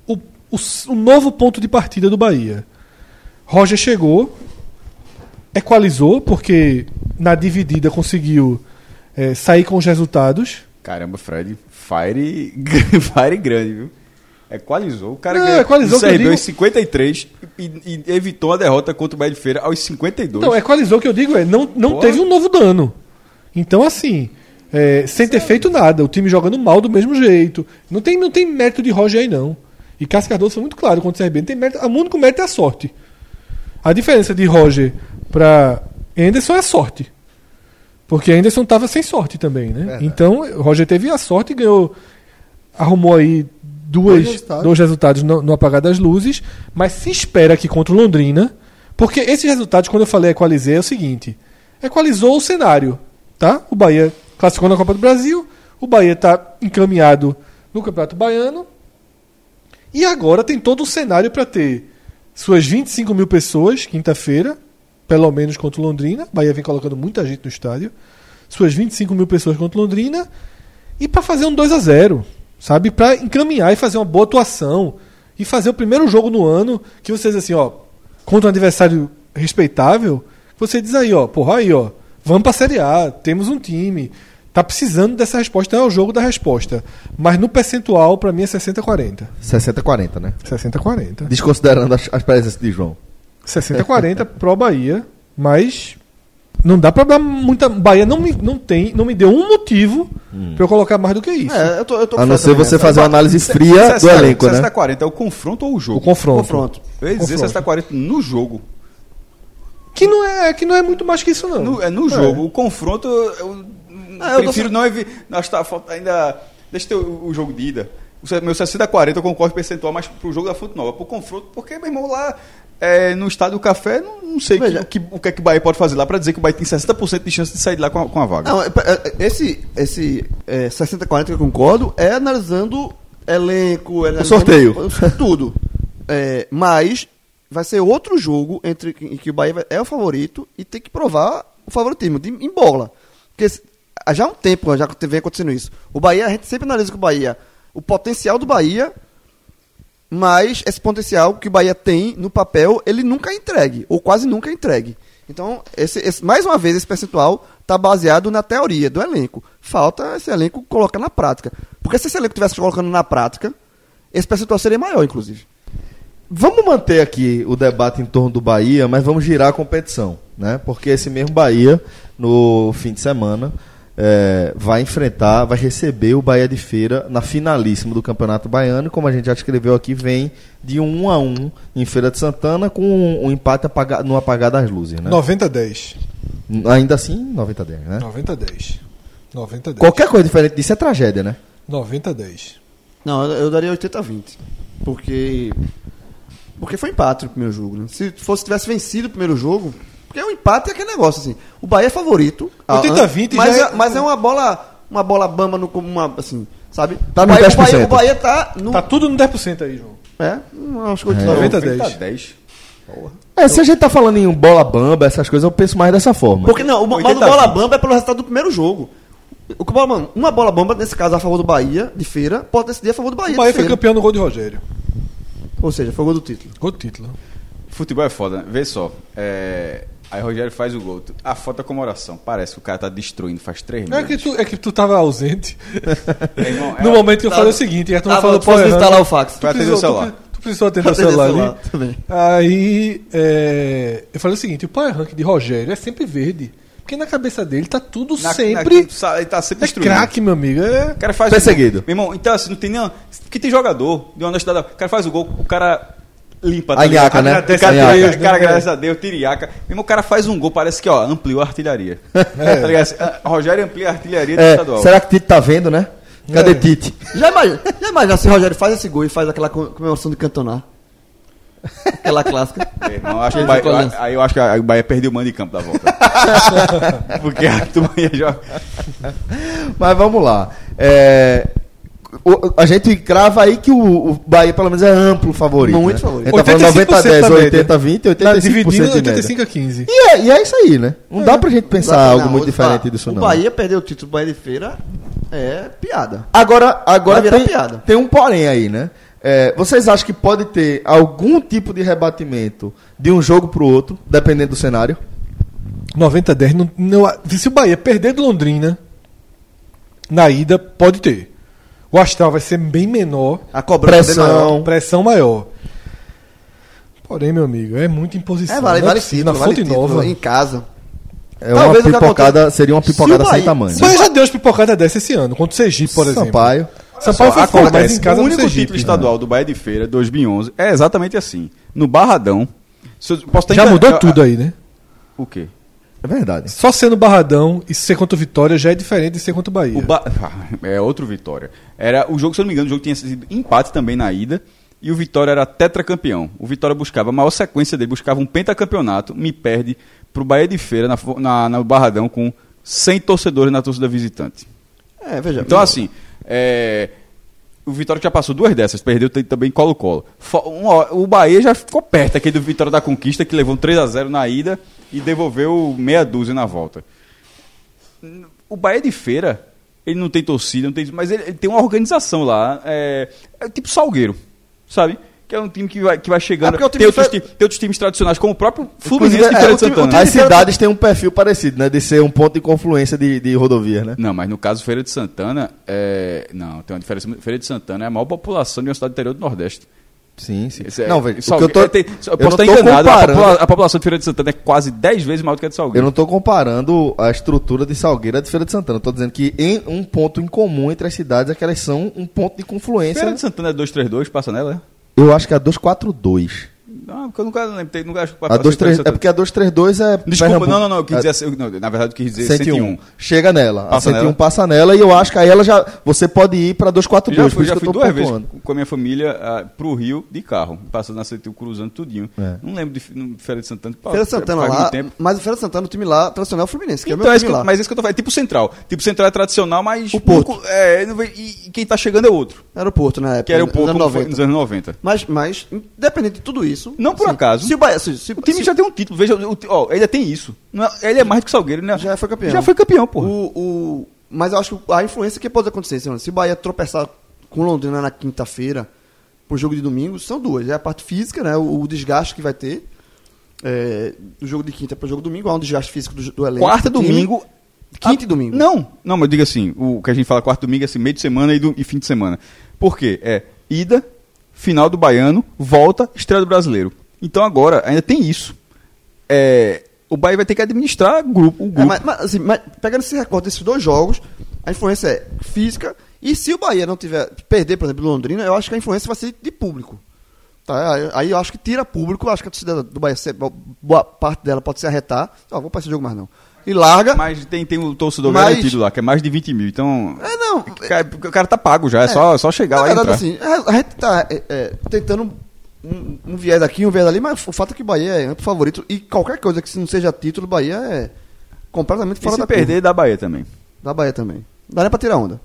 o, o o novo ponto de partida do Bahia. Roger chegou, equalizou, porque na dividida conseguiu é, sair com os resultados. Caramba, Fred, fire, fire grande, viu? Equalizou. O cara Não, ganhou equalizou do que eu CRB digo- aos 53 e, e evitou a derrota contra o Bahia de Feira aos 52. Então, equalizou o que eu digo é, não, não Porra. teve um novo dano. Então, assim, é, sem ter feito nada, o time jogando mal do mesmo jeito. Não tem, não tem mérito de Roger aí, não. E Cássio Cardoso foi muito claro contra o CRB. Não tem mérito, o único mérito é a sorte. A diferença de Roger pra Anderson é sorte. Porque Anderson tava sem sorte também, né? Verdade. Então, Roger teve a sorte e ganhou. Arrumou aí duas, Dois resultados. dois resultados no, no apagar das luzes, mas se espera que contra o Londrina. Porque esses resultados, quando eu falei equalizei, é o seguinte: equalizou o cenário. Tá? O Bahia classificou na Copa do Brasil, o Bahia está encaminhado no Campeonato Baiano. E agora tem todo o cenário para ter suas 25 mil pessoas, quinta-feira, pelo menos contra o Londrina. Bahia vem colocando muita gente no estádio. Suas 25 mil pessoas contra o Londrina. E para fazer um 2 a 0 sabe? Para encaminhar e fazer uma boa atuação. E fazer o primeiro jogo no ano que vocês, assim, ó, contra um adversário respeitável, você diz aí, ó, porra, aí, ó, vamos pra Série A, temos um time. Tá precisando dessa resposta, é o jogo da resposta. Mas no percentual, pra mim, é 60-40. 60-40, né? 60-40. Desconsiderando as, as presenças de João. 60-40 pro Bahia, mas não dá pra dar muita. Bahia não me, não tem, não me deu um motivo pra eu colocar mais do que isso. É, eu tô, eu tô A não ser você fazer uma análise fria do elenco, né? 60-40 é o confronto ou o jogo? O confronto. Confronto. Eu ia dizer Confronto. 60-40 no jogo. Que não é, que não é muito mais que isso, não. No, é no jogo. O confronto, eu, Ah, eu prefiro tô- não evi... Acho que tá, ainda. Deixa eu ter o, o jogo de ida. O meu 60-40 eu concordo percentual, mas pro jogo da Fonte Nova. Pro confronto, porque, meu irmão, lá é, no estádio do Café, não, não sei que- o que, o que é que o Bahia pode fazer lá pra dizer que o Bahia tem 60% de chance de sair de lá com a, com a vaga. Não, é, é, esse, esse é, 60-40 que eu concordo é analisando elenco, analisando sorteio. tudo. É, mas vai ser outro jogo entre em que o Bahia é o favorito e tem que provar o favoritismo de- em bola. Porque já há um tempo já vem acontecendo isso. O Bahia, a gente sempre analisa com o Bahia o potencial do Bahia, mas esse potencial que o Bahia tem no papel, ele nunca é entregue, ou quase nunca é entregue. Então, esse, esse- mais uma vez, esse percentual está baseado na teoria do elenco. Falta esse elenco colocar na prática. Porque se esse elenco estivesse colocando na prática, esse percentual seria maior, inclusive. Vamos manter aqui o debate em torno do Bahia, mas vamos girar a competição, né? Porque esse mesmo Bahia, no fim de semana, é, vai enfrentar, vai receber o Bahia de Feira na finalíssima do Campeonato Baiano. E como a gente já escreveu aqui, vem de um a um em Feira de Santana com um, um empate apaga- no apagar das luzes, né? 90-10. Ainda assim, 90 a 10, né? 90-10. 90-10. Qualquer coisa diferente disso é tragédia, né? 90-10. Não, eu, eu daria 80 a 20. Porque. Porque foi empate no primeiro jogo, né? Se fosse tivesse vencido o primeiro jogo. Porque o empate é aquele negócio, assim. O Bahia é favorito. 80 a ah, 20 mas, é, é- mas é uma bola. Uma bola bamba no, como uma. Assim, sabe? Tá o, no Bahia, o, 10%. Bahia, o Bahia tá no. Tá tudo no 10% aí, João. É? Acho que 80 90 a 90 10. 10. É, se a gente tá falando em um bola bamba, essas coisas, eu penso mais dessa forma. Porque não, o, mas o 80 a bola 20. bamba é pelo resultado do primeiro jogo. O que o bamba- uma bola bamba, nesse caso, a favor do Bahia, de feira, pode decidir a favor do Bahia. O Bahia de foi feira. campeão no gol de Rogério. Ou seja, foi o gol do título. Gol de título. Futebol é foda, né? Vê só. É... Aí Rogério faz o gol. A foto é comemoração. Parece que o cara tá destruindo faz três É meses. que tu, é que tu tava ausente. Meu irmão, é- No momento que eu Tá- falei o seguinte, e a turma Tá, falou, posso instalar o fax. Vai atender o celular. Tu, tu precisou atender o celular, celular, ali. tudo bem. Aí é, eu falei o seguinte: o power rank de Rogério é sempre verde. Porque na cabeça dele tá tudo na- sempre. na- ele tá sempre é destruindo. craque, meu amigo. É... O cara faz Perseguido. O gol. Meu irmão, então assim, não tem nem. Porque tem jogador de honestidade. O cara faz o gol, o cara limpa. A nhaca, né? Agradece A Deus, nhaca. o cara agradece a Deus, tiriaca. Meu irmão, o cara faz um gol, parece que ó, ampliou a artilharia. Tá ligado? Assim, a- Rogério amplia a artilharia do É, estadual. será que Tite tá vendo, né? Cadê É. Tite? Já imagina, já imagina se o Rogério faz esse gol e faz aquela co- comemoração de cantonar. Aquela clássica. Meu irmão, acho que Bahia- lançando. aí eu acho que a- o Bahia perdeu o mando de campo da volta. Porque a turma ia jogar. Mas vamos lá. É, a gente crava aí que o, o Bahia, pelo menos, é amplo favorito. Muito né? favorito. A gente tá falando 90 a 10, da média. 80 a 20, 85% Tá dividindo média. 85 a 15. E é, e é isso aí, né? Não dá pra gente pensar Não, algo não, muito o- diferente ah, disso, o não. Bahia perdeu o título do Bahia de Feira é piada. Agora, agora tem, piada. tem um porém aí, né? É, vocês acham que pode ter algum tipo de rebatimento de um jogo pro outro, dependendo do cenário? 90 a 10. Não, não, se o Bahia perder do Londrina na ida, pode ter. O astral vai ser bem menor. A cobrança é. Pressão. Pressão maior. Porém, meu amigo, é muita imposição. É, vale, Não vale título, Na vale Fonte título, Nova. em casa. É uma Talvez que pipocada, seria uma Se pipocada sem Bahia- tamanho. se né? Mas já deu as pipocadas dessa esse ano, contra o Sergipe, por exemplo. Sampaio. Sampaio foi fora, mas em casa o único Sergipe. título estadual do Bahia de Feira, 2011, é exatamente assim. No Barradão, Se Já mudou tudo aí, né? O quê? É verdade. Só sendo Barradão e ser contra o Vitória já é diferente de ser contra o Bahia. O Ba- É outro Vitória. Era o jogo, se eu não me engano, o jogo tinha sido empate também na ida. E o Vitória era tetracampeão. O Vitória buscava a maior sequência dele, buscava um pentacampeonato, me perde pro Bahia de Feira na, na, na Barradão com 100 torcedores na torcida visitante. É, veja. Então, assim, é, o Vitória já passou duas dessas, perdeu também Colo-Colo. O Bahia já ficou perto aquele do Vitória da Conquista, que levou um 3 a 0 na ida e devolveu meia dúzia na volta. O Bahia de Feira, ele não tem torcida, não tem, mas ele, ele tem uma organização lá, é, é tipo Salgueiro, sabe? Que é um time que vai, que vai chegando. É o time tem, outros, tem outros times tradicionais, como o próprio Fluminense Inclusive, e é, Feira o de time- Santana. As cidades têm um perfil parecido, né? De ser um ponto de confluência de, de rodovia, né? Não, mas no caso Feira de Santana, é... não, tem uma diferença. Feira de Santana é a maior população de uma cidade do interior do Nordeste. Sim, sim. É- Não, velho, o que Salgue- eu tô, é, tem- eu eu posso estar enganado, a, comparando- a população de Feira de Santana é quase 10 vezes maior do que a de Eu Salgueiro. não tô comparando a estrutura de Salgueiro à de Feira de Santana. Eu tô dizendo que em um ponto em comum entre as cidades é que elas são um ponto de confluência. Feira de Santana é 232, passa nela, Eu acho que é a 242. É? Não, porque eu nunca lembro, tem- nunca acho que A passa 23, Feira de é Santana. porque a 232 é. Desculpa, Pernambuco. não, não, não, eu quis A- dizer, eu- não, na verdade eu quis dizer 101. 101. Chega nela. a Passa 101 nela? passa nela e eu acho que aí ela já. Você pode ir Eu 242. já por fui, isso já que eu fui tô duas vezes com a minha família ah, pro Rio de carro, passando na 101, cruzando tudinho. É. Não lembro de no Feira de Santana. Feira de Santana faz lá, tempo. mas o Feira de Santana, o time lá, tradicional é o Fluminense, que é o Então, meu é isso time lá. mas é isso que eu tô falando. É tipo central. Tipo central é tradicional, mas. O Porto. nunca- É, e, quem tá chegando é outro. Era o Porto, né? Que era o Porto nos anos como foi 90. nos anos 90. Mas, mas, independente de tudo isso. Não por acaso. Se o Bahia. Se, se, O time se- já tem um título. Veja, o, ó, ele tem isso. É- ele é mais do que Salgueiro, né? Já foi campeão. Já foi campeão, porra. O, o, mas eu acho que a influência que pode acontecer, se se o Bahia tropeçar com Londrina na quinta-feira pro jogo de domingo, são duas. É a parte física, né? O, o desgaste que vai ter. É, do jogo de quinta para o jogo de domingo, há um desgaste físico do, do elenco. Quarta, do time. domingo. Quinta e Ah, domingo. Não, não, mas diga assim, o que a gente fala quarto domingo é assim, meio de semana e, do- e fim de semana. Por quê? É ida, final do Baiano, volta, estreia do brasileiro. Então agora ainda tem isso. É, o Bahia vai ter que administrar grupo, o grupo. É, mas, mas, assim, mas pegando esse recorde desses dois jogos, a influência é física. E se o Bahia não tiver perder, por exemplo, Londrina, eu acho que a influência vai ser de público. Tá? Aí- eu acho que tira público, eu acho que a torcida do Bahia, boa parte dela pode se arretar. Ó, vou para esse jogo mais não. E larga. Mas tem, tem o torcedor Mas- garantido lá, que é mais de 20 mil. Então. É, não. O cara, o cara tá pago já, é, só, só chegar lá e verdade, entrar. assim, a, a gente tá é, é, tentando um, um viés aqui, um viés ali, mas o fato é que o Bahia é amplo favorito e qualquer coisa que não seja título, o Bahia é completamente E fora se da perder, curva. da Bahia também. Da Bahia também. Dá nem pra tirar onda.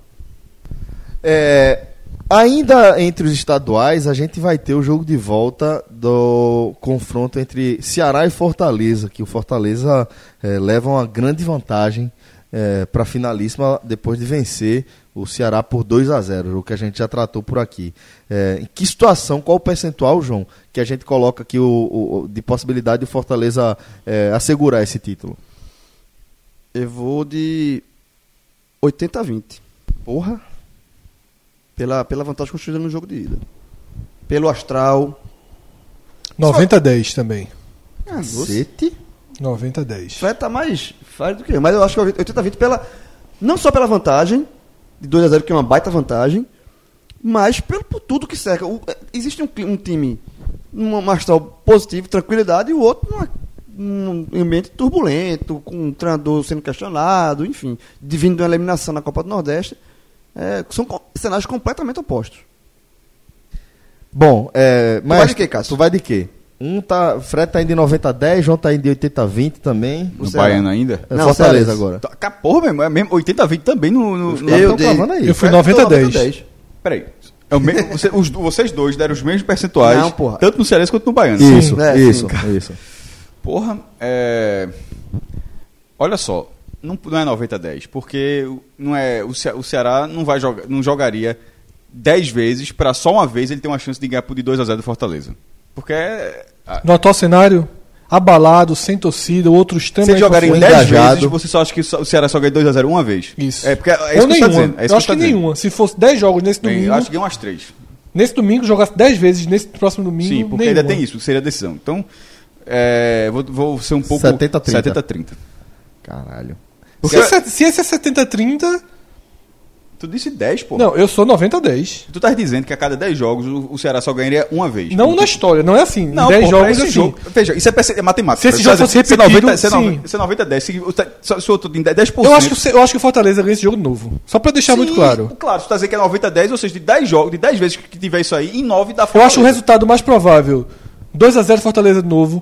É, ainda entre os estaduais, a gente vai ter o jogo de volta do confronto entre Ceará e Fortaleza, que o Fortaleza é, leva uma grande vantagem para a finalíssima depois de vencer o Ceará por 2 a 0 o que a gente já tratou por aqui. É, em que situação, qual o percentual, João, que a gente coloca aqui o, o- de possibilidade de o Fortaleza é, assegurar esse título? Eu vou de 80 a 20. Porra! Pela, pela vantagem construída no jogo de ida. Pelo astral. 90 a 10 também. Cacete. 90 a 10. Fred tá mais Fred do que eu. Mas eu acho que 80 a 20 pela. Não só pela vantagem, de 2 a 0 que é uma baita vantagem, mas pelo, por tudo que cerca. O- é, existe um, um time num astral positivo, tranquilidade, e o outro numa, num ambiente turbulento, com um treinador sendo questionado, enfim, vindo de uma eliminação na Copa do Nordeste. É, são cenários completamente opostos. Bom, é, mas vai de quê, Cássio? Tu vai de quê? Um tá, Fred tá indo de 90 a 10, João tá indo de 80 a 20 também. No. Baiano ainda. É Não, Fortaleza agora. Tá, cá, porra, meu irmão, é mesmo 80 a 20 também no. no, Eu dei- aí. Eu fui Fred 90 a tô 10. Peraí. É o mesmo, você- os, vocês dois deram os mesmos percentuais, Não, porra. tanto no Cearense quanto no Baiano. Isso, é, isso, sim. isso. Porra, é. Olha só, não, não é 90 a 10, porque o- não é, o, Ce- o Ceará não, vai jogar, não jogaria 10 vezes pra só uma vez ele ter uma chance de ganhar por de 2 a 0 do Fortaleza. Porque é. No atual cenário, abalado, sem torcida, outros Se também. ele jogar em 10 engajado. vezes, você só acha que o Ceará só ganha 2 a 0 uma vez. Isso. É porque é Ou isso que nenhuma. dizendo. É isso eu acho que, que nenhuma. Se fosse 10 jogos nesse Bem, domingo, eu acho que ganha umas 3. nesse domingo jogasse 10 vezes, nesse próximo domingo. Sim, porque nenhuma. ainda tem isso, seria a decisão. Então, é, vou, vou ser um pouco. 70 a 30. 70 a 30. Caralho. Se, esse, se esse é 70-30, Tu disse 10, pô. Não, eu sou 90 a 10. Tu tá dizendo que a cada 10 jogos o, Ceará só ganharia uma vez. Não na história, não é assim. Não, 10 pô, jogos esse assim. jogo. Veja, isso é, é matemática. Se esse jogo fosse dizendo- repetido, 90, se é sim. 90, se é 90 10, se, o- se, se outro tem 10%. Eu acho, que, eu acho que o Fortaleza ganha esse jogo novo. Só pra deixar muito Sim, claro. Claro, você tá dizendo que é 90 10, ou seja, de 10 jogos, de 10 vezes que tiver isso aí, em 9 dá Eu acho o resultado mais provável. 2x0 Fortaleza de novo.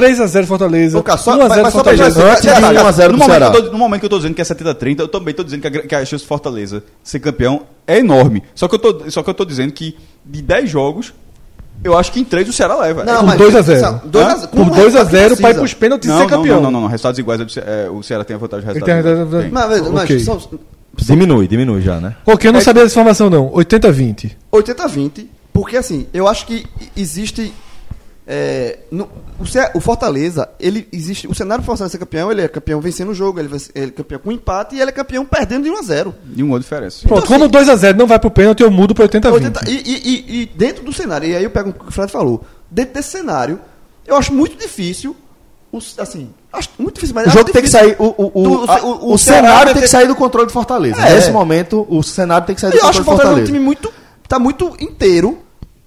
3x0 Fortaleza. Ô, cara, só- 1x0 mas- só Fortaleza. dizer- Antes de 1x0 no, momento Ceará. que eu tô, no momento que eu tô dizendo que é 70 30, eu também tô dizendo que a, que a chance do Fortaleza ser campeão é enorme. Só que eu tô, só que eu tô dizendo que de 10 jogos, eu acho que em 3 o Ceará leva. Não, Por mas- 2 a 0. São dois a- com Por o 2x0 resultado pra ir pros pênaltis não, ser campeão. não, não, não, não, resultados iguais, é é, o Ceará tem a vantagem de Ele resultados. tem- Tem. Mas, mas Ok. são Diminui, diminui já, né? Ok, eu não sabia dessa informação não. 80-20. 80-20, porque assim, eu acho que existe. É, no- o, o Fortaleza, ele existe. O cenário do Fortaleza ser campeão, ele é campeão vencendo o jogo, ele, vence- ele é campeão com empate e ele é campeão perdendo de 1 a 0 De um gol de diferença. Pronto, Então, como 2x0 não vai pro pênalti, eu mudo pra 80-20. 80, e, e- e- e dentro do cenário, e aí eu pego o que o Fred falou, dentro desse cenário, eu acho muito difícil. os- assim, acho muito difícil, mas O acho jogo tem que sair. O, o, o, do- a- o- o o Ceará cenário tem que sair do controle do Fortaleza. É. Nesse momento, o cenário tem que sair do Eu acho que controle o do Fortaleza é um Fortaleza. time muito. tá muito inteiro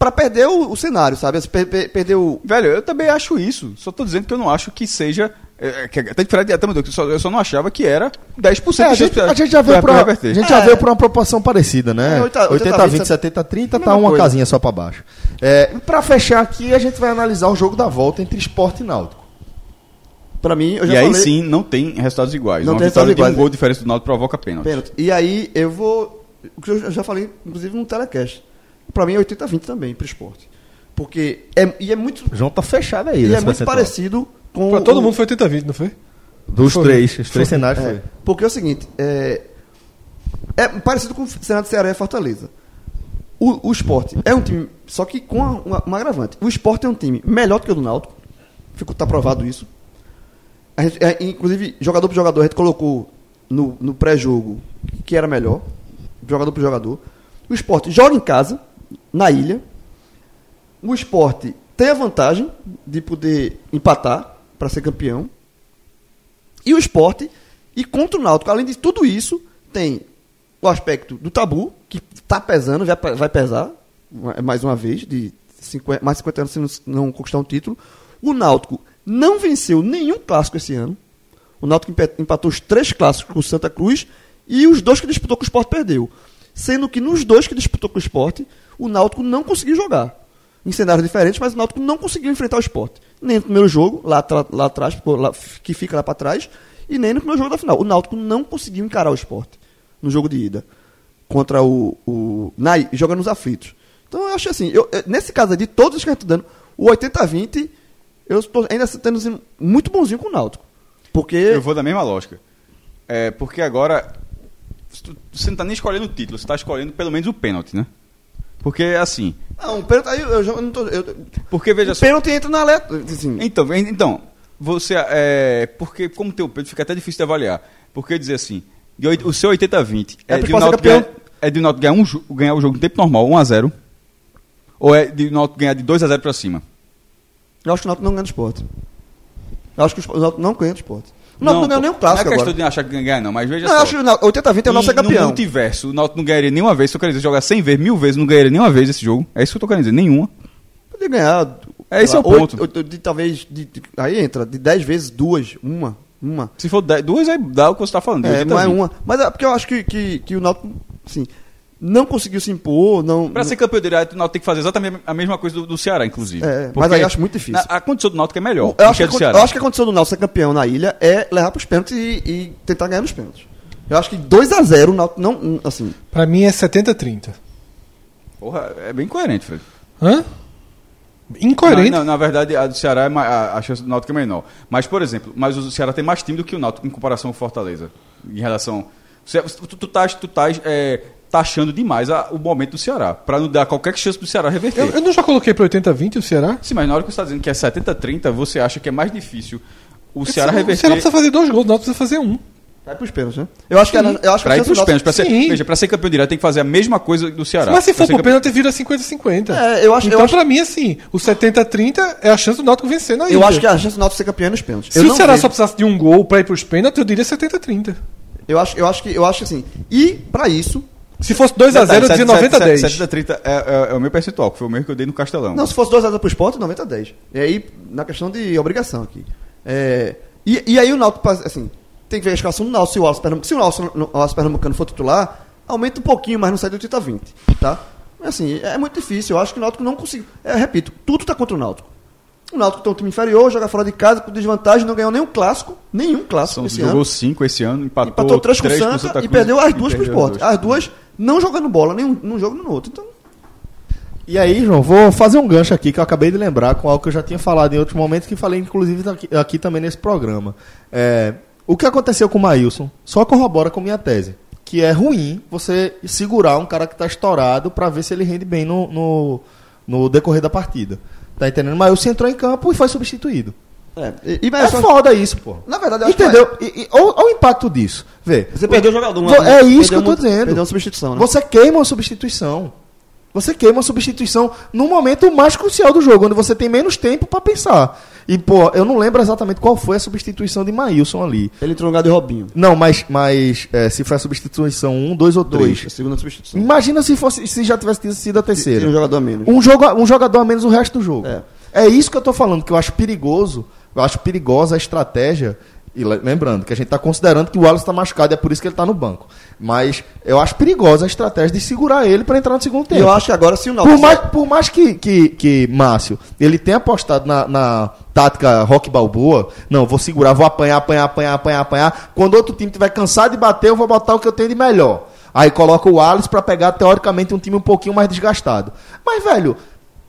pra perder o, o cenário, sabe? Per- per- Perder o. Velho, eu também acho isso. Só tô dizendo que eu não acho que seja. É, que, até diferente, que eu só, eu só não achava que era 10% É, a, de gente, a gente já veio pra- pra, pra a gente já É. veio pra uma proporção parecida, né? É, 80, 80, 20, 70, 70, 30, tá uma coisa. casinha só pra baixo. É, pra fechar aqui, a gente vai analisar o jogo da volta entre esporte e náutico. Pra mim, eu já E aí falei. sim, não tem resultados iguais. Não Uma tem vitória resultados de um iguais. gol de diferença do Náutico provoca pênalti. Pênalti. E aí eu vou. O que eu já falei, inclusive, no telecast. Pra mim é 80-20 também pro esporte. Porque. É, e é muito. O João tá fechado aí. E é muito parecido com. Pra todo o- mundo foi 80-20, não foi? Dos Foi. três, os três Foi. cenários É, foi. porque é o seguinte, é, é parecido com o Senado Ceará e Fortaleza. O, o esporte é um time, só que com uma, uma- uma agravante. O esporte é um time melhor do que o do Náutico. Ficou, tá provado isso. A gente, é, inclusive, jogador por jogador, a gente colocou no, no pré-jogo que era melhor. Jogador por jogador. O esporte joga em casa, na ilha. O esporte tem a vantagem de poder empatar para ser campeão. E o esporte, e contra o Náutico, além de tudo isso, tem o aspecto do tabu, que está pesando, vai, pesar, mais uma vez, de 50, mais 50 anos sem não, conquistar um título. O Náutico não venceu nenhum clássico esse ano. O Náutico empatou os três clássicos com o Santa Cruz e os dois que disputou com o Sport perdeu. Sendo que nos dois que disputou com o Sport, o Náutico não conseguiu jogar. Em cenários diferentes, mas o Náutico não conseguiu enfrentar o Sport. Nem no primeiro jogo, lá, lá atrás, que fica lá para trás, e nem no primeiro jogo da final. O Náutico não conseguiu encarar o Sport no jogo de ida. Contra o. o na, jogando nos aflitos. Então eu acho assim, eu, eu- nesse caso aí, de todos os que a gente tá dando, o 80-20, eu estou ainda tendo assim, muito bonzinho com o Náutico. Porque. Eu vou da mesma lógica. É, porque agora. Você não tá nem escolhendo o título, você tá escolhendo pelo menos o pênalti, né? Porque assim. Não, o pênalti, aí eu, eu não tô. Eu, Porque veja o só. pênalti entra na letra. Assim, Então, en- então, você. É, porque, como tem o pênalti, fica até difícil de avaliar. Porque dizer assim, de o seu 80-20 é, É de Náutico campeão. ganhar, é de o Náutico ganhar, um, ganhar o jogo em tempo normal, 1x0. Ou é de Náutico ganhar de 2x0 pra cima? eu acho que o Náutico não ganha do esporte. Eu acho que o Náutico não ganha do esporte. O Náutico não, ganha pô, nem o clássico Não é questão agora. de achar que ganhar, não, mas veja Não, eu só. acho que o Náutico- 80-20 é o nosso E campeão. No multiverso, o Náutico não ganharia nenhuma vez. Se eu quero dizer, jogar 100 vezes, mil vezes, não ganharia nenhuma vez esse jogo. É isso que eu tô querendo dizer, nenhuma. Podia ganhar. É, esse é o oito- ponto. oito- de, talvez. de- de- aí entra, de 10 vezes, duas, uma, uma. Se for dez- duas, aí dá o que você tá falando. É, 80 não é 20. uma. Mas é porque eu acho que, que, que o Náutico, assim, não conseguiu se impor, não. Pra ser campeão direto, o Náutico tem que fazer exatamente a mesma coisa do, do Ceará, inclusive. É, mas Porque aí eu acho muito difícil. na- a condição do Náutico é melhor. eu, acho que que, a a do con- Ceará. eu acho que a condição do Náutico ser campeão na ilha é levar pros pênaltis e, e tentar ganhar nos pênaltis. Eu acho que 2x0 o Náutico não. Assim, Pra mim é 70-30. Porra, é bem coerente, Fred. Hã? Incoerente. Não, não, na verdade, a do Ceará é a, a chance do Náutico é menor. Mas, por exemplo, mas o Ceará tem mais time do que o Náutico em comparação com o Fortaleza. Em relação. Tu, tu, tu tás, tu tás, é, taxando demais a- o momento do Ceará. Pra não dar qualquer chance pro Ceará reverter. Eu, eu não já coloquei pra 80-20 o Ceará? Sim, mas na hora que você está dizendo que é 70-30, você acha que é mais difícil o Ceará O reverter. Ceará precisa fazer dois gols, o Náutico precisa fazer um. vai pros pênaltis, né? Eu acho que, ela- eu acho que Pra a ir chance pros do pênaltis. Pra ser, Sim. veja, pra ser campeão direto tem que fazer a mesma coisa do Ceará. Mas se for pro campe- pênalti, vira 50-50. É, eu acho- eu então, acho- pra mim, assim, o 70-30 é a chance do Náutico vencer na. Eu acho que a chance do Náutico ser campeão é nos pênaltis. Se eu o não Ceará vejo- só precisasse de um gol pra ir pros pênaltis, eu diria 70-30. Eu acho, eu acho que eu acho que assim. E pra isso, Se fosse 2x0, eu dizia 90 a 10. 70 30 é, é, é o meu percentual, que foi o mesmo que eu dei no Castelão. Não, se fosse 2x0 pro esporte, 90 a 10. E aí, na questão de obrigação aqui. É, e, e aí o Náutico, assim, tem que ver a escalação do Náutico. Se o Wallace Pernambucano, se o o Pernambucano for titular, aumenta um pouquinho, mas não sai do 80 a 20, tá? Assim, é muito difícil. Eu acho que o Náutico não conseguiu. É, repito, tudo tá contra o Náutico. O Náutico tem um time inferior, joga fora de casa, com desvantagem, não ganhou nenhum clássico. Nenhum clássico São, esse jogou ano. 5 esse ano, empatou, Empatou três com o Santa, Santa e Cruz perdeu as duas pro esporte. as duas. Não jogando bola, nem um- num jogo no outro. Então, E aí, João, vou fazer um gancho aqui que eu acabei de lembrar com algo que eu já tinha falado em outros momentos, que falei inclusive aqui, aqui também nesse programa. É, o que aconteceu com o Maílson só corrobora com minha tese. Que é ruim você segurar um cara que está estourado para ver se ele rende bem no, no, no decorrer da partida. Tá entendendo? Maílson entrou em campo e foi substituído. É. E, e, É mas só- foda isso, pô. Na verdade, eu acho Entendeu? E, e, olha olha o impacto disso. Vê. Você perdeu o jogador. Vo- É isso que eu tô dizendo. Perdeu uma substituição, né? Você queima uma substituição. Você queima uma substituição no momento mais crucial do jogo, onde você tem menos tempo pra pensar. E, pô, eu não lembro exatamente qual foi a substituição de Maílson ali. Ele entrou no lugar de Robinho. Não, mas, mas é, se foi a substituição 1, 2 ou Dois. 3. A segunda substituição. Imagina se, fosse, se já tivesse sido a Tinha um terceira. jogador a menos. Um, jogo, um jogador a menos o resto do jogo. É. É. isso que eu tô falando, que eu acho perigoso. Eu acho perigosa a estratégia. E le- lembrando que a gente tá considerando que o Wallace tá machucado e é por isso que ele tá no banco. Mas eu acho perigosa a estratégia de segurar ele para entrar no segundo E tempo. eu acho que agora, se o Náutico... Por mais, por mais que, que, que Márcio ele tenha apostado na, na tática rock balboa, não, vou segurar, vou apanhar, apanhar, apanhar, apanhar, apanhar. Quando outro time tiver cansado de bater, eu vou botar o que eu tenho de melhor. Aí coloca o Wallace pra pegar, teoricamente, um time um pouquinho mais desgastado. Mas, velho,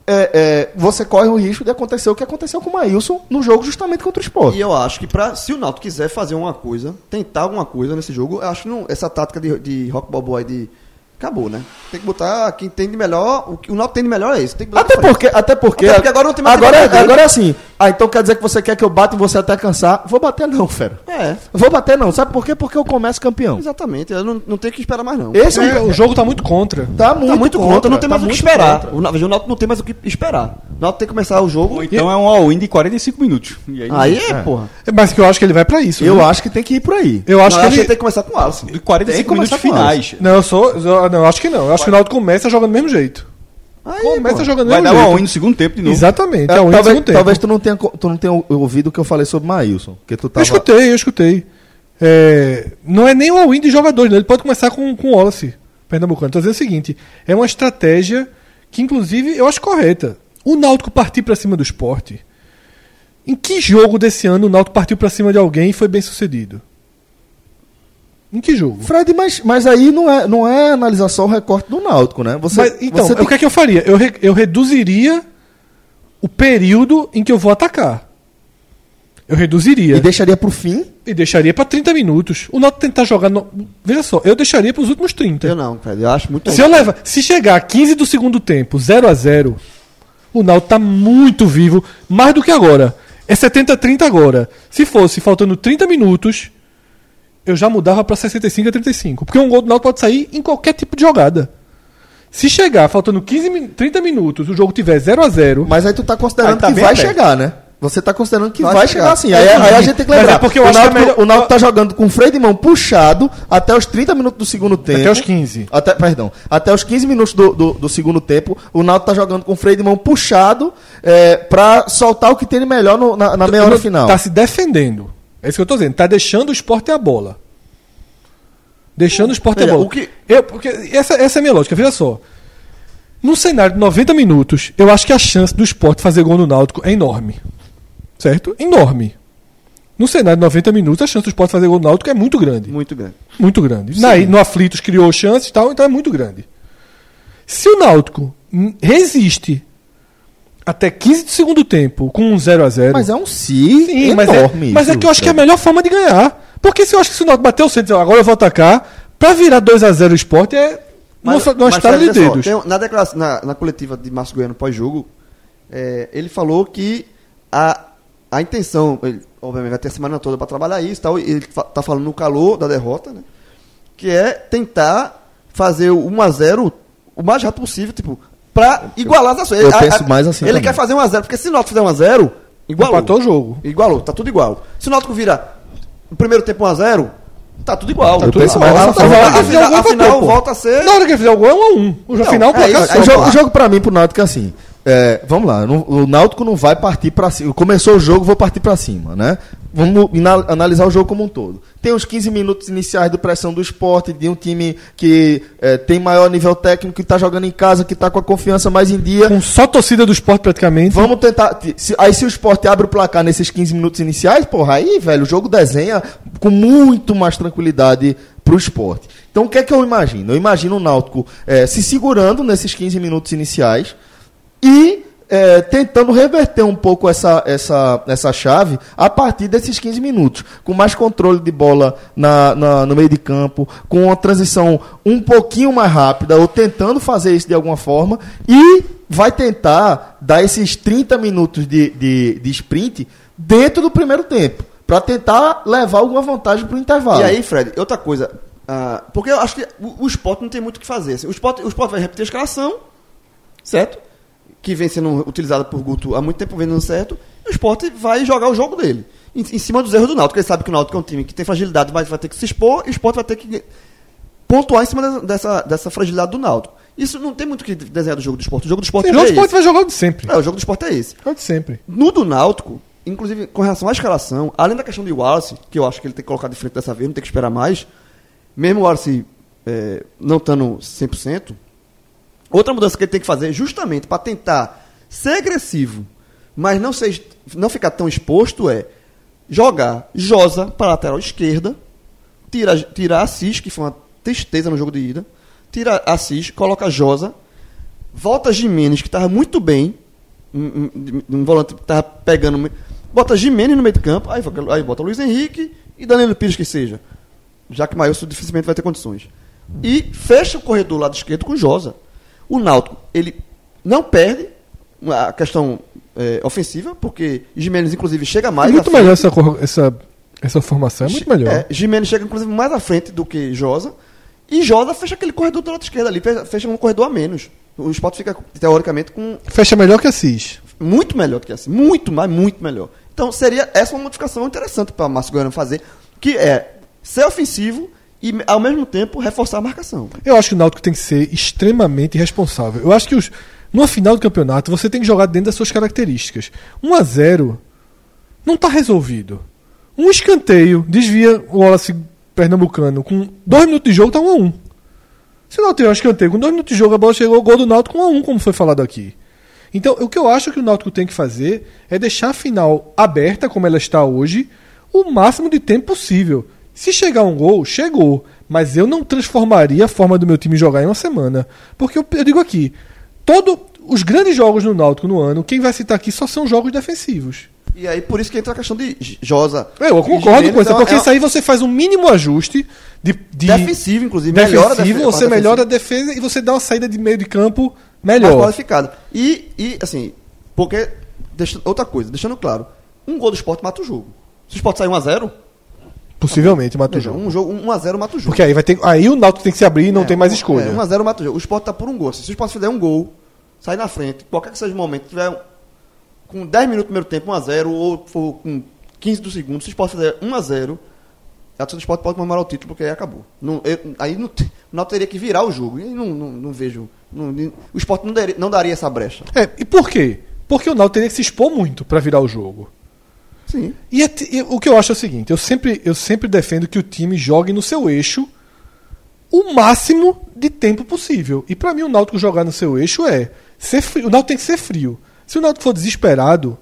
é, é, você corre o risco de acontecer o que aconteceu com o Maílson no jogo justamente contra o Sport. E eu acho que pra, se o Náutico quiser fazer uma coisa, tentar alguma coisa nesse jogo, eu acho que não, essa tática de, de rock balboa aí de... Acabou, né? Tem que botar quem tem de melhor... O que o Náutico tem de melhor é isso. Até porque, até porque, Até porque agora não tem mais agora, quem bater. agora é assim. Ah, então quer dizer que você quer que eu bata em você até cansar? Vou bater não, fera. É, Vou bater não. Sabe por quê? Porque eu começo campeão. exatamente. Eu não, não tem que esperar mais, não. Esse É, é o jogo tá muito contra. Tá muito, tá muito contra, não tem tá mais o que esperar. contra. O, Náutico não tem mais o que esperar. O Náutico tem que começar o jogo. Ou então é um all-in de 45 minutos. E aí, Aí é, porra. Mas que eu acho que ele vai pra isso. Eu né? acho que tem que ir por aí. Eu acho Não, que eu ele. que tem que começar com o Alisson. de 45 Tem que minutos finais. Não, eu sou. eu- não, eu acho que não. Eu acho que o Náutico começa jogando do mesmo jeito. Aí, Começa pô. jogando do Vai dar o jeito. all-in no segundo tempo de novo. Exatamente. É, É, o talvez, segundo tempo. talvez tu não tenha, tu não tenha ouvido o que eu falei sobre Maílson. Porque tu Eu tava... escutei, eu escutei. É, não é nem o all-in de jogadores, né? ele pode começar com, com o Wallace, Pernambucano. Estou dizendo o seguinte: é uma estratégia que, inclusive, eu acho correta. O Náutico partir para cima do esporte. Em que jogo desse ano o Náutico partiu para cima de alguém e foi bem sucedido? Em que jogo? Fred, mas, mas aí não é, não é analisar só o recorte do Náutico, né? Você, Mas, então, você o que é que eu faria? Eu, re- eu reduziria o período em que eu vou atacar. Eu reduziria. E deixaria pro fim. E deixaria pra 30 minutos. O Náutico tentar jogar. No... Veja só, eu deixaria pros últimos 30. Eu não, Fred. Eu acho muito. Se eu levar, se chegar a 15 do segundo tempo, 0 a 0 o Náutico tá muito vivo, mais do que agora. É 70 a 30 agora. Se fosse faltando 30 minutos, eu já mudava pra 65 a 35, porque um gol do Náutico pode sair em qualquer tipo de jogada. Se chegar faltando 15 min- 30 minutos, o jogo tiver 0 a 0 Mas aí tu tá considerando tá que vai aberto. chegar, né? Você tá considerando que vai, Vai chegar, chegar. sim. É, Aí, aí a sim. gente tem que Mas lembrar. é porque eu o acho que é Náutico, melhor- o Náutico tá jogando com o freio de mão puxado até os 30 minutos do segundo tempo. até os 15. Até, perdão, até os 15 minutos do, do, do segundo tempo, o Náutico tá jogando com o freio de mão puxado é, pra soltar o que tem de melhor no- na, na meia hora final. Tá se defendendo. É isso que eu tô dizendo. Tá deixando o esporte a bola. Deixando o esporte a bola. o que- Eu, porque essa, essa é a minha lógica. Veja só. Num cenário de 90 minutos, eu acho que a chance do esporte fazer gol no Náutico é enorme. Certo? Enorme. No cenário de 90 minutos, a chance do esporte fazer gol no Náutico é muito grande. Muito grande. Muito grande. Na, no Aflitos criou chances e tal, então é muito grande. Se o Náutico resiste até 15 do segundo tempo com um 0 a 0 Mas é um si Sim, mas é, enorme. mas é que eu acho que é a melhor forma de ganhar. Porque se eu acho que se o Náutico bater o centro, agora eu vou atacar, pra virar 2x0 o esporte é uma, uma estrada de olha só, dedos. tem na, declaração, na, na coletiva de Márcio Goiano pós-jogo, é, ele falou que a, a intenção, ele, obviamente vai ter a semana toda para trabalhar isso, tal, e ele fa- tá falando no calor da derrota, né? Que é tentar fazer o 1x0 o mais rápido possível, tipo, pra igualar as ações. eu A- a- penso mais assim Ele também. quer fazer 1x0, porque se o Náutico fizer 1x0, igualou. Empatou o jogo. Igualou, tá tudo igual. Se o Náutico vira o primeiro tempo 1x0, Tá tudo igual. Tá tudo igual. a- Mas a- vai- a- vai- Afinal, afinal, volta a ser. Na hora que ele fizer o gol é um a um. O Não, final, é isso, jogo, o jogo pra mim, pro Náutico, é assim. É, vamos lá, o Náutico não vai partir pra cima. Começou o jogo, vou partir pra cima, né? Vamos analisar o jogo como um todo. Tem os 15 minutos iniciais de pressão do esporte, de um time que é, tem maior nível técnico, que tá jogando em casa, que tá com a confiança mais em dia. Com só torcida do esporte praticamente. Vamos tentar. se- aí se o esporte abre o placar nesses 15 minutos iniciais, porra, aí, velho, o jogo desenha com muito mais tranquilidade pro esporte. Então o que é que eu imagino? Eu imagino o Náutico eh, se segurando nesses 15 minutos iniciais e eh, tentando reverter um pouco essa, essa, essa chave a partir desses 15 minutos. Com mais controle de bola na, na- no meio de campo, com uma transição um pouquinho mais rápida, ou tentando fazer isso de alguma forma, e vai tentar dar esses 30 minutos de, de, de sprint dentro do primeiro tempo. Para tentar levar alguma vantagem para o intervalo. E aí, Fred, outra coisa. ah, porque eu acho que o, o esporte não tem muito o que fazer. assim. o, esporte, o esporte vai repetir a escalação, certo? Que vem sendo utilizada por Guto há muito tempo, vem dando certo. E o esporte vai jogar o jogo dele. Em, em cima dos erros do Náutico. Ele sabe que o Náutico é um time que tem fragilidade, mas vai ter que se expor. E o esporte vai ter que pontuar em cima dessa- dessa, fragilidade do Náutico. Isso não tem muito o que desenhar do jogo do esporte. O jogo do esporte Sim, o é jogo do esse. esporte vai jogar o de sempre. É, o jogo do esporte é esse. É o de sempre. No do Náutico, inclusive com relação à escalação, além da questão de Wallace, que eu acho que ele tem que colocar de frente dessa vez, não tem que esperar mais, mesmo o Wallace é, não estando 100%, outra mudança que ele tem que fazer, justamente para tentar ser agressivo, mas não, ser, não ficar tão exposto, é jogar Josa para a lateral esquerda, tira, tirar Assis, que foi uma tristeza no jogo de ida, tira Assis, coloca Josa, volta Jimenez, que estava muito bem, um, um- um volante que estava pegando, bota Jimenez no meio de campo, aí, aí bota Luiz Henrique e Danilo Pires que seja, já que Maílson dificilmente vai ter condições. E fecha o corredor lado esquerdo com Josa. O Náutico, ele não perde a questão eh, ofensiva, porque Jimenez, inclusive, chega mais. É muito à frente. melhor essa, essa, essa formação. É muito melhor. É, Jimenez chega, inclusive, mais à frente do que Josa. E Josa fecha aquele corredor do lado esquerdo ali, fecha- um corredor a menos. O Sport fica, teoricamente, com Fecha melhor que Assis. muito melhor que assim. Muito mais, muito melhor. Então, seria essa uma modificação interessante para Márcio Goiano fazer, que é ser ofensivo e, ao mesmo tempo, reforçar a marcação. Eu acho que o Náutico tem que ser extremamente responsável. Eu acho que os, numa final do campeonato você tem que jogar dentro das suas características. 1 a 0 não está resolvido. Um escanteio desvia o Wallace Pernambucano com dois minutos de jogo tá 1 a 1. Se o Náutico tiver um escanteio com dois minutos de jogo a bola chegou o gol do Náutico 1 a 1, como foi falado aqui. Então, o que eu acho que o Náutico tem que fazer é deixar a final aberta, como ela está hoje, o máximo de tempo possível. Se chegar um gol, chegou. Mas eu não transformaria a forma do meu time jogar em uma semana. Porque eu, eu digo aqui, todo, os grandes jogos no Náutico no ano, quem vai citar aqui só são jogos defensivos. E aí, por isso que entra a questão de Josa. É, Eu concordo com isso, é- porque é isso aí você faz um mínimo ajuste de, de defensivo, inclusive. melhora a defensivo, defe- a você melhora a defesa e você dá uma saída de meio de campo mais melhor. qualificado. E, e, assim, porque, deixa, outra coisa, deixando claro, um gol do esporte mata o jogo. Se o esporte sair 1x0, Possivelmente mata o jogo. um jogo 1x0 mata o jogo. Porque aí vai ter. Aí o Náutico tem que se abrir e não É, tem mais escolha. É, 1x0 mata o jogo. O esporte tá por um gol. Se o esporte fizer um gol, sair na frente, qualquer que seja o momento, tiver um- com 10 minutos do primeiro tempo 1x0, ou for com 15 do segundo, se o esporte fizer 1x0, a torcida do esporte pode comemorar o título, porque aí acabou. Não, eu- aí não, te- o Náutico teria que virar o jogo. E não, não, não vejo. não- o esporte não daria, não daria essa brecha. É, e por quê? Porque o Náutico teria que se expor muito pra virar o jogo. Sim. E, é e o que eu acho é o seguinte: eu sempre, eu sempre defendo que o time jogue no seu eixo o máximo de tempo possível. E pra mim, o Náutico jogar no seu eixo é ser frio. O Náutico tem que ser frio. Se o Náutico for desesperado,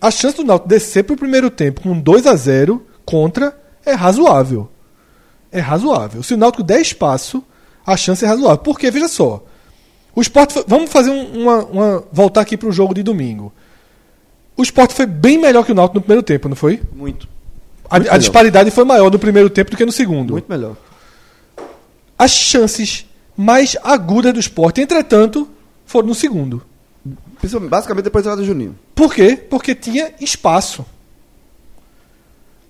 a chance do Náutico descer pro primeiro tempo com 2 a 0 contra é razoável. É razoável. Se o Náutico der espaço, a chance é razoável. Porque, veja só, o Sport foi- vamos fazer um- uma, uma- voltar aqui pro jogo de domingo. O Sport foi bem melhor que o Náutico no primeiro tempo, não foi? Muito. A, Muito a disparidade foi maior no primeiro tempo do que no segundo. Muito melhor. As chances mais agudas do Sport, entretanto, foram no segundo. Basicamente depois da do Juninho. Por quê? Porque tinha espaço.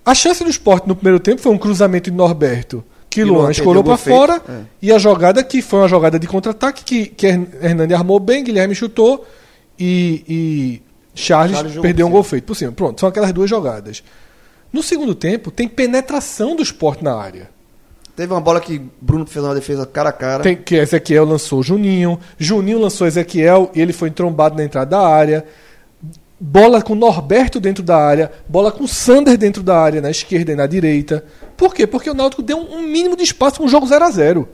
A chance do Sport no primeiro tempo foi um cruzamento de Norberto que Luan escorou para fora é. e a jogada que foi uma jogada de contra-ataque que, que Her- Hernani armou bem, Guilherme chutou e, e Charles, Charles perdeu um gol feito por cima. Pronto, são aquelas duas jogadas. No segundo tempo, tem penetração do esporte na área. Teve uma bola que Bruno fez uma defesa cara a cara. Tem, que Ezequiel lançou Juninho, Juninho lançou Ezequiel e ele foi entrombado na entrada da área. Bola com Norberto dentro da área, bola com Sander dentro da área, na esquerda e na direita. Por quê? Porque o Náutico deu um, mínimo de espaço com um jogo 0 a 0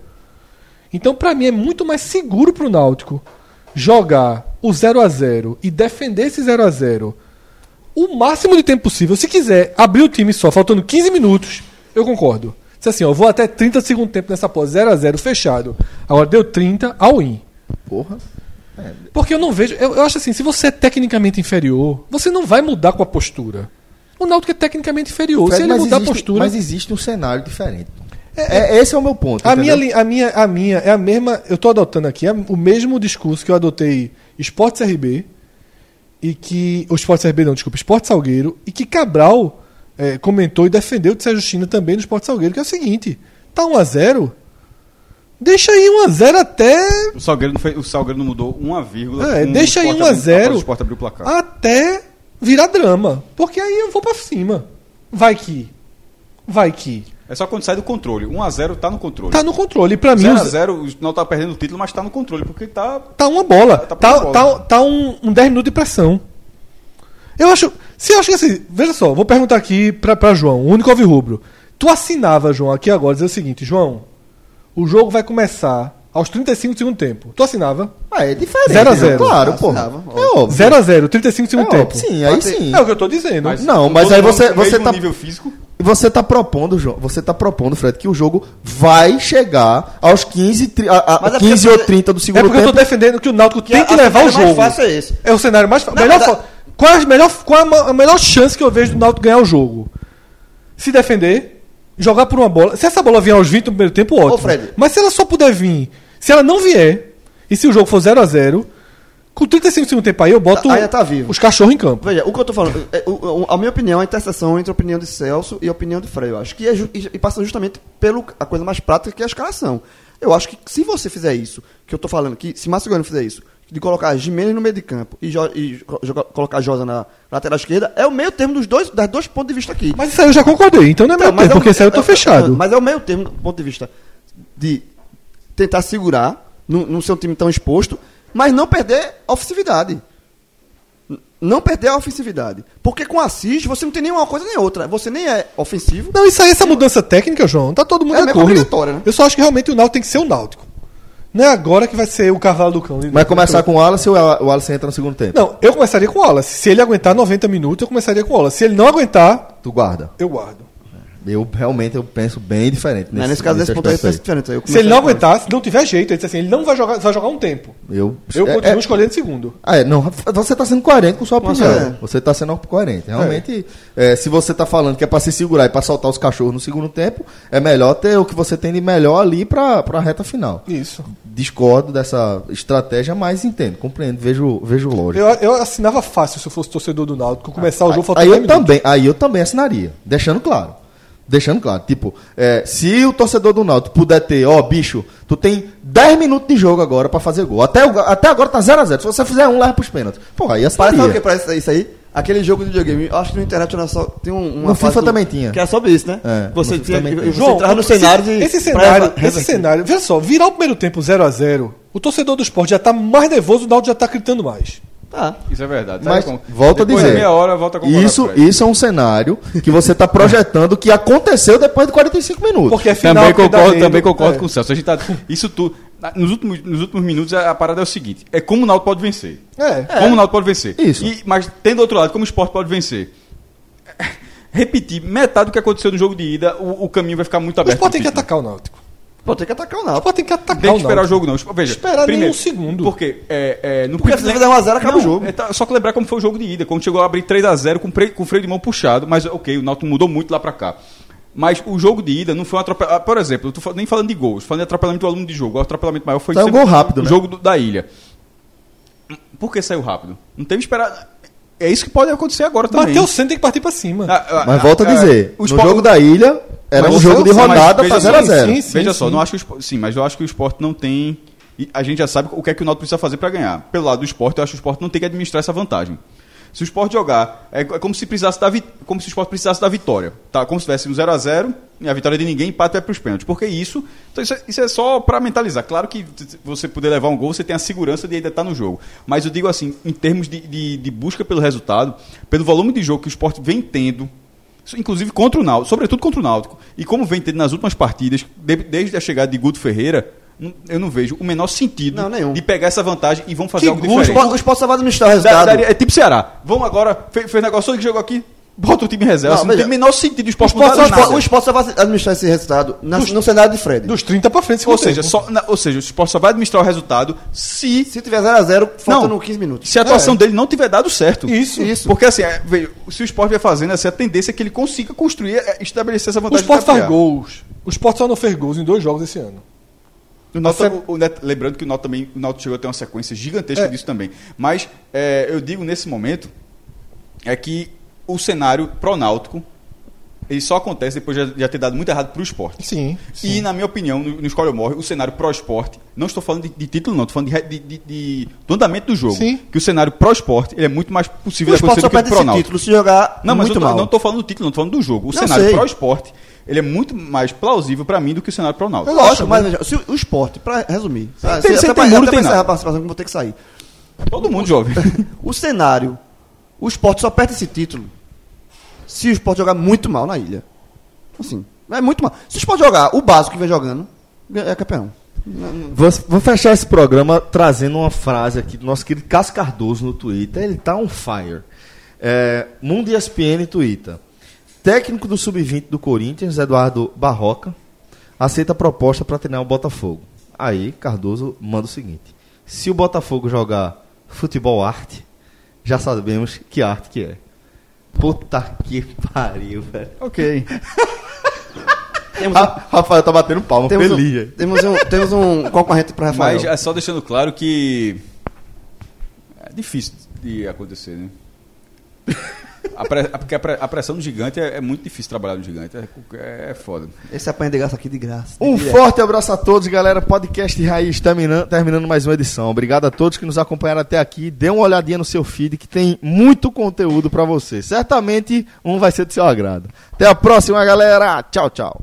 Então, pra mim, é muito mais seguro pro Náutico jogar o 0 a 0 e defender esse 0 a 0 o máximo de tempo possível. Se quiser abrir o time só, faltando 15 minutos, eu concordo. Se assim, ó, eu vou até 30 segundos tempo nessa pós 0 a 0 fechado. Agora deu 30 ao in. Porra. Porque eu não vejo. Eu, eu acho assim, se você é tecnicamente inferior, você não vai mudar com a postura. O Náutico é tecnicamente inferior. Fred, se ele mas mudar existe, a postura. Mas existe um cenário diferente. É, esse é o meu ponto. A minha, entendeu? a, minha, a minha é a mesma. Eu tô adotando aqui a- o mesmo discurso que eu adotei Esporte CRB e que. O Esporte CRB não, desculpa, Esporte Salgueiro, e que Cabral eh, comentou e defendeu de Sérgio China também no Esporte Salgueiro, que é o seguinte: tá 1x0. Deixa aí 1x0 até. O Salgueiro não, fez, o Salgueiro não mudou uma vírgula. É, deixa aí Sport 1 a abrindo- 0. após O Sport abriu o placar. Até virar drama. Porque aí eu vou pra cima. Vai que. Vai que. É só quando sai do controle. 1x0 tá no controle. Tá no controle. E pra mim, os- 0x0, não tá perdendo o título, mas tá no controle, porque tá. tá uma bola. Tá Tá, por tá, bola. tá, um, um 10 minutos de pressão. Eu acho. Se eu acho que assim. Veja só, vou perguntar aqui pra, pra João, o único rubro. Tu assinava, João, aqui agora, dizer o seguinte: João, o jogo vai começar aos 35 do segundo tempo. Tu assinava? Ah, é diferente. Zero a né? zero. Claro, Ah, pô. assinava, É óbvio. 0x0, 35 do segundo É tempo. óbvio. Sim, aí sim. É o que eu tô dizendo. Não, com mas aí você- você mesmo tá- nível físico. E você tá propondo, João, você tá propondo, Fred, que o jogo vai chegar aos 15, tri- a, a- Mas é 15 porque- ou 30 do É segundo porque eu tô tempo. defendendo que o Náutico tem a- que a levar o mais jogo. fácil é esse. É o cenário mais fácil. Melhor, fo- qual, é a melhor, qual é a a melhor chance que eu vejo do Náutico ganhar o jogo? Se defender, jogar por uma bola. Se essa bola vier aos 20 no primeiro tempo, ótimo. Fred. Mas se ela só puder vir, se ela não vier, e se o jogo for 0 a 0 com 35 do segundo tempo aí, eu boto ainda tá vivo. os cachorros em campo. Veja, o que eu tô falando, é, o- a minha opinião é a interseção entre a opinião de Celso e a opinião de Freire. Eu acho que é ju- e, passa justamente pela coisa mais prática que é a escalação. Eu acho que se você fizer isso, que eu tô falando, que se Márcio Goiano fizer isso, de colocar Jimenez no meio de campo e, Jo- e joga- colocar Josa na lateral esquerda, é o meio termo dos dois, das dois pontos de vista aqui. Mas isso aí eu já concordei, então não é Então, tempo, é porque isso aí eu tô é- é- fechado. Mas é o meio termo do ponto de vista de tentar segurar, não, não ser um time tão exposto, mas não perder a ofensividade. Não perder a ofensividade. Porque com Assis você não tem nenhuma coisa nem outra. Você nem é ofensivo. Não, isso aí, essa mudança técnica, João, tá todo mundo É de acordo. né? Eu só acho que realmente o Náutico tem que ser o Náutico. Não é agora que vai ser o cavalo do cão. Vai começar com o Wallace ou o Wallace entra no segundo tempo? Não, eu começaria com o Wallace. Se ele aguentar 90 minutos, eu começaria com o Wallace. Se ele não aguentar, Tu guarda. eu guardo. Eu realmente eu penso bem diferente. Nesse, nesse caso, nesse ponto aí, aspecto pensa diferente. Eu Se ele não aguentar, se não tiver jeito, ele assim, ele não vai jogar, vai jogar um tempo. Eu, Eu é- continuo é- escolhendo segundo. Ah, é, não, você está sendo coerente com sua opinião. certeza. Você está sendo coerente. Realmente, é, se você está falando que é para se segurar e para soltar os cachorros no segundo tempo, é melhor ter o que você tem de melhor ali para a reta final. Isso. Discordo dessa estratégia, mas entendo, compreendo, vejo, vejo lógico. Eu, eu assinava fácil se eu fosse torcedor do Náutico. Começar o jogo faltando aí 10 eu minutos. também, aí eu também assinaria, deixando claro. Deixando claro, tipo, é, se o torcedor do Náutico puder ter, ó, bicho, tu tem 10 minutos de jogo agora pra fazer gol. Até, até agora tá 0x0. Se você fizer um, leva pros pênaltis. Pô, aí Parece sabe o que parece isso aí? Aquele jogo de videogame, eu acho que no internet era só, tem um, uma No FIFA do- também tinha. Que era sobre isso, né? É, você tinha, também você. João, entrava no esse- cenário de. Esse pra cenário, reverter. esse cenário, veja só, virar o primeiro tempo 0 a 0 o torcedor do esporte já tá mais nervoso, o Náutico já tá gritando mais. Tá. Isso é verdade. Mas, como? volta a dizer. meia hora, volta a concordar isso, o isso é um cenário que você tá projetando que aconteceu depois de 45 minutos. Porque é final Também dá concordo, medo. também concordo É. com o Celso. A gente tá, isso tudo. Nos últimos, nos últimos minutos, a, a parada é o seguinte: é como o Náutico pode vencer. É. Como o Náutico pode vencer. Isso. E, mas tem do outro lado, como o esporte pode vencer. Repetir metade do que aconteceu no jogo de ida, o, o caminho vai ficar muito O aberto. esporte tem que atacar o Náutico. Pô, tem que atacar o O Náutico. esporte tem que atacar Tem o que esperar o jogo, não. Veja, Esperar primeiro, nenhum segundo. Porque, é, é, no Porque se fizer 1 a 0 acaba Não, o jogo. é, tá, só que lembrar como foi o jogo de ida, quando chegou a abrir 3x0 com, pre- com o freio de mão puxado, mas ok, o Náutico mudou muito lá pra cá. Mas o jogo de ida não foi um atropelamento. Por exemplo, eu tô nem falando de gols, falando de atropelamento do aluno de jogo. O atropelamento maior foi Saiu um gol rápido, o né? jogo do- da ilha. Por que saiu rápido? Não teve esperar. É isso que pode acontecer agora também. Bateu o centro, tem que partir pra cima. Ah, ah, Mas volta a ah, dizer, o no jogo da ilha, era Mas um o jogo de rodada veja só, 0x0. sim, sim. Veja só, não acho que o Sport- sim, mas eu acho que o esporte não tem. e A gente já sabe o que é que o Náutico precisa fazer para ganhar. Pelo lado do esporte, eu acho que o esporte não tem que administrar essa vantagem. Se o Sport jogar, é, é como se precisasse da como se o Sport precisasse da vitória. Tá? Como se tivesse um 0 a 0 e a vitória de ninguém, empate vai para os pênaltis. Porque isso, então isso, é, isso é só para mentalizar. Claro que você poder levar um gol, você tem a segurança de ainda estar no jogo. Mas eu digo assim, em termos de, de, de busca pelo resultado, pelo volume de jogo que o Sport vem tendo, inclusive contra o Náutico, sobretudo contra o Náutico, e como vem tendo nas últimas partidas, de- desde a chegada de Guto Ferreira, não- eu não vejo o menor sentido Não, de pegar essa vantagem e vão fazer Que algo o diferente. O Sport só vai administrar o Da- resultado. daria- é tipo Ceará. Vamos agora, fez, fez negócio que jogou aqui, bota o time em reserva. Não, Assim, Não, tem o menor sentido o O esporte o, Sport, nada. o Sport só vai administrar esse resultado na- no cenário de Fred. Dos 30 pra frente, Ou segundo seja, só, na- ou seja, o esporte só vai administrar o resultado se, Se tiver 0x0, faltando Não. 15 minutos. se a atuação dele não tiver dado certo. Isso. Isso. Porque assim, é, veja, se o esporte vai fazendo, essa tendência é que ele consiga construir, é, estabelecer essa O vantagem. Sport de faz gols. O Sport só não fez gols em dois jogos esse ano. O Até- o- o Neto- lembrando que o Náutico também o Náutico chegou a ter uma sequência gigantesca É. disso também. Mas é, eu digo nesse momento é que o cenário pro Náutico ele só acontece depois de já- ter dado muito errado pro esporte. Sim. E, na minha opinião, no, no Escolha ou Morre, o cenário pró-esporte, não estou falando de, de título, não, estou falando de, de- de- do andamento do jogo. Sim. Que o cenário pró-esporte ele é muito mais possível O de acontecer do que o pro título se jogar Não, mas eu mal. não estou falando do título, não estou falando do jogo. O Não, cenário pró-esporte ele é muito mais plausível para mim do que o cenário pró-náutico. Lógico, mas veja, se o- o esporte, pra resumir, tá? tem- Se- sem até pra- tem muro, até tem nada. participação que vou ter que sair. Todo mundo jovem. O cenário, o esporte só perde esse título se o esporte jogar muito mal na ilha. Assim, é muito mal. Se o esporte jogar o básico que vem jogando, é campeão. Vou, vou fechar esse programa trazendo uma frase aqui do nosso querido Cássio Cardoso no Twitter. Ele tá on fire. É, Mundo ESPN Twitter. Técnico do Sub-20 do Corinthians, Eduardo Barroca, aceita a proposta para treinar o Botafogo. Aí, Cardoso manda o seguinte: se o Botafogo jogar futebol arte, já sabemos que arte que é. Puta que pariu, velho. ok. Temos um, Ra- Rafael tá batendo palma, temos feliz. um, temos um, temos um concorrente para Rafael. Mas é só deixando claro que é difícil de acontecer, né? A, pre- a- porque a, pre- a pressão do gigante é, é muito difícil trabalhar no gigante. É, é foda. Esse apanha de graça aqui de graça. Um Direto. forte abraço a todos, galera. Podcast Raiz terminando, terminando mais uma edição. Obrigado a todos que nos acompanharam até aqui. Dê uma olhadinha no seu feed que tem muito conteúdo pra você. Certamente um vai ser do seu agrado. Até a próxima, galera. Tchau, tchau.